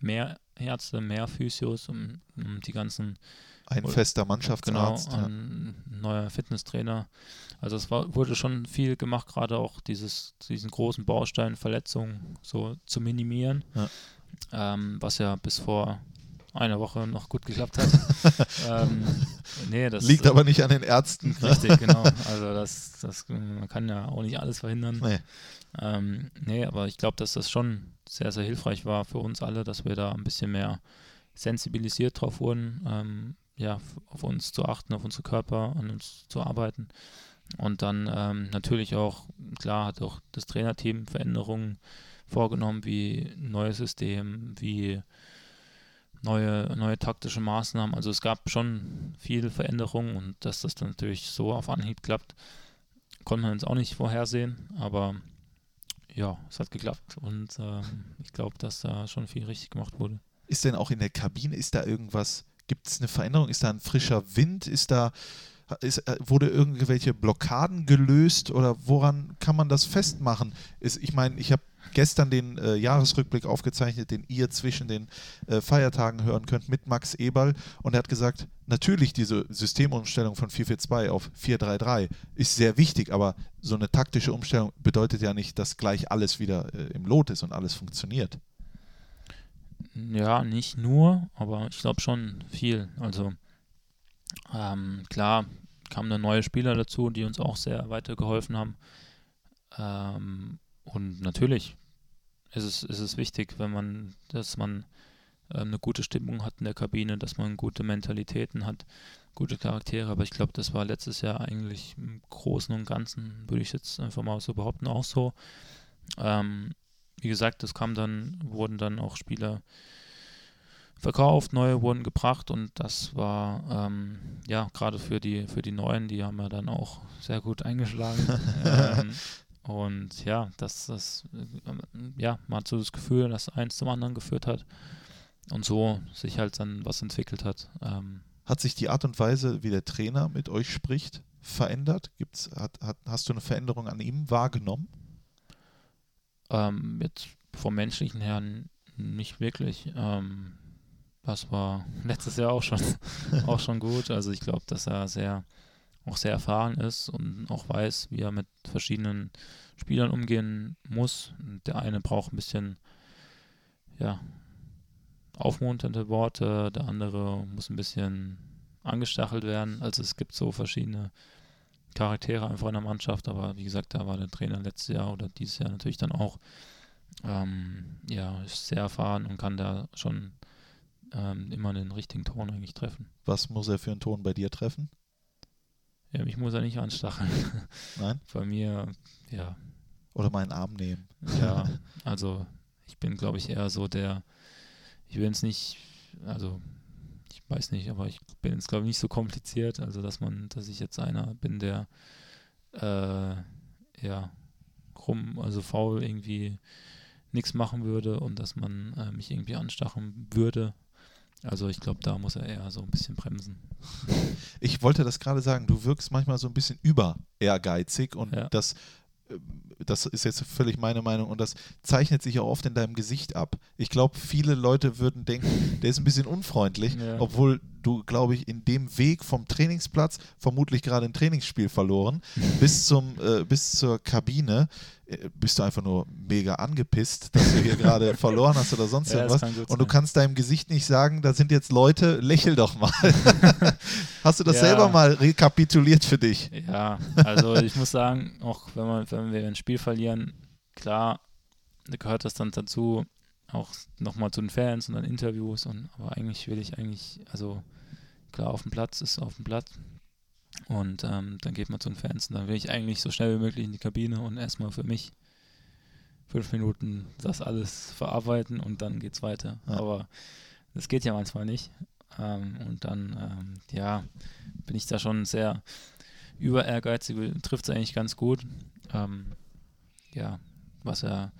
mehr Ärzte, mehr Physios, um, um die ganzen Ein fester Mannschaftsarzt. Genau, ja. ein neuer Fitnesstrainer. Also es war, wurde schon viel gemacht, gerade auch dieses, diesen großen Baustein Verletzungen so zu minimieren, Ja. Ähm, was ja bis vor einer Woche noch gut geklappt hat. [laughs] ähm, nee, das Liegt aber nicht an den Ärzten. Richtig, genau. [laughs] Also das, das, man kann ja auch nicht alles verhindern. Nee. Ähm, nee, aber ich glaube, dass das schon sehr, sehr hilfreich war für uns alle, dass wir da ein bisschen mehr sensibilisiert drauf wurden, ähm, ja, auf uns zu achten, auf unsere Körper, an uns zu arbeiten. Und dann ähm, natürlich auch, klar, hat auch das Trainerteam Veränderungen vorgenommen, wie ein neues System, wie neue, neue taktische Maßnahmen. Also es gab schon viele Veränderungen und dass das dann natürlich so auf Anhieb klappt, konnte man jetzt auch nicht vorhersehen, aber ja, es hat geklappt und ähm, ich glaube, dass da schon viel richtig gemacht wurde. Ist denn auch in der Kabine, ist da irgendwas, gibt es eine Veränderung? Ist da ein frischer Wind? Ist da, ist, äh, wurde irgendwelche Blockaden gelöst oder woran kann man das festmachen? Ist, ich meine, ich habe gestern den äh, Jahresrückblick aufgezeichnet, den ihr zwischen den äh, Feiertagen hören könnt mit Max Eberl und er hat gesagt, natürlich diese Systemumstellung von 442 auf 433 ist sehr wichtig, aber so eine taktische Umstellung bedeutet ja nicht, dass gleich alles wieder äh, im Lot ist und alles funktioniert. Ja, nicht nur, aber ich glaube schon viel. Also ähm, klar kamen dann neue Spieler dazu, die uns auch sehr weitergeholfen haben. Ähm, und natürlich ist es, ist es wichtig, wenn man, dass man ähm, eine gute Stimmung hat in der Kabine, dass man gute Mentalitäten hat, gute Charaktere. Aber ich glaube, das war letztes Jahr eigentlich im Großen und Ganzen, würde ich jetzt einfach mal so behaupten, auch so. Ähm, wie gesagt, es kam dann, wurden dann auch Spieler verkauft, neue wurden gebracht und das war ähm, ja gerade für die für die neuen, die haben ja dann auch sehr gut eingeschlagen. [laughs] ähm, und ja, das, das äh, ja, man hat so das Gefühl, dass eins zum anderen geführt hat und so sich halt dann was entwickelt hat. Ähm, Hat sich die Art und Weise, wie der Trainer mit euch spricht, verändert? Gibt's, hat, hat, hast du eine Veränderung an ihm wahrgenommen? Ähm, jetzt vom menschlichen her nicht wirklich. Ähm, das war [laughs] letztes Jahr auch schon, [laughs] auch schon gut. Also ich glaube, dass er sehr, auch sehr erfahren ist und auch weiß, wie er mit verschiedenen Spielern umgehen muss. Und Der eine braucht ein bisschen, ja, aufmunternde Worte, der andere muss ein bisschen angestachelt werden. Also es gibt so verschiedene Charaktere einfach in der Mannschaft, aber wie gesagt, da war der Trainer letztes Jahr oder dieses Jahr natürlich dann auch ähm, ja, sehr erfahren und kann da schon ähm, immer den richtigen Ton eigentlich treffen. Was muss er für einen Ton bei dir treffen? Ja, mich muss er nicht anstacheln. Nein? [laughs] Bei mir, ja, Oder meinen Arm nehmen? ja, [laughs] also ich bin, glaube ich, eher so der, ich will es nicht, also ich weiß nicht, aber ich bin jetzt, glaube ich, nicht so kompliziert, also dass man, dass ich jetzt einer bin, der äh, ja rum, also faul irgendwie nichts machen würde und dass man äh, mich irgendwie anstacheln würde. Also ich glaube, da muss er eher so ein bisschen bremsen. Ich wollte das gerade sagen, du wirkst manchmal so ein bisschen über ehrgeizig und Ja. das, äh, das ist jetzt völlig meine Meinung und das zeichnet sich auch oft in deinem Gesicht ab. Ich glaube, viele Leute würden denken, der ist ein bisschen unfreundlich, Ja. obwohl du, glaube ich, in dem Weg vom Trainingsplatz vermutlich gerade ein Trainingsspiel verloren [laughs] bis, zum, äh, bis zur Kabine äh, bist du einfach nur mega angepisst, dass du hier gerade [laughs] verloren hast oder sonst Ja, irgendwas. Und du kannst deinem Gesicht nicht sagen, da sind jetzt Leute, lächel doch mal. [laughs] Hast du das Ja. selber mal rekapituliert für dich? Ja, also ich muss sagen, auch wenn, man, wenn wir ein Spiel verlieren, klar, da gehört das dann dazu, auch nochmal zu den Fans und dann Interviews und aber eigentlich will ich eigentlich, also klar, auf dem Platz ist auf dem Platz. Und ähm, dann geht man zu den Fans und dann will ich eigentlich so schnell wie möglich in die Kabine und erstmal für mich fünf Minuten das alles verarbeiten und dann geht's weiter. Ja. Aber das geht ja manchmal nicht. Ähm, und dann, ähm, ja, bin ich da schon sehr über ehrgeizig, trifft es eigentlich ganz gut. Ähm, ja, was ja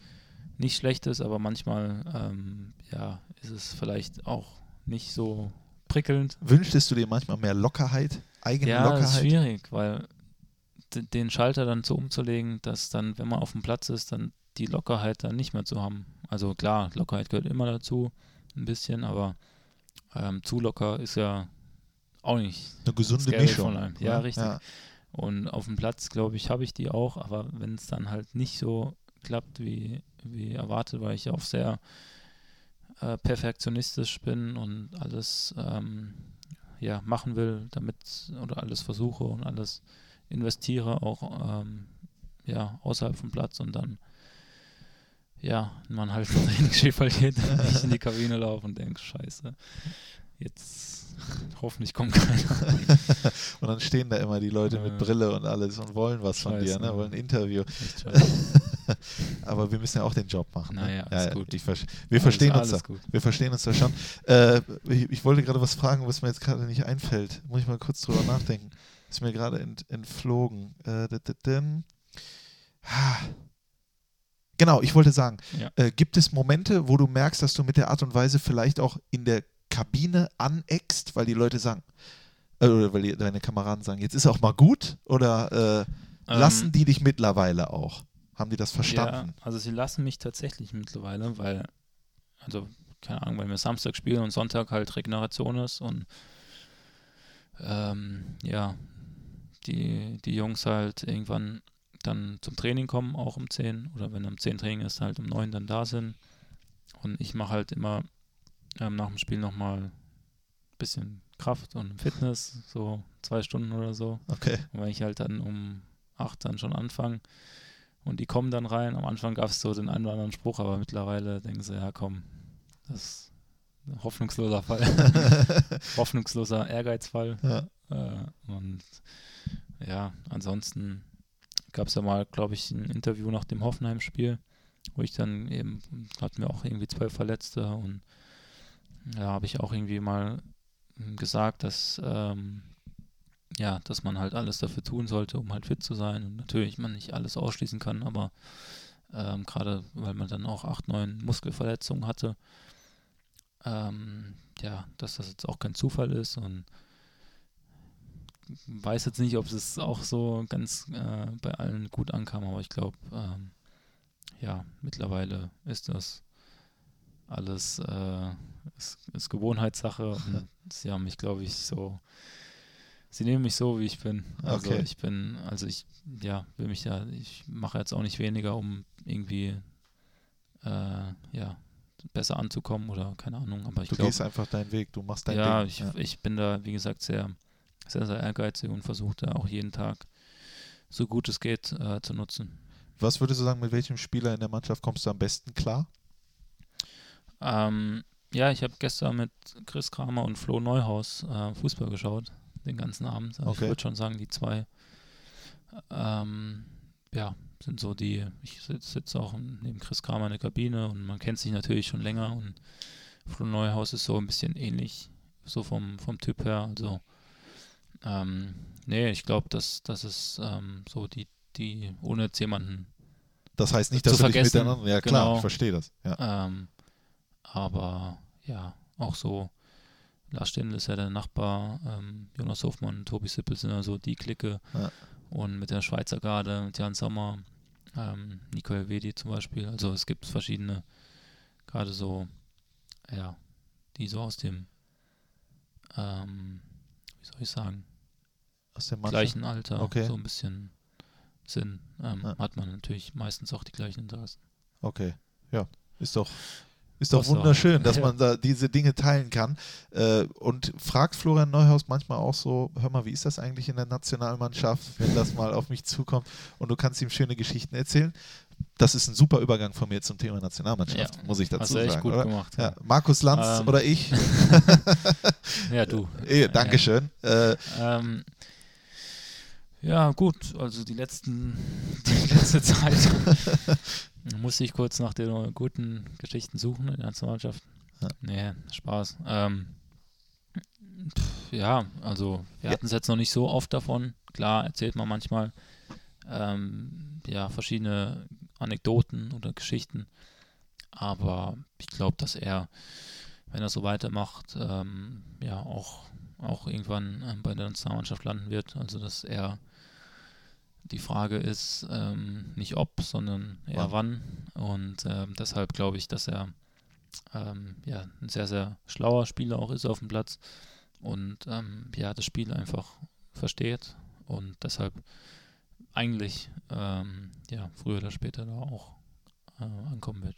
nicht schlecht ist, aber manchmal, ähm, ja, ist es vielleicht auch nicht so prickelnd. Wünschtest du dir manchmal mehr Lockerheit, eigene Ja, das ist Lockerheit? schwierig, weil den Schalter dann so umzulegen, dass dann, wenn man auf dem Platz ist, dann die Lockerheit dann nicht mehr zu haben. Also klar, Lockerheit gehört immer dazu, ein bisschen, aber ähm, zu locker ist ja auch nicht. Eine gesunde Mischung. Ja, richtig. Und auf dem Platz, glaube ich, habe ich die auch, aber wenn es dann halt nicht so klappt, wie, wie erwartet, weil ich auch sehr äh, perfektionistisch bin und alles ähm, ja, machen will, damit oder alles versuche und alles investiere, auch ähm, ja, außerhalb vom Platz und dann ja, man halt [laughs] ein Trainingsspiel verliert, ich in die Kabine laufe und denke, scheiße, jetzt hoffentlich kommt keiner. [laughs] Und dann stehen da immer die Leute mit. Brille und alles und wollen was von dir, Scheiße. ne? wollen ein Interview. [laughs] Aber wir müssen ja auch den Job machen. Ne? Naja, ja, ist ja, gut. Ich wir verstehen uns da. alles gut. Wir verstehen uns da schon. Äh, ich, ich wollte gerade was fragen, was mir jetzt gerade nicht einfällt. Muss ich mal kurz drüber nachdenken. Ist mir gerade ent, entflogen. Äh, da, da. Genau, ich wollte sagen, Ja. äh, gibt es Momente, wo du merkst, dass du mit der Art und Weise vielleicht auch in der Kabine aneckst, weil die Leute sagen, äh, oder weil die, deine Kameraden sagen, jetzt ist auch mal gut? Oder äh, lassen Ähm, die dich mittlerweile auch? Haben die das verstanden? Ja, also sie lassen mich tatsächlich mittlerweile, weil, also, keine Ahnung, weil wir Samstag spielen und Sonntag halt Regeneration ist und ähm, ja, die, die Jungs halt irgendwann dann zum Training kommen, auch um 10 oder wenn um 10 Training ist, halt um 9 dann da sind. Und ich mache halt immer ähm, nach dem Spiel nochmal ein bisschen Kraft und Fitness, so zwei Stunden oder so. Okay. Und wenn ich halt dann um 8 dann schon anfange und die kommen dann rein, am Anfang gab es so den einen oder anderen Spruch, aber mittlerweile denken sie, ja komm, das ist ein hoffnungsloser Fall. [laughs] hoffnungsloser Ehrgeizfall. Ja. Äh, und ja, ansonsten gab es ja mal, glaube ich, ein Interview nach dem Hoffenheim-Spiel, wo ich dann eben, hatten wir auch irgendwie zwölf Verletzte und ja, habe ich auch irgendwie mal hm, gesagt, dass ähm, ja, dass man halt alles dafür tun sollte, um halt fit zu sein. Und natürlich man nicht alles ausschließen kann, aber ähm, gerade weil man dann auch acht, neun Muskelverletzungen hatte, ähm, ja, dass das jetzt auch kein Zufall ist und weiß jetzt nicht, ob es auch so ganz äh, bei allen gut ankam, aber ich glaube, ähm, ja, mittlerweile ist das alles äh, ist, ist Gewohnheitssache und sie haben mich, glaube ich, so sie nehmen mich so, wie ich bin. Also Okay. ich bin, also ich, ja, will mich ja, ich mache jetzt auch nicht weniger, um irgendwie äh, ja, besser anzukommen oder keine Ahnung, aber ich Du glaube, gehst einfach deinen Weg, du machst dein ja, Ding. ich, ich bin da, wie gesagt, sehr, sehr, sehr ehrgeizig und versuche da auch jeden Tag so gut es geht äh, zu nutzen. Was würdest du sagen, mit welchem Spieler in der Mannschaft kommst du am besten klar? Ähm, ja, ich habe gestern mit Chris Kramer und Flo Neuhaus äh, Fußball geschaut, den ganzen Abend. Also Okay. Ich würde schon sagen, die zwei ähm, ja, sind so die, ich sitze sitz auch neben Chris Kramer in der Kabine und man kennt sich natürlich schon länger und Flo Neuhaus ist so ein bisschen ähnlich, so vom, vom Typ her. Also ähm, nee, ich glaube, dass das ist ähm, so die, die, ohne jetzt jemanden Das heißt nicht, Zu dass du dich vergessen. Ja, klar, genau. ich verstehe das. Ja. Ähm, aber ja, auch so, Lars Stindl ist ja der Nachbar, ähm, Jonas Hofmann, Tobi Sippel sind ja so die Clique. Ja. Und mit der Schweizer Garde, mit Jan Sommer, ähm, Nico Helvedi zum Beispiel. Also es gibt verschiedene, gerade so, ja, die so aus dem, ähm, wie soll ich sagen, Aus Mannschaft. gleichen Alter Okay. so ein bisschen sind, ähm, Ja. hat man natürlich meistens auch die gleichen Interessen. Okay, ja, ist doch, ist doch so. wunderschön, dass Ja. man da diese Dinge teilen kann. Äh, und fragt Florian Neuhaus manchmal auch so, hör mal, wie ist das eigentlich in der Nationalmannschaft, wenn das mal auf mich zukommt und du kannst ihm schöne Geschichten erzählen. Das ist ein super Übergang von mir zum Thema Nationalmannschaft, Ja. muss ich dazu Hast du echt sagen. gut oder? gemacht. Ja, Markus Lanz Ähm, oder ich, [laughs] Ja, du. [laughs] Dankeschön. Äh, Ähm, Ja, gut, also die letzten, [laughs] die letzte Zeit musste ich kurz nach den guten Geschichten suchen in der Nationalmannschaft. Ja. Nee, Spaß. Ähm, pf, ja, also wir Ja. hatten es jetzt noch nicht so oft davon. Klar, erzählt man manchmal ähm, ja, verschiedene Anekdoten oder Geschichten. Aber ich glaube, dass er, wenn er so weitermacht, ähm, ja auch, auch irgendwann ähm, bei der Nationalmannschaft landen wird. Also dass er die Frage ist ähm, nicht ob, sondern eher wann. Und ähm, deshalb glaube ich, dass er ähm, ja, ein sehr, sehr schlauer Spieler auch ist auf dem Platz und ähm, ja, das Spiel einfach versteht und deshalb eigentlich ähm, ja, früher oder später da auch äh, ankommen wird.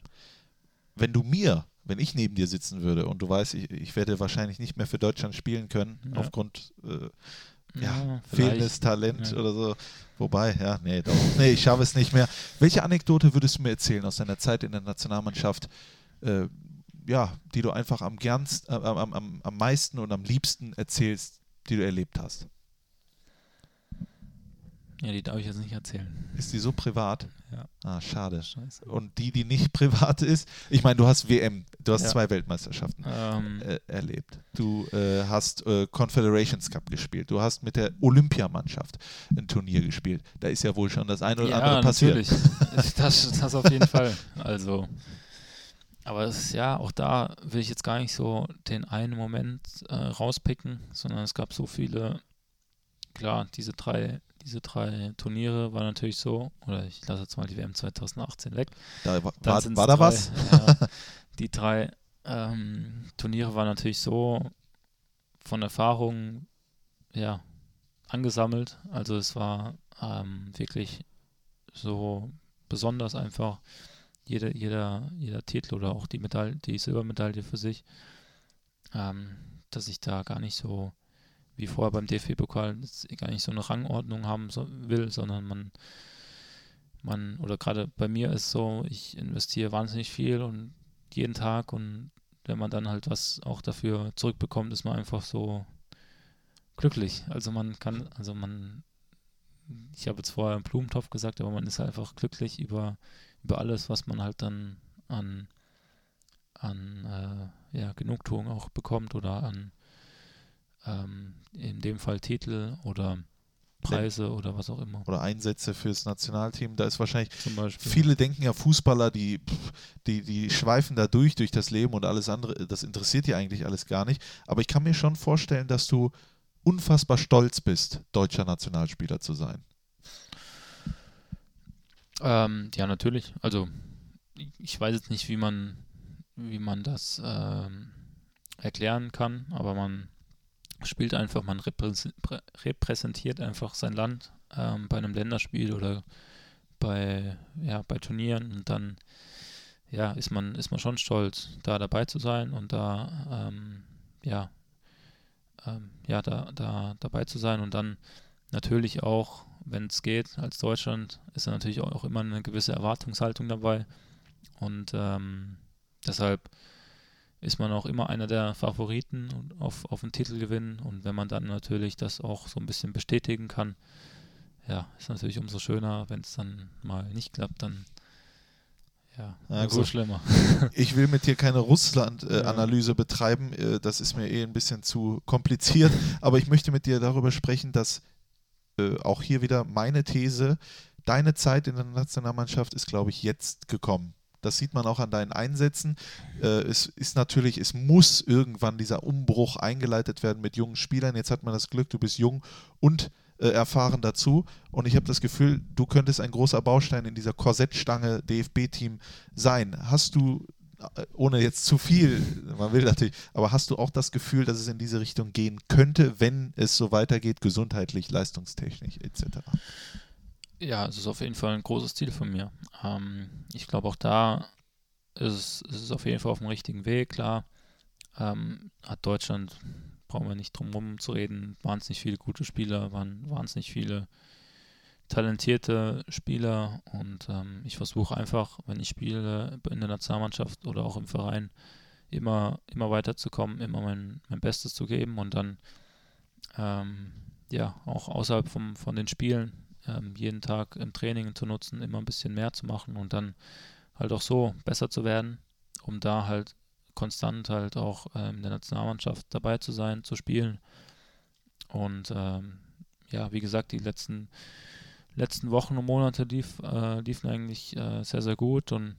Wenn du mir, wenn ich neben dir sitzen würde und du weißt, ich, ich werde wahrscheinlich nicht mehr für Deutschland spielen können, Ja. aufgrund äh, ja, fehlendes Talent ja. oder so. Wobei, ja, nee, doch. Nee, ich schaffe es nicht mehr. Welche Anekdote würdest du mir erzählen aus deiner Zeit in der Nationalmannschaft, äh, ja, die du einfach am, gernst, äh, am, am, am meisten und am liebsten erzählst, die du erlebt hast? Ja, die darf ich jetzt nicht erzählen. Ist die so privat? Ja. Ah, schade. Scheiße. Und die, die nicht [laughs] privat ist, ich meine, du hast WM, du hast Ja. zwei Weltmeisterschaften Ähm, äh, erlebt. Du äh, hast äh, Confederations Cup gespielt. Du hast mit der Olympiamannschaft ein Turnier gespielt. Da ist ja wohl schon das eine oder ja, andere passiert. natürlich. [laughs] Das, das auf jeden Fall. Also, aber es ist ja, auch da will ich jetzt gar nicht so den einen Moment äh, rauspicken, sondern es gab so viele, klar, diese drei, diese drei Turniere war natürlich so, oder ich lasse jetzt mal die WM 2018 weg. Da, war, war, war da drei, was? Ja, [laughs] die drei ähm, Turniere waren natürlich so von Erfahrung ja, angesammelt. Also es war ähm, wirklich so besonders einfach jeder, jeder, jeder Titel oder auch die Medaille, die Silbermedaille für sich, ähm, dass ich da gar nicht so wie vorher beim DFB-Pokal gar nicht so eine Rangordnung haben so, will, sondern man man, oder gerade bei mir ist so, ich investiere wahnsinnig viel und jeden Tag und wenn man dann halt was auch dafür zurückbekommt, ist man einfach so glücklich. Also man kann, also man, ich habe jetzt vorher einen Blumentopf gesagt, aber man ist halt einfach glücklich über, über alles, was man halt dann an, an äh, ja, Genugtuung auch bekommt oder an ähm, in dem Fall Titel oder Preise oder was auch immer. Oder Einsätze fürs Nationalteam. Da ist wahrscheinlich. Viele denken ja, Fußballer, die, die, die schweifen da durch, durch das Leben und alles andere, das interessiert die eigentlich alles gar nicht. Aber ich kann mir schon vorstellen, dass du unfassbar stolz bist, deutscher Nationalspieler zu sein. Ähm, ja, natürlich. Also ich- ich weiß jetzt nicht, wie man, wie man das ähm, erklären kann, aber man spielt einfach, man repräs- prä- repräsentiert einfach sein Land ähm, bei einem Länderspiel oder bei, ja, bei Turnieren und dann ja, ist man, ist man schon stolz, da dabei zu sein und da ähm, ja, ähm, ja, da, da dabei zu sein und dann natürlich auch, wenn es geht, als Deutschland, ist da natürlich auch, auch immer eine gewisse Erwartungshaltung dabei. Und ähm, deshalb ist man auch immer einer der Favoriten auf, auf den Titelgewinn. Und wenn man dann natürlich das auch so ein bisschen bestätigen kann, ja, ist natürlich umso schöner, wenn es dann mal nicht klappt, dann ja, Na umso gut. schlimmer. [laughs] Ich will mit dir keine Russland-Analyse Ja. Analyse betreiben, äh, das ist mir eh ein bisschen zu kompliziert, aber ich möchte mit dir darüber sprechen, dass äh, auch hier wieder meine These, deine Zeit in der Nationalmannschaft ist, glaube ich, jetzt gekommen. Das sieht man auch an deinen Einsätzen. Äh, es ist natürlich, es muss irgendwann dieser Umbruch eingeleitet werden mit jungen Spielern. Jetzt hat man das Glück, du bist jung und äh, erfahren dazu. Und ich habe das Gefühl, du könntest ein großer Baustein in dieser Korsettstange DFB-Team sein. Hast du, äh, ohne jetzt zu viel, man will natürlich, aber hast du auch das Gefühl, dass es in diese Richtung gehen könnte, wenn es so weitergeht, gesundheitlich, leistungstechnisch etc.? Ja, es ist auf jeden Fall ein großes Ziel von mir. Ähm, ich glaube, auch da ist es, ist es auf jeden Fall auf dem richtigen Weg. Klar, ähm, hat Deutschland, brauchen wir nicht drum herum zu reden, wahnsinnig viele gute Spieler, waren wahnsinnig viele talentierte Spieler und ähm, ich versuche einfach, wenn ich spiele in der Nationalmannschaft oder auch im Verein, immer, immer weiterzukommen, immer mein, mein Bestes zu geben und dann ähm, ja, auch außerhalb vom, von den Spielen ähm, jeden Tag im Training zu nutzen, immer ein bisschen mehr zu machen und dann halt auch so besser zu werden, um da halt konstant halt auch ähm, in der Nationalmannschaft dabei zu sein, zu spielen. Und ähm, ja, wie gesagt, die letzten, letzten Wochen und Monate lief, äh, liefen eigentlich äh, sehr, sehr gut und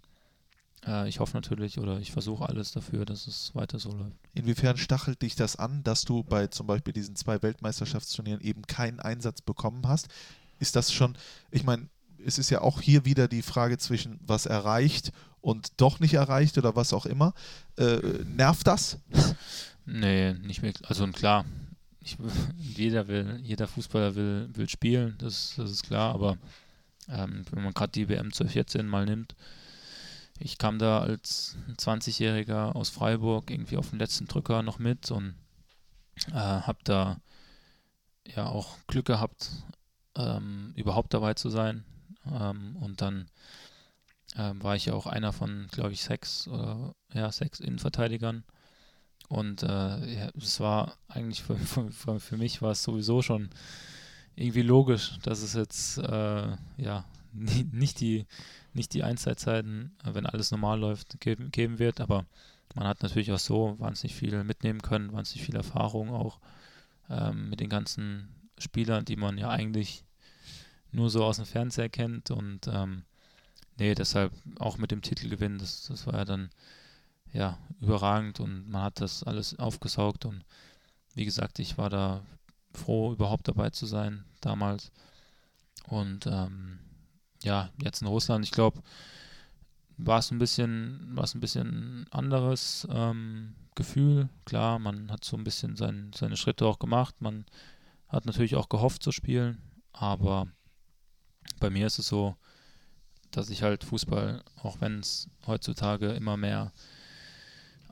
äh, ich hoffe natürlich oder ich versuche alles dafür, dass es weiter so läuft. Inwiefern stachelt dich das an, dass du bei zum Beispiel diesen zwei Weltmeisterschaftsturnieren eben keinen Einsatz bekommen hast? Ist das schon, ich meine, es ist ja auch hier wieder die Frage zwischen was erreicht und doch nicht erreicht oder was auch immer. Äh, nervt das? Nee, nicht wirklich. Also klar, ich, jeder will, jeder Fußballer will, will spielen, das, das ist klar, aber ähm, wenn man gerade die WM 2014 mal nimmt, ich kam da als 20-Jähriger aus Freiburg irgendwie auf den letzten Drücker noch mit und äh, habe da ja auch Glück gehabt, ähm, überhaupt dabei zu sein. Ähm, und dann ähm, war ich ja auch einer von, glaube ich, sechs oder ja, sechs Innenverteidigern. Und äh, ja, es war eigentlich [laughs] für, für, für, mich war es sowieso schon irgendwie logisch, dass es jetzt äh, ja nicht die nicht die Einzeitzeiten, wenn alles normal läuft, geben, geben wird. Aber man hat natürlich auch so wahnsinnig viel mitnehmen können, wahnsinnig viel Erfahrung auch ähm, mit den ganzen Spielern, die man ja eigentlich nur so aus dem Fernseher kennt. Und ähm, nee, deshalb auch mit dem Titelgewinn, das, das war ja dann ja überragend und man hat das alles aufgesaugt. Und wie gesagt, ich war da froh, überhaupt dabei zu sein damals. Und ähm, ja, jetzt in Russland, ich glaube, war es ein bisschen, war es ein bisschen anderes ähm, Gefühl. Klar, man hat so ein bisschen sein, seine Schritte auch gemacht. Man hat natürlich auch gehofft zu spielen, aber bei mir ist es so, dass ich halt Fußball, auch wenn es heutzutage immer mehr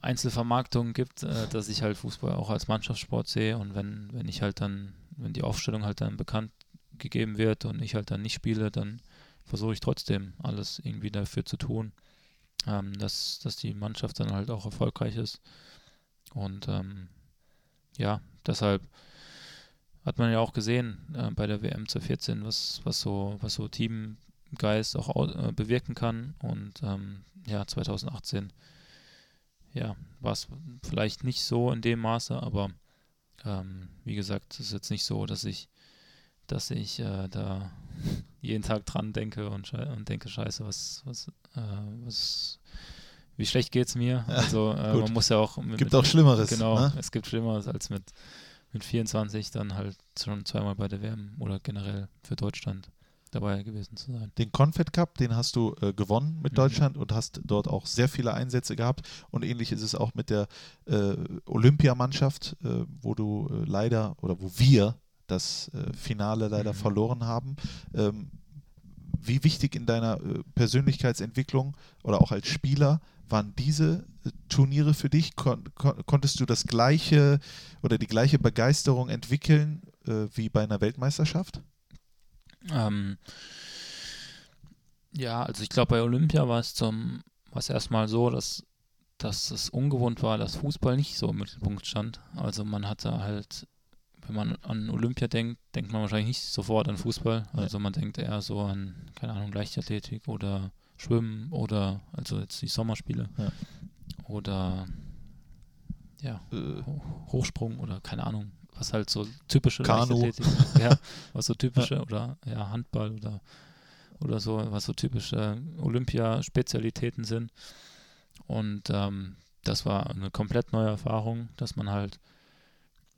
Einzelvermarktungen gibt, äh, dass ich halt Fußball auch als Mannschaftssport sehe und wenn, wenn ich halt dann, wenn die Aufstellung halt dann bekannt gegeben wird und ich halt dann nicht spiele, dann versuche ich trotzdem alles irgendwie dafür zu tun, ähm, dass, dass die Mannschaft dann halt auch erfolgreich ist. Und ähm, ja, deshalb hat man ja auch gesehen äh, bei der WM 2014, was, was so, was so Teamgeist auch äh, bewirken kann. Und ähm, ja, 2018 ja, war es vielleicht nicht so in dem Maße, aber ähm, wie gesagt, es ist jetzt nicht so, dass ich, dass ich äh, da [laughs] jeden Tag dran denke und, und denke, scheiße, was, was, äh, was, wie schlecht geht es mir? Also äh, man muss ja auch. Mit, gibt auch Schlimmeres. Genau, ne? es gibt Schlimmeres als mit, mit 24 dann halt schon zweimal bei der WM oder generell für Deutschland dabei gewesen zu sein. Den Confed Cup, den hast du äh, gewonnen mit mhm. Deutschland und hast dort auch sehr viele Einsätze gehabt. Und ähnlich ist es auch mit der äh, Olympiamannschaft, äh, wo du äh, leider oder wo wir das äh, Finale leider mhm. verloren haben. Ähm, wie wichtig in deiner äh, Persönlichkeitsentwicklung oder auch als Spieler waren diese äh, Turniere für dich? Kon kon konntest du das gleiche oder die gleiche Begeisterung entwickeln äh, wie bei einer Weltmeisterschaft? Ähm, ja, also ich glaube, bei Olympia war es zum, war es erstmal so, dass, dass es ungewohnt war, dass Fußball nicht so im Mittelpunkt stand. Also man hatte halt wenn man an Olympia denkt, denkt man wahrscheinlich nicht sofort an Fußball. Also man denkt eher so an, keine Ahnung, Leichtathletik oder Schwimmen oder also jetzt die Sommerspiele. Ja. Oder ja, äh. Hochsprung oder keine Ahnung, was halt so typische Kanu. Leichtathletik, ja, [laughs] was so typische ja. oder ja, Handball oder oder so, was so typische Olympia-Spezialitäten sind. Und ähm, das war eine komplett neue Erfahrung, dass man halt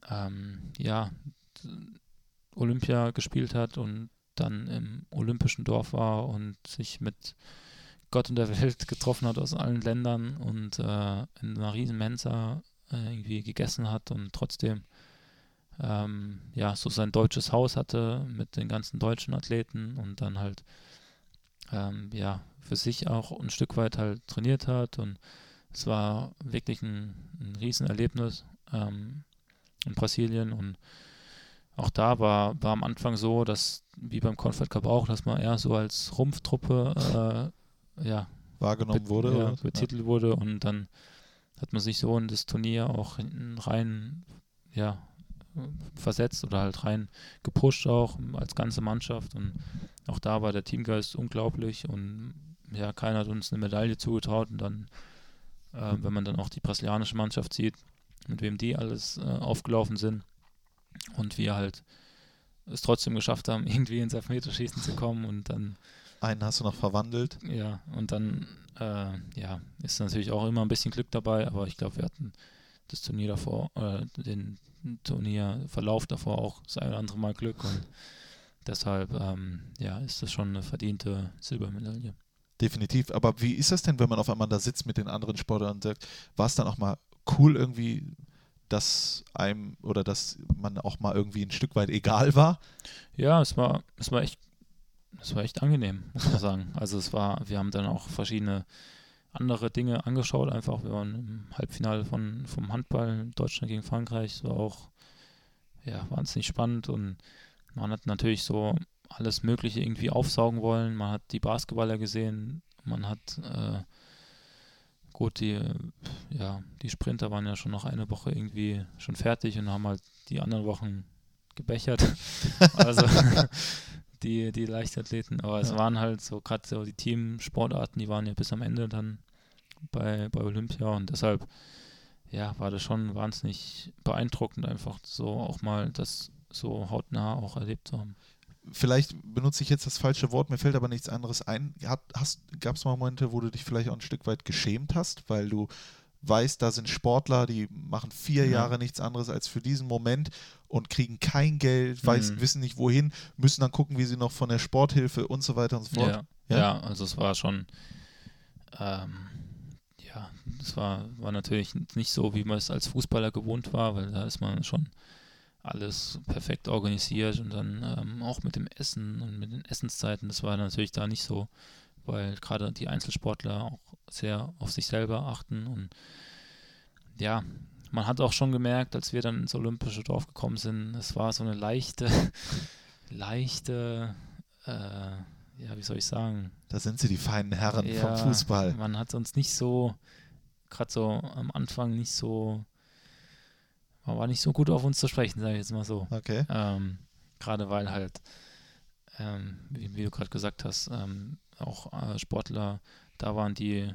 ähm, ja, Olympia gespielt hat und dann im olympischen Dorf war und sich mit Gott und der Welt [laughs] getroffen hat aus allen Ländern und äh, in einer riesen Mensa äh, irgendwie gegessen hat und trotzdem ähm, ja so sein deutsches Haus hatte mit den ganzen deutschen Athleten und dann halt ähm, ja für sich auch ein Stück weit halt trainiert hat und es war wirklich ein, ein Riesenerlebnis. Ähm, in Brasilien und auch da war, war am Anfang so, dass, wie beim Confed Cup auch, dass man eher so als Rumpftruppe äh, ja, wahrgenommen wurde. Ja, betitelt ja. wurde und dann hat man sich so in das Turnier auch hinten rein ja, versetzt oder halt rein gepusht auch als ganze Mannschaft und auch da war der Teamgeist unglaublich und ja, keiner hat uns eine Medaille zugetraut und dann, äh, wenn man dann auch die brasilianische Mannschaft sieht, mit wem die alles äh, aufgelaufen sind und wir halt es trotzdem geschafft haben, [laughs] irgendwie ins Elfmeterschießen zu kommen und dann Einen hast du noch verwandelt. ja, und dann äh, ja, ist natürlich auch immer ein bisschen Glück dabei, aber ich glaube, wir hatten das Turnier davor, äh, den Turnierverlauf davor auch das ein oder andere Mal Glück und deshalb ähm, ja, ist das schon eine verdiente Silbermedaille. Definitiv. Aber wie ist das denn, wenn man auf einmal da sitzt mit den anderen Sportlern und sagt, war es dann auch mal cool irgendwie, dass einem oder dass man auch mal irgendwie ein Stück weit egal war? Ja, es war, es war echt, es war echt angenehm, muss man sagen. Also es war, wir haben dann auch verschiedene andere Dinge angeschaut, einfach. Wir waren im Halbfinale von, vom Handball Deutschland gegen Frankreich. Es war auch ja, wahnsinnig spannend und man hat natürlich so alles Mögliche irgendwie aufsaugen wollen. Man hat die Basketballer gesehen, man hat äh, gut, die, ja, die Sprinter waren ja schon noch eine Woche irgendwie schon fertig und haben halt die anderen Wochen gebechert. [laughs] also die, die Leichtathleten. Aber es Ja. waren halt so, gerade so die Teamsportarten, die waren ja bis am Ende dann bei, bei Olympia und deshalb ja, war das schon wahnsinnig beeindruckend, einfach so auch mal das so hautnah auch erlebt zu haben. Vielleicht benutze ich jetzt das falsche Wort, mir fällt aber nichts anderes ein. Gab es mal Momente, wo du dich vielleicht auch ein Stück weit geschämt hast, weil du weißt, da sind Sportler, die machen vier Ja. Jahre nichts anderes als für diesen Moment und kriegen kein Geld, weiß, Mhm. wissen nicht wohin, müssen dann gucken, wie sie noch von der Sporthilfe und so weiter und so fort. Ja, Ja? ja? also es war schon, ähm, ja, es war, war natürlich nicht so, wie man es als Fußballer gewohnt war, weil da ist man schon alles perfekt organisiert und dann ähm, auch mit dem Essen und mit den Essenszeiten, das war natürlich da nicht so, weil gerade die Einzelsportler auch sehr auf sich selber achten und ja, man hat auch schon gemerkt, als wir dann ins olympische Dorf gekommen sind, es war so eine leichte, [laughs] leichte, äh, ja, wie soll ich sagen, Da sind sie, die feinen Herren ja, vom Fußball. Man hat uns nicht so, gerade so am Anfang nicht so, man war nicht so gut auf uns zu sprechen, sage ich jetzt mal so. Okay. Ähm, gerade weil halt, ähm, wie, wie du gerade gesagt hast, ähm, auch äh, Sportler da waren, die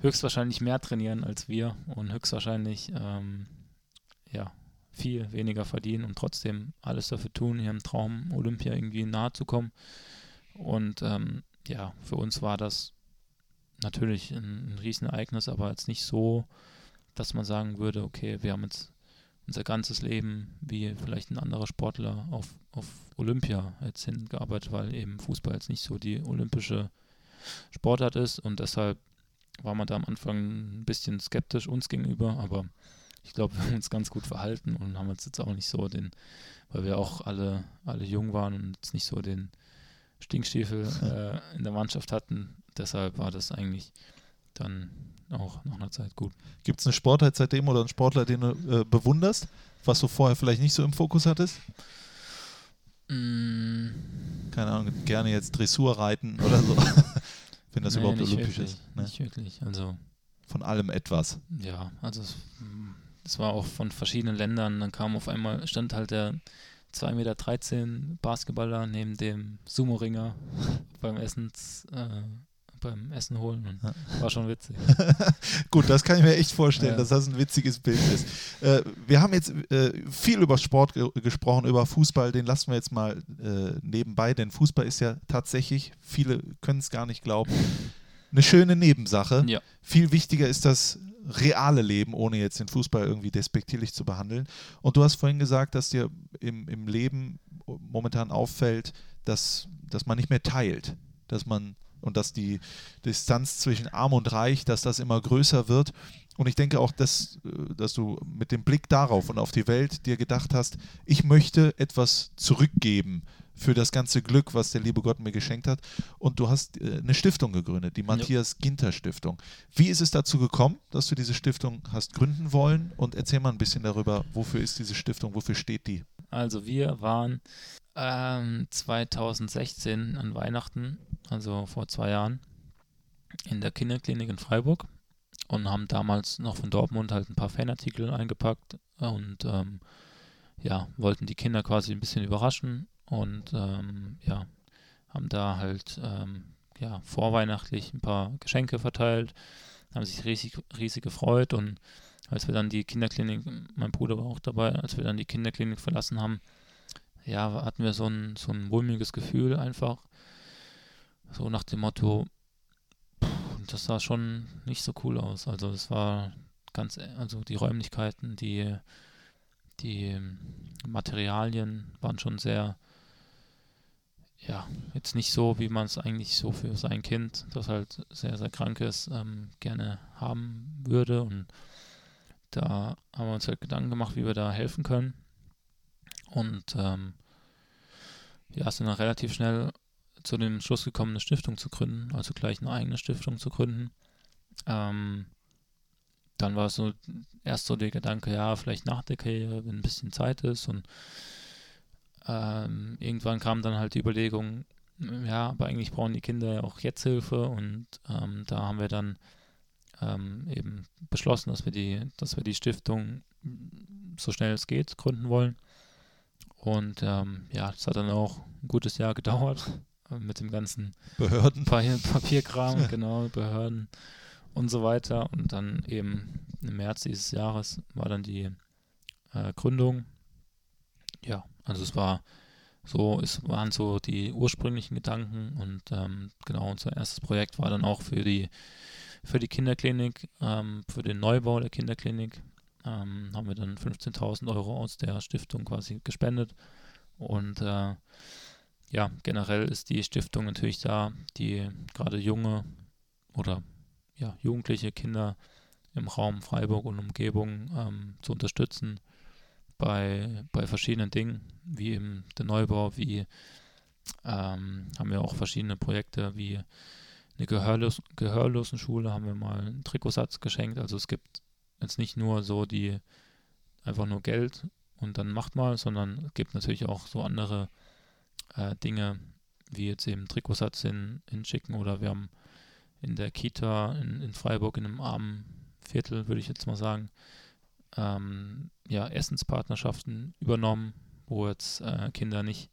höchstwahrscheinlich mehr trainieren als wir und höchstwahrscheinlich ähm, ja, viel weniger verdienen und trotzdem alles dafür tun, ihrem Traum Olympia irgendwie nahe zu kommen. Und ähm, ja, für uns war das natürlich ein, ein Riesenereignis, aber jetzt nicht so, dass man sagen würde, okay, wir haben jetzt unser ganzes Leben, wie vielleicht ein anderer Sportler, auf, auf Olympia jetzt hingearbeitet, weil eben Fußball jetzt nicht so die olympische Sportart ist und deshalb war man da am Anfang ein bisschen skeptisch uns gegenüber, aber ich glaube, wir haben uns ganz gut verhalten und haben uns jetzt auch nicht so den, weil wir auch alle, alle jung waren und jetzt nicht so den Stinkstiefel [laughs] äh, in der Mannschaft hatten. Deshalb war das eigentlich dann auch nach einer Zeit gut. Gibt es eine Sportart seitdem oder einen Sportler, den du äh, bewunderst, was du vorher vielleicht nicht so im Fokus hattest? Mm, Keine Ahnung, gerne jetzt Dressur reiten oder so. [laughs] Wenn das nee, überhaupt nicht olympisch wirklich, ist. Ne? Nicht wirklich. Also Von allem etwas. Ja, also es, mm, es war auch von verschiedenen Ländern. Dann kam auf einmal, stand halt der 2,13 Meter Basketballer neben dem Sumo-Ringer [laughs] beim Essens, äh, beim Essen holen Ja. war schon witzig. [laughs] Gut, das kann ich mir echt vorstellen, Ja. dass das ein witziges Bild ist. Äh, wir haben jetzt äh, viel über Sport ge gesprochen, über Fußball, den lassen wir jetzt mal äh, nebenbei, denn Fußball ist ja tatsächlich, viele können es gar nicht glauben, eine schöne Nebensache. Ja. Viel wichtiger ist das reale Leben, ohne jetzt den Fußball irgendwie despektierlich zu behandeln. Und du hast vorhin gesagt, dass dir im, im Leben momentan auffällt, dass, dass man nicht mehr teilt, dass man und dass die Distanz zwischen Arm und Reich, dass das immer größer wird. Und ich denke auch, dass, äh, dass du mit dem Blick darauf und auf die Welt dir gedacht hast, ich möchte etwas zurückgeben für das ganze Glück, was der liebe Gott mir geschenkt hat. Und du hast äh, eine Stiftung gegründet, die Matthias Ginter Stiftung. Wie ist es dazu gekommen, dass du diese Stiftung hast gründen wollen? Und erzähl mal ein bisschen darüber, wofür ist diese Stiftung, wofür steht die? Also wir waren ähm, 2016 an Weihnachten, also vor zwei Jahren, in der Kinderklinik in Freiburg und haben damals noch von Dortmund halt ein paar Fanartikel eingepackt und ähm, ja, wollten die Kinder quasi ein bisschen überraschen und ähm, ja, haben da halt ähm, ja, vorweihnachtlich ein paar Geschenke verteilt, haben sich riesig, riesig gefreut und als wir dann die Kinderklinik, mein Bruder war auch dabei, als wir dann die Kinderklinik verlassen haben, ja, hatten wir so ein, so ein mulmiges Gefühl einfach, so nach dem Motto, pff, das sah schon nicht so cool aus. Also es war ganz, also die Räumlichkeiten, die, die Materialien waren schon sehr, ja, jetzt nicht so, wie man es eigentlich so für sein Kind, das halt sehr, sehr krank ist, ähm, gerne haben würde. Und da haben wir uns halt Gedanken gemacht, wie wir da helfen können. Und ähm, ja, sind dann relativ schnell zu dem Schluss gekommen, eine Stiftung zu gründen, also gleich eine eigene Stiftung zu gründen. Ähm, dann war es so erst so der Gedanke, ja, vielleicht nach der Karriere, wenn ein bisschen Zeit ist. Und ähm, irgendwann kam dann halt die Überlegung, ja, aber eigentlich brauchen die Kinder ja auch jetzt Hilfe. Und ähm, da haben wir dann ähm, eben beschlossen, dass wir die, dass wir die Stiftung so schnell es geht gründen wollen. Und ähm, ja, das hat dann auch ein gutes Jahr gedauert mit dem ganzen Behörden. Pa Papierkram, [laughs] genau, Behörden und so weiter. Und dann eben im März dieses Jahres war dann die äh, Gründung. Ja, also es war so, es waren so die ursprünglichen Gedanken und ähm, genau unser erstes Projekt war dann auch für die für die Kinderklinik, ähm, für den Neubau der Kinderklinik ähm, haben wir dann 15.000 Euro aus der Stiftung quasi gespendet und äh, ja, generell ist die Stiftung natürlich da, die gerade junge oder ja, jugendliche Kinder im Raum Freiburg und Umgebung ähm, zu unterstützen bei, bei verschiedenen Dingen, wie eben der Neubau, wie ähm, haben wir auch verschiedene Projekte, wie eine Gehörlos Gehörlosenschule haben wir mal einen Trikotsatz geschenkt. Also es gibt jetzt nicht nur so die einfach nur Geld und dann macht mal, sondern es gibt natürlich auch so andere äh, Dinge, wie jetzt eben Trikotsatz hin, hinschicken oder wir haben in der Kita in, in Freiburg in einem armen Viertel, würde ich jetzt mal sagen, ähm, ja, Essenspartnerschaften übernommen, wo jetzt äh, Kinder nicht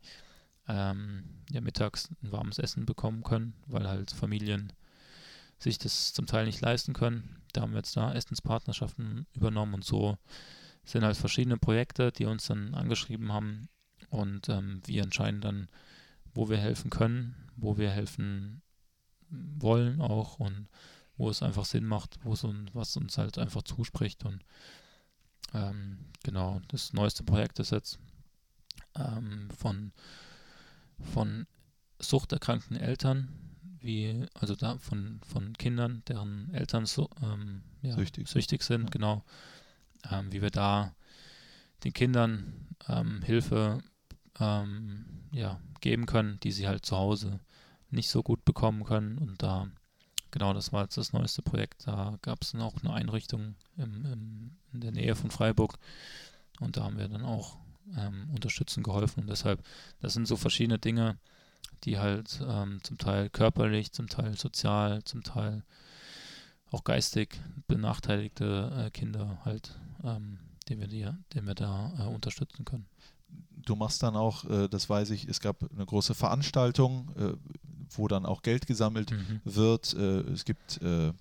ähm, ja, mittags ein warmes Essen bekommen können, weil halt Familien sich das zum Teil nicht leisten können. Da haben wir jetzt da Essenspartnerschaften übernommen und so sind halt verschiedene Projekte, die uns dann angeschrieben haben und ähm, wir entscheiden dann, wo wir helfen können, wo wir helfen wollen auch und wo es einfach Sinn macht, wo es uns, was uns halt einfach zuspricht und ähm, genau, das neueste Projekt ist jetzt ähm, von, von suchterkrankten Eltern, wie, also da von, von Kindern, deren Eltern so, ähm, ja, Süchtig. süchtig sind, Ja. genau, ähm, wie wir da den Kindern ähm, Hilfe ähm, ja, geben können, die sie halt zu Hause nicht so gut bekommen können. Und da, genau, das war jetzt das neueste Projekt. Da gab es dann auch eine Einrichtung im, im, in der Nähe von Freiburg. Und da haben wir dann auch ähm, unterstützen geholfen. Und deshalb, das sind so verschiedene Dinge, die halt ähm, zum Teil körperlich, zum Teil sozial, zum Teil auch geistig benachteiligte äh, Kinder halt, ähm, den wir, wir da äh, unterstützen können. Du machst dann auch, äh, das weiß ich, es gab eine große Veranstaltung, äh, wo dann auch Geld gesammelt Mhm. wird. Äh, es gibt, äh,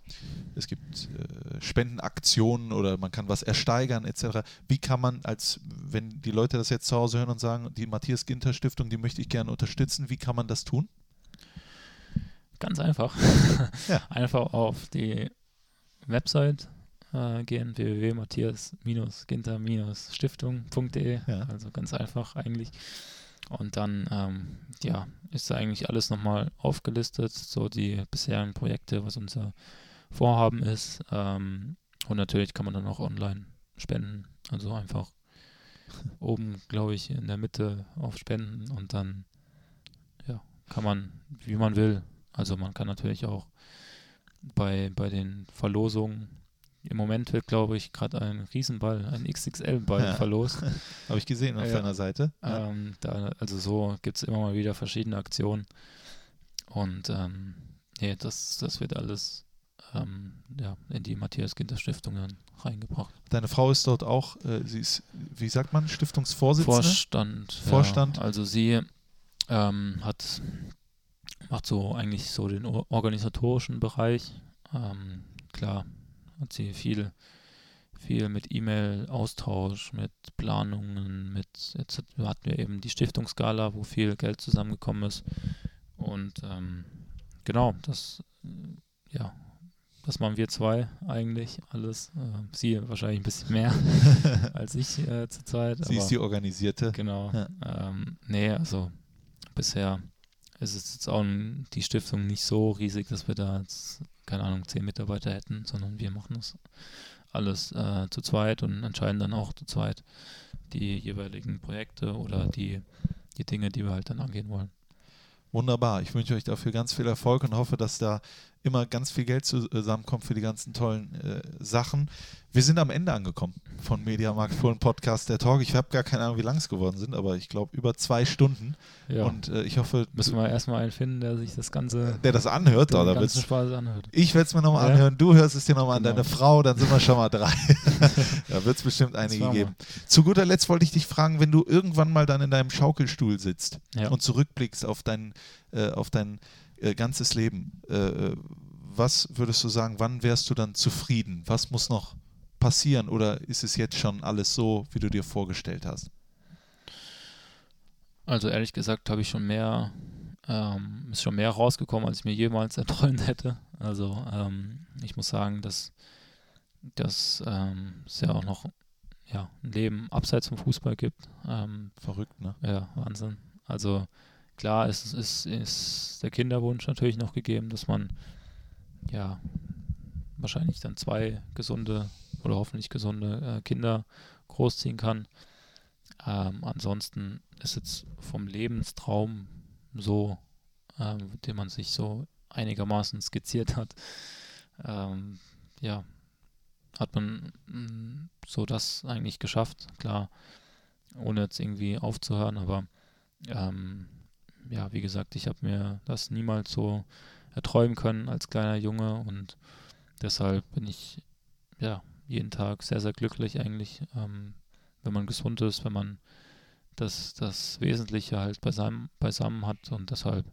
es gibt äh, Spendenaktionen oder man kann was ersteigern etc. Wie kann man als, wenn die Leute das jetzt zu Hause hören und sagen, die Matthias Ginter Stiftung, die möchte ich gerne unterstützen, wie kann man das tun? Ganz einfach. [laughs] Ja. Einfach auf die Website äh, gehen, www.matthias-ginter-stiftung.de. Ja. Also ganz einfach eigentlich. Und dann, ähm, ja, ist da eigentlich alles nochmal aufgelistet, so die bisherigen Projekte, was unser Vorhaben ist. Ähm, und natürlich kann man dann auch online spenden. Also einfach [laughs] oben, glaube ich, in der Mitte auf Spenden und dann, ja, kann man, wie man will. Also man kann natürlich auch bei, bei den Verlosungen, im Moment wird, glaube ich, gerade ein Riesenball, ein XXL-Ball Ja. verlost. [laughs] Habe ich gesehen auf Ja. deiner Seite. Ähm, da, also so gibt es immer mal wieder verschiedene Aktionen. Und ähm, nee, das, das wird alles ähm, ja, in die Matthias Ginter Stiftung dann reingebracht. Deine Frau ist dort auch, äh, sie ist, wie sagt man, Stiftungsvorsitzende? Vorstand. Vorstand. Ja, also sie ähm, hat macht so eigentlich so den or- organisatorischen Bereich. Ähm, klar hat sie viel viel mit E-Mail-Austausch, mit Planungen, mit jetzt hat- hatten wir eben die Stiftungsgala, wo viel Geld zusammengekommen ist. Und ähm, genau, das äh, ja, das machen wir zwei eigentlich alles. Äh, sie wahrscheinlich ein bisschen mehr [laughs] als ich äh, zurzeit. Sie aber- ist die Organisierte. Genau. Ja. Ähm, nee, also bisher ist es jetzt auch die Stiftung nicht so riesig, dass wir da jetzt, keine Ahnung, zehn Mitarbeiter hätten, sondern wir machen das alles äh, zu zweit und entscheiden dann auch zu zweit die jeweiligen Projekte oder die, die Dinge, die wir halt dann angehen wollen. Wunderbar. Ich wünsche euch dafür ganz viel Erfolg und hoffe, dass da immer ganz viel Geld zusammenkommt für die ganzen tollen äh, Sachen. Wir sind am Ende angekommen von Mediamarkt Fohlen Podcast der Talk. Ich habe gar keine Ahnung, wie lang es geworden sind, aber ich glaube über zwei Stunden. Ja. Und äh, ich hoffe, Müssen wir erstmal einen finden, der sich das Ganze der das anhört, oder? wird's- Spaß anhört. Ich werde es mir nochmal Ja. anhören, du hörst es dir nochmal an Genau. deine Frau, dann sind wir schon mal drei. [laughs] da wird es bestimmt einige geben. Zu guter Letzt wollte ich dich fragen, wenn du irgendwann mal dann in deinem Schaukelstuhl sitzt Ja. und zurückblickst auf dein, äh, auf dein äh, ganzes Leben, äh, was würdest du sagen, wann wärst du dann zufrieden? Was muss noch passieren oder ist es jetzt schon alles so, wie du dir vorgestellt hast? Also ehrlich gesagt habe ich schon mehr, ähm, ist schon mehr rausgekommen, als ich mir jemals [laughs] erträumt hätte. Also ähm, ich muss sagen, dass, dass ähm, es ja auch noch ja, ein Leben abseits vom Fußball gibt. Ähm, Verrückt, ne? ja, Wahnsinn. Also klar, es ist, ist der Kinderwunsch natürlich noch gegeben, dass man ja wahrscheinlich dann zwei gesunde oder hoffentlich gesunde äh, Kinder großziehen kann. Ähm, ansonsten ist jetzt vom Lebenstraum so, ähm, den man sich so einigermaßen skizziert hat, ähm, ja, hat man mh, so das eigentlich geschafft. Klar, ohne jetzt irgendwie aufzuhören, aber ähm, ja, wie gesagt, ich habe mir das niemals so erträumen können als kleiner Junge und deshalb bin ich ja jeden Tag sehr, sehr glücklich eigentlich, ähm, wenn man gesund ist, wenn man das, das Wesentliche halt beisammen, beisammen hat und deshalb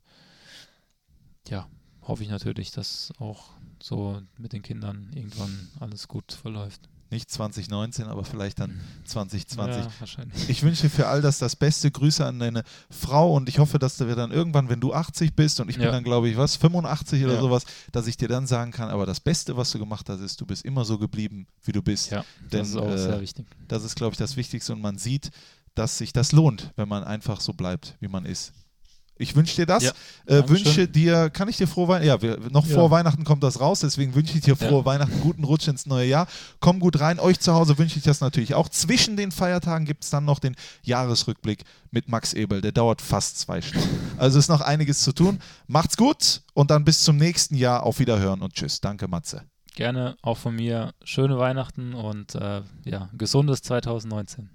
ja, hoffe ich natürlich, dass auch so mit den Kindern irgendwann alles gut verläuft. Nicht 2019, aber vielleicht dann [laughs] 2020. Ja, wahrscheinlich. Ich wünsche dir für all das das Beste. Grüße an deine Frau und ich hoffe, dass wir dann irgendwann, wenn du 80 bist und ich bin Ja. dann, glaube ich, was, 85 oder Ja. sowas, dass ich dir dann sagen kann, aber das Beste, was du gemacht hast, ist, du bist immer so geblieben, wie du bist. Ja, Denn, das ist auch äh, sehr wichtig. Das ist, glaube ich, das Wichtigste und man sieht, dass sich das lohnt, wenn man einfach so bleibt, wie man ist. Ich wünsche dir das. Ja, äh, wünsche dir, kann ich dir frohe Weihnachten? Ja, wir, noch Ja. vor Weihnachten kommt das raus, deswegen wünsche ich dir frohe Ja. Weihnachten, guten Rutsch ins neue Jahr. Komm gut rein. Euch zu Hause wünsche ich das natürlich auch. Zwischen den Feiertagen gibt es dann noch den Jahresrückblick mit Max Ebel. Der dauert fast zwei Stunden. Also ist noch einiges zu tun. Macht's gut und dann bis zum nächsten Jahr. Auf Wiederhören und tschüss. Danke, Matze. Gerne auch von mir schöne Weihnachten und äh, ja, gesundes 2019.